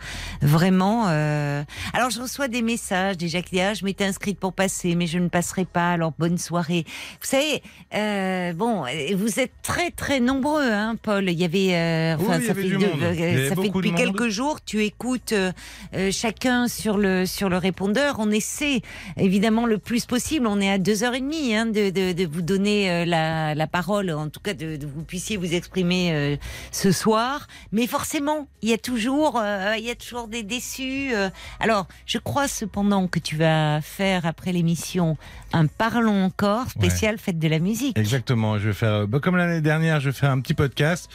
vraiment. euh, Alors, je reçois des messages déjà qui disent ah, je m'étais inscrite pour passer, mais je ne passerai pas. Alors, bonne soirée. Vous savez, euh, bon, vous êtes très très nombreux, hein, Paul. Il y avait, euh,
Oui,
enfin,
il y
ça
avait
fait,
du monde.
ça fait
de
depuis quelques jours, tu écoutes euh, euh, chacun sur le sur le répondeur. On essaie évidemment le plus possible. On est à deux heures et demie hein, de, de, vous donner euh, la, la parole, en tout cas de, vous puissiez vous exprimer euh, ce soir. Mais forcément, il y a toujours, euh, il y a toujours des déçus. Alors, je crois cependant que tu vas faire après l'émission un parlons encore spécial fête de la musique.
Exactement, je vais faire, bah, comme l'année dernière, je vais faire un petit podcast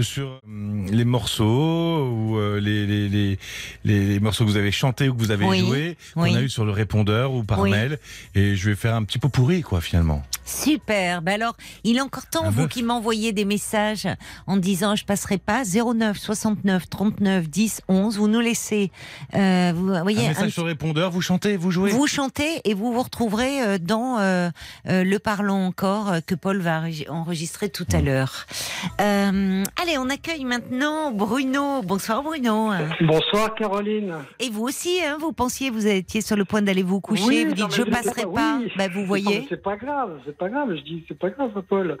sur hum, les morceaux ou euh, les, les, les, les, les morceaux que vous avez chantés ou que vous avez
Oui,
joués, qu'on
oui.
a eu sur le répondeur ou par
Oui.
mail, et je vais faire un petit pot pourri, quoi, finalement.
Super. Ben alors, il est encore temps, vous qui m'envoyez des messages en disant je passerai pas 09 69 39 10 11. Vous nous laissez, euh, vous voyez,
un message sur répondeur, vous chantez, vous jouez.
vous chantez et vous vous retrouverez euh, dans euh, euh, le parlons encore euh, que Paul va enregi- enregistrer tout à l'heure. Euh, allez, on accueille maintenant Bruno. Bonsoir Bruno.
Bonsoir Caroline.
Et vous aussi, hein, vous pensiez, vous étiez sur le point d'aller vous coucher,
Oui,
vous dites je passerai pas.
oui.
Ben, vous voyez.
C'est pas grave, c'est pas grave. Je dis c'est pas grave, Paul.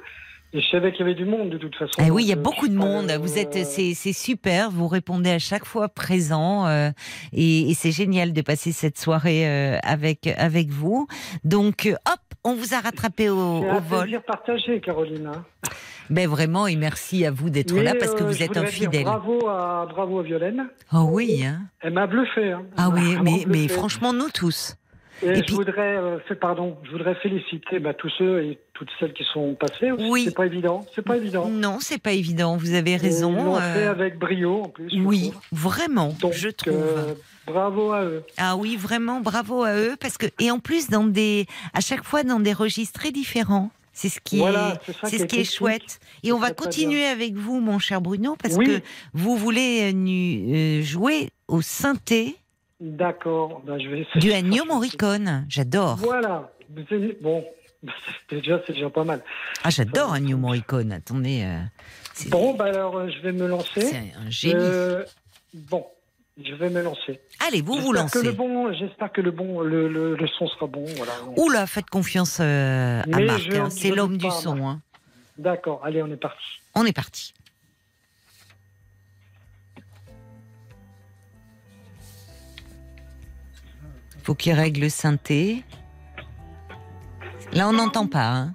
Et je savais qu'il y avait du monde de toute façon.
Eh oui, il y a
euh,
beaucoup de monde.
euh,
Vous êtes, c'est, super. Vous répondez à chaque fois présent, euh, et, et c'est génial de passer cette soirée euh, avec avec vous. Donc, euh, hop, on vous a rattrapé au,
C'est
au
un
vol.
plaisir partagé, Caroline.
Ben vraiment, et merci à vous d'être là parce que
euh,
vous êtes un fidèle.
Bravo à bravo à Violaine.
Oh oui, hein.
Elle m'a bluffé. hein.
Ah oui, mais, franchement, nous tous.
Et,
Et
je
puis-
voudrais, euh, pardon, je voudrais féliciter bah, tous ceux et toutes celles qui sont passés.
Oui.
C'est pas évident? C'est pas évident.
Non, c'est pas évident. Vous avez raison.
Ils
euh,
fait avec brio en plus.
oui, vraiment,
Donc,
je trouve.
euh, bravo à eux.
Ah oui, vraiment, bravo à eux parce que et en plus dans des à chaque fois dans des registres très différents. C'est ce qui
Voilà,
est,
c'est qui
ce
est
qui est chouette. Et on va continuer avec vous, mon cher Bruno, parce
Oui.
que vous voulez euh, jouer au synthé
D'accord. Bah, je vais
du Ennio Morricone. J'adore.
Voilà. Bon, déjà, c'est déjà pas mal.
Ah, j'adore Ennio Morricone. Attendez, euh,
Bon, bah alors, euh, je vais me lancer.
c'est un génie.
Euh, bon, je vais me lancer.
Allez, vous vous
J'espère que
lancez.
le bon, j'espère que le bon, le, le, le son sera bon. Voilà.
Oula, faites confiance euh, à
Mais
Marc. hein. C'est l'homme du son. Hein.
D'accord. Allez, on est parti.
On est parti. Faut qu'il règle le synthé. Là, on n'entend pas. hein.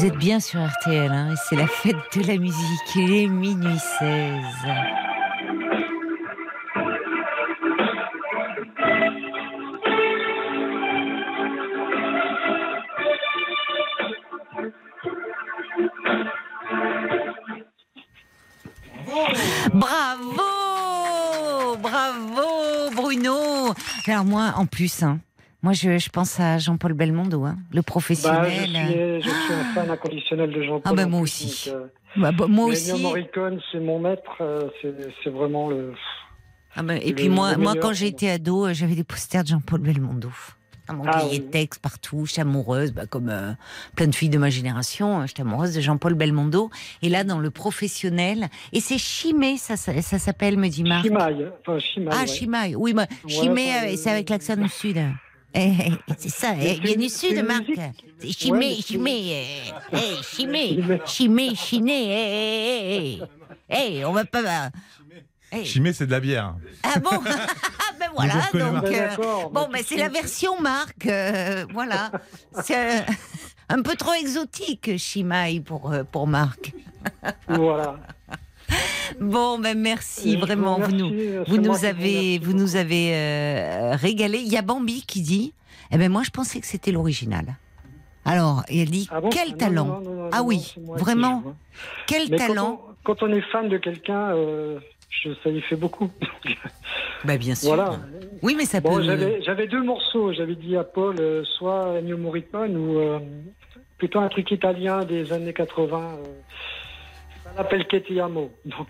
Vous êtes bien sur RTL, hein, et c'est la fête de la musique. Il est minuit 16. Bravo Bravo Bruno Alors moi, en plus, hein, moi je, je pense à Jean-Paul Belmondo, hein, le
Bah,
professionnel.
un fan inconditionnel de Jean-Paul.
Ah bah,
en
moi aussi.
donc, euh,
Bah, bah, moi aussi.
Morricone, c'est mon maître. euh, c'est vraiment le.
Ah bah, et puis moi, moi quand j'étais ado, euh, j'avais des posters de Jean-Paul Belmondo. Dans mon
Ah
cahier de texte, partout, je suis amoureuse, bah, comme euh, plein de filles de ma génération, j'étais amoureuse de Jean-Paul Belmondo. Et là, dans le professionnel, et c'est Chimay, ça, ça, ça s'appelle, me dit Marc.
Chimaï. Enfin, Chimaï.
Ah,
ouais.
Chimay, oui,
Ouais,
Chimay, euh, c'est avec l'accent du Sud. Eh, c'est ça, eh, il vient du
c'est
Sud, Marc.
mais c'est-
Chimay, eh, Chimay, Chimay, Chiné, eh, on va pas... eh.
Chimay, c'est de la bière.
Ah bon? Ah ben voilà, donc... Euh,
D'accord,
bon,
bah,
ben c'est la version Marc, euh, voilà. C'est euh, un peu trop exotique, Chimay, pour, euh, pour Marc.
Voilà.
Bon, ben merci,
Je
vraiment, vous nous,
moi
nous avez, vous nous avez euh, régalé. Il y a Bambi qui dit, eh ben moi je pensais que c'était l'original. Alors, et elle dit,
Ah bon?
quel
Ah
talent
non, non, non,
Ah oui, vraiment,
hein.
quel
Mais
talent
Quand on, quand on est fan de quelqu'un, euh, ça y fait beaucoup.
Bah bien sûr.
Voilà.
Oui, mais ça
Bon,
peut...
j'avais j'avais deux morceaux. J'avais dit à Paul, euh, soit Ennio Morricone ou euh, plutôt un truc italien des années 80. Euh, ça s'appelle. Donc,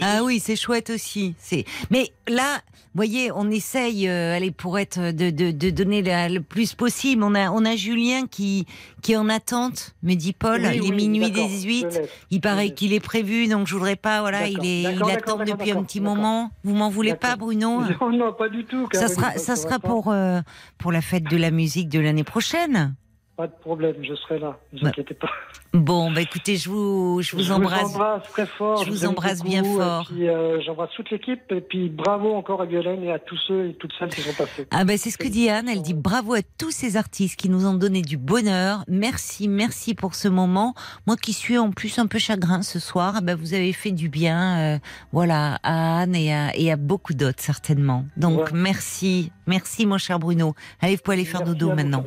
Ah oui, c'est chouette aussi. C'est. Mais là, voyez, on essaye, euh, allez, pour être de, de, de donner la- le plus possible. On a on a Julien qui qui est en attente, me dit Paul.
Oui,
il est minuit
d'accord,
18.
je laisse,
Il paraît qu'il est prévu, donc je voudrais pas. Voilà, il est il attend depuis un petit moment. Vous m'en voulez pas, Bruno?
Non, non, pas du tout.
Ça sera ça sera pour euh, pour la fête de la musique de l'année prochaine.
Pas de problème, je serai là. Ne vous
Bah,
inquiétez pas.
Bon, bah écoutez, je vous je vous embrasse.
Je vous embrasse très fort.
Je vous embrasse
beaucoup,
bien fort.
euh, J'embrasse toute l'équipe. Et puis bravo encore à Violaine et à tous ceux et toutes celles qui sont passés.
Ah ben c'est ce que dit Anne, elle dit bravo à tous ces artistes qui nous ont donné du bonheur. Merci, merci pour ce moment. Moi qui suis en plus un peu chagrin ce soir, ah ben vous avez fait du bien, euh, voilà, à Anne et à, et à beaucoup d'autres certainement. Donc
Ouais.
merci, merci mon cher Bruno. Allez, vous pouvez aller faire
Merci
dodo
vous,
maintenant.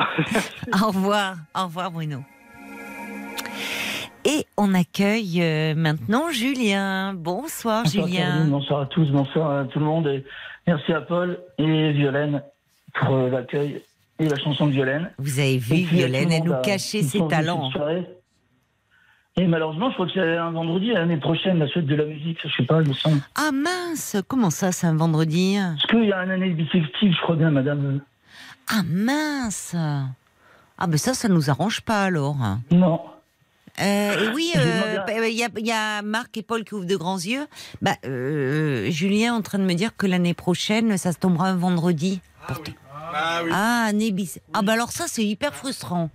Au revoir, au revoir Bruno. Et on accueille euh, maintenant Julien. Bonsoir
Bonsoir,
Julien.
Caroline, bonsoir à tous, bonsoir à tout le monde. Et merci à Paul et Violaine pour euh, l'accueil et la chanson de Violaine.
Vous avez vu
puis,
Violaine, elle nous
a
cachait ses talents.
Et malheureusement, je crois que c'est un vendredi l'année prochaine, la fête de la musique. Je sais pas, il me semble.
Ah mince, comment ça, c'est un vendredi
Est-ce qu'il y a une année bissextile, je crois bien, madame
Ah mince Ah ben ça, ça nous arrange pas alors.
Non.
Euh, et oui,
J'ai
euh, bah, il y, a, il y a Marc et Paul qui ouvrent de grands yeux. Bah, euh, Julien est en train de me dire que l'année prochaine, ça se tombera un vendredi. Pourtant.
Ah oui.
Ah, année bis- Ah bah alors ça, c'est hyper frustrant.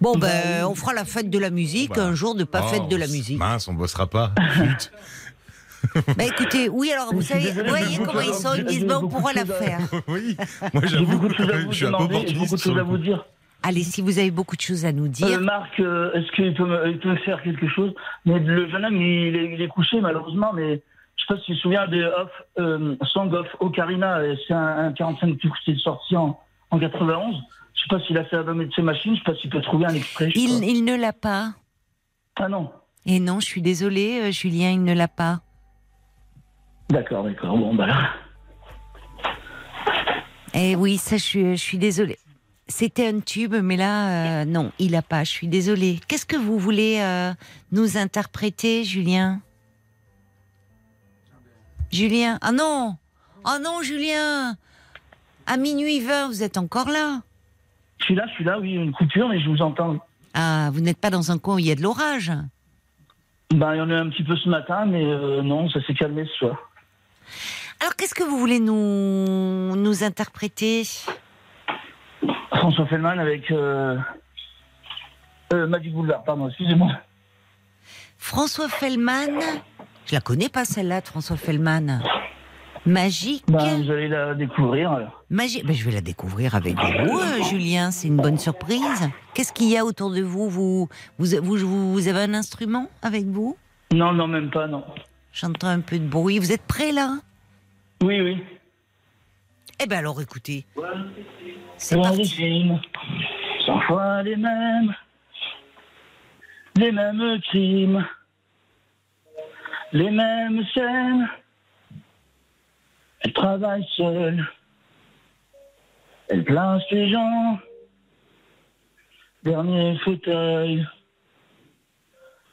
Bon ben, on fera la fête de la musique
Bah,
un jour de pas
oh,
fête de la musique.
Mince, on bossera pas.
Bah écoutez, oui alors vous savez, vous voyez comment ils sont, ils disent ben, on pourra la faire.
oui, moi
J'ai
j'avoue,
beaucoup de choses à vous
je suis un peu
demander, j'ai beaucoup
opportuniste
de
sur
choses
le
à vous
coup.
dire.
Allez, si vous avez beaucoup de choses à nous dire.
Euh, Marc, euh, est-ce qu'il peut, me, il peut faire quelque chose? Mais le jeune homme, il est, il est couché malheureusement, mais je sais pas si tu te souviens de Off, euh, Song of Ocarina, c'est un, un 45 tours qui est sorti en, en 91. Je sais pas s'il a fait album de ses machines, je sais pas s'il peut trouver un extrait.
Il, il ne l'a pas.
Ah non.
Et non, je suis désolée, euh, Julien, il ne l'a pas.
D'accord, d'accord. Bon, bah là.
Eh oui, ça, je suis, je suis désolée. C'était un tube, mais là, euh, non, il n'a pas. Je suis désolée. Qu'est-ce que vous voulez euh, nous interpréter, Julien? Julien Ah non Ah non, Julien À minuit 20, vous êtes encore là?
Je suis là, je suis là, oui, une coupure, mais je vous entends.
Ah, vous n'êtes pas dans un coin où il y a de l'orage?
Ben, il y en a un petit peu ce matin, mais euh, non, ça s'est calmé ce soir.
Alors, qu'est-ce que vous voulez nous, nous interpréter?
François Fellman avec euh, euh, Magic Boulevard, pardon, excusez-moi.
François Fellman? Je la connais pas, celle-là, de François Fellman. Magique?
Ben, vous allez la découvrir alors.
Magie. Ben, je vais la découvrir avec vous, euh, Julien. C'est une bonne surprise. Qu'est-ce qu'il y a autour de vous vous, vous, vous, vous- vous avez un instrument avec vous?
Non, non, même pas, non.
J'entends un peu de bruit. Vous êtes prêts là?
Oui, oui.
Eh ben alors, écoutez.
C'est parti. cent fois les mêmes, les mêmes crimes, les mêmes scènes. Elle travaille seule, elle place les gens, dernier fauteuil,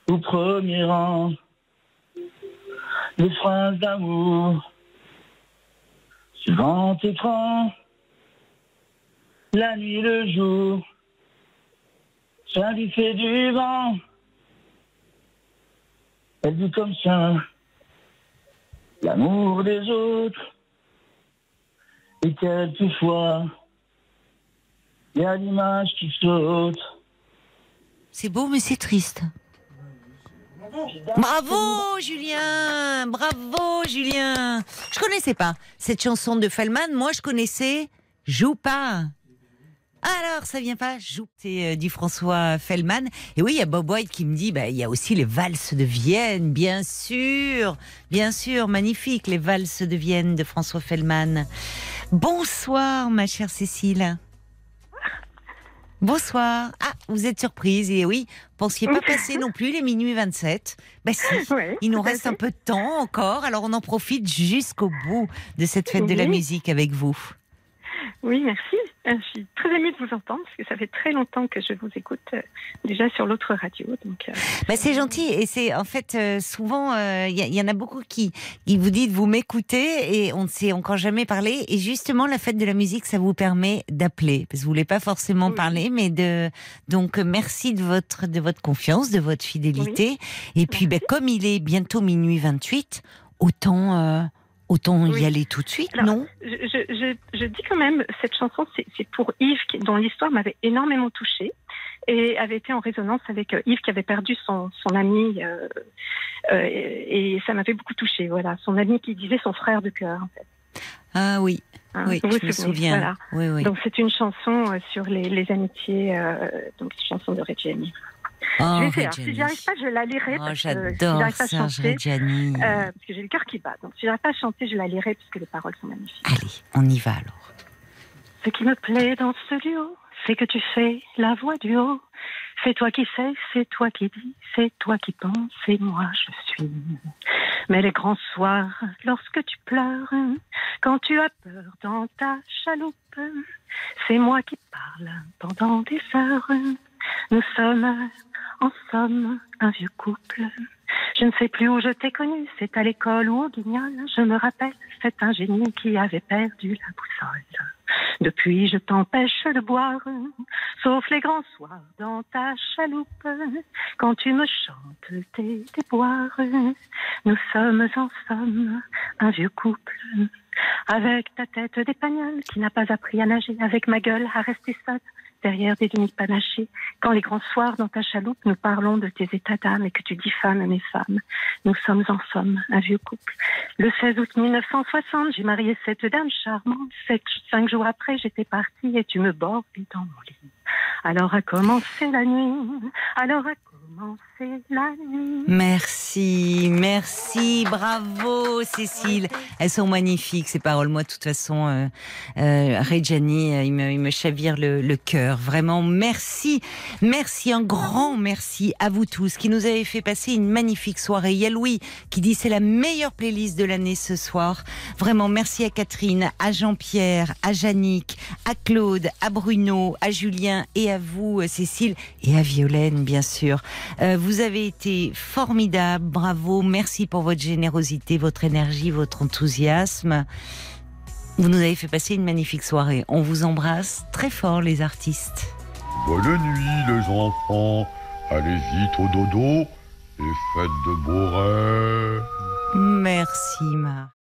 au premier rang, les phrases d'amour, sur grand écran. la nuit, le jour. Ça lui fait du vent. Elle dit comme ça l'amour des autres. Et quelquefois, il y a l'image qui saute.
C'est beau, mais c'est triste. Bravo Julien Bravo Julien Je connaissais pas cette chanson de Fellman. Moi, je connaissais Joue pas. Alors, ça vient pas Joue. C'est euh, dit François Fellman. Et oui, il y a Bob White qui me dit, bah, il y a aussi les valses de Vienne, bien sûr. Bien sûr, magnifique, les valses de Vienne de François Fellman. Bonsoir, ma chère Cécile. Bonsoir. Ah, vous êtes surprise et oui, pensiez pas passer non plus les minuit 27. Bah si, il nous reste un peu de temps encore, alors on en profite jusqu'au bout de cette fête de la musique avec vous.
Oui, merci. Euh, Je suis très émue de vous entendre parce que ça fait très longtemps que je vous écoute euh, déjà sur l'autre radio. Donc, euh,
Bah, c'est gentil et c'est en fait euh, souvent il y, en a beaucoup qui, qui vous dites vous m'écoutez et on ne s'est encore jamais parlé et justement la fête de la musique ça vous permet d'appeler parce que vous voulez pas forcément parler mais de donc merci de votre de votre confiance de votre fidélité et puis ben, comme il est bientôt minuit 28 autant autant y aller tout de suite
Alors,
non
je, je, je, je dis quand même, cette chanson, c'est pour Yves, qui- dont l'histoire m'avait énormément touchée et avait été en résonance avec euh, Yves qui avait perdu son, son ami. euh, euh, et, et ça m'avait beaucoup touchée. Voilà, son ami qui disait son frère de cœur. En fait.
ah oui
Hein,
oui je me souviens
voilà.
oui oui
Donc c'est une chanson sur les, les amitiés, donc une chanson de Reggiani.
Oh,
je vais
Reggiani.
Si j'y arrive pas, je la lirai.
Oh,
si
j'adore
à
Serge
chanter,
Reggiani.
euh, parce que j'ai le cœur qui bat. Donc si j'arrive pas à chanter, je la lirai parce que les paroles sont magnifiques.
allez on y va alors
Ce qui me plaît dans ce duo, c'est que tu fais la voix du haut. C'est toi qui sais, c'est toi qui dis, c'est toi qui penses, et moi je suis. Mais les grands soirs, lorsque tu pleures, quand tu as peur dans ta chaloupe, c'est moi qui parle pendant des heures. Nous sommes, en somme, un vieux couple. Je ne sais plus où je t'ai connu, c'est à l'école ou au guignol. Je me rappelle cet ingénieux qui avait perdu la boussole. Depuis, je t'empêche de boire, sauf les grands soirs dans ta chaloupe, quand tu me chantes tes déboires. Nous sommes en somme un vieux couple, avec ta tête d'épagnol qui n'a pas appris à nager, avec ma gueule à rester seule derrière des limites panachées. Quand les grands soirs dans ta chaloupe, nous parlons de tes états d'âme et que tu diffames mes femmes. Nous sommes en somme un vieux couple. Le 16 août 1960, j'ai marié cette dame charmante. Cinq jours après, j'étais partie et tu me bordais dans mon lit. Alors a commencé la nuit. Alors a commencé la nuit.
Merci, merci, bravo Cécile. Elles sont magnifiques ces paroles. Moi, de toute façon, euh, euh, Reggiani, euh, il me, il chavire le cœur. Vraiment, merci, merci, un grand merci à vous tous qui nous avez fait passer une magnifique soirée. Il y a Louis qui dit c'est la meilleure playlist de l'année ce soir. Vraiment, merci à Catherine, à Jean-Pierre, à Jannick, à Claude, à Bruno, à Julien et à vous, euh, Cécile, et à Violaine, bien sûr. Euh, vous avez été formidable, bravo, merci pour votre générosité, votre énergie, votre enthousiasme. Vous nous avez fait passer une magnifique soirée. On vous embrasse très fort, les artistes.
Bonne nuit les enfants, allez vite au dodo et faites de beaux rêves.
Merci, Marc.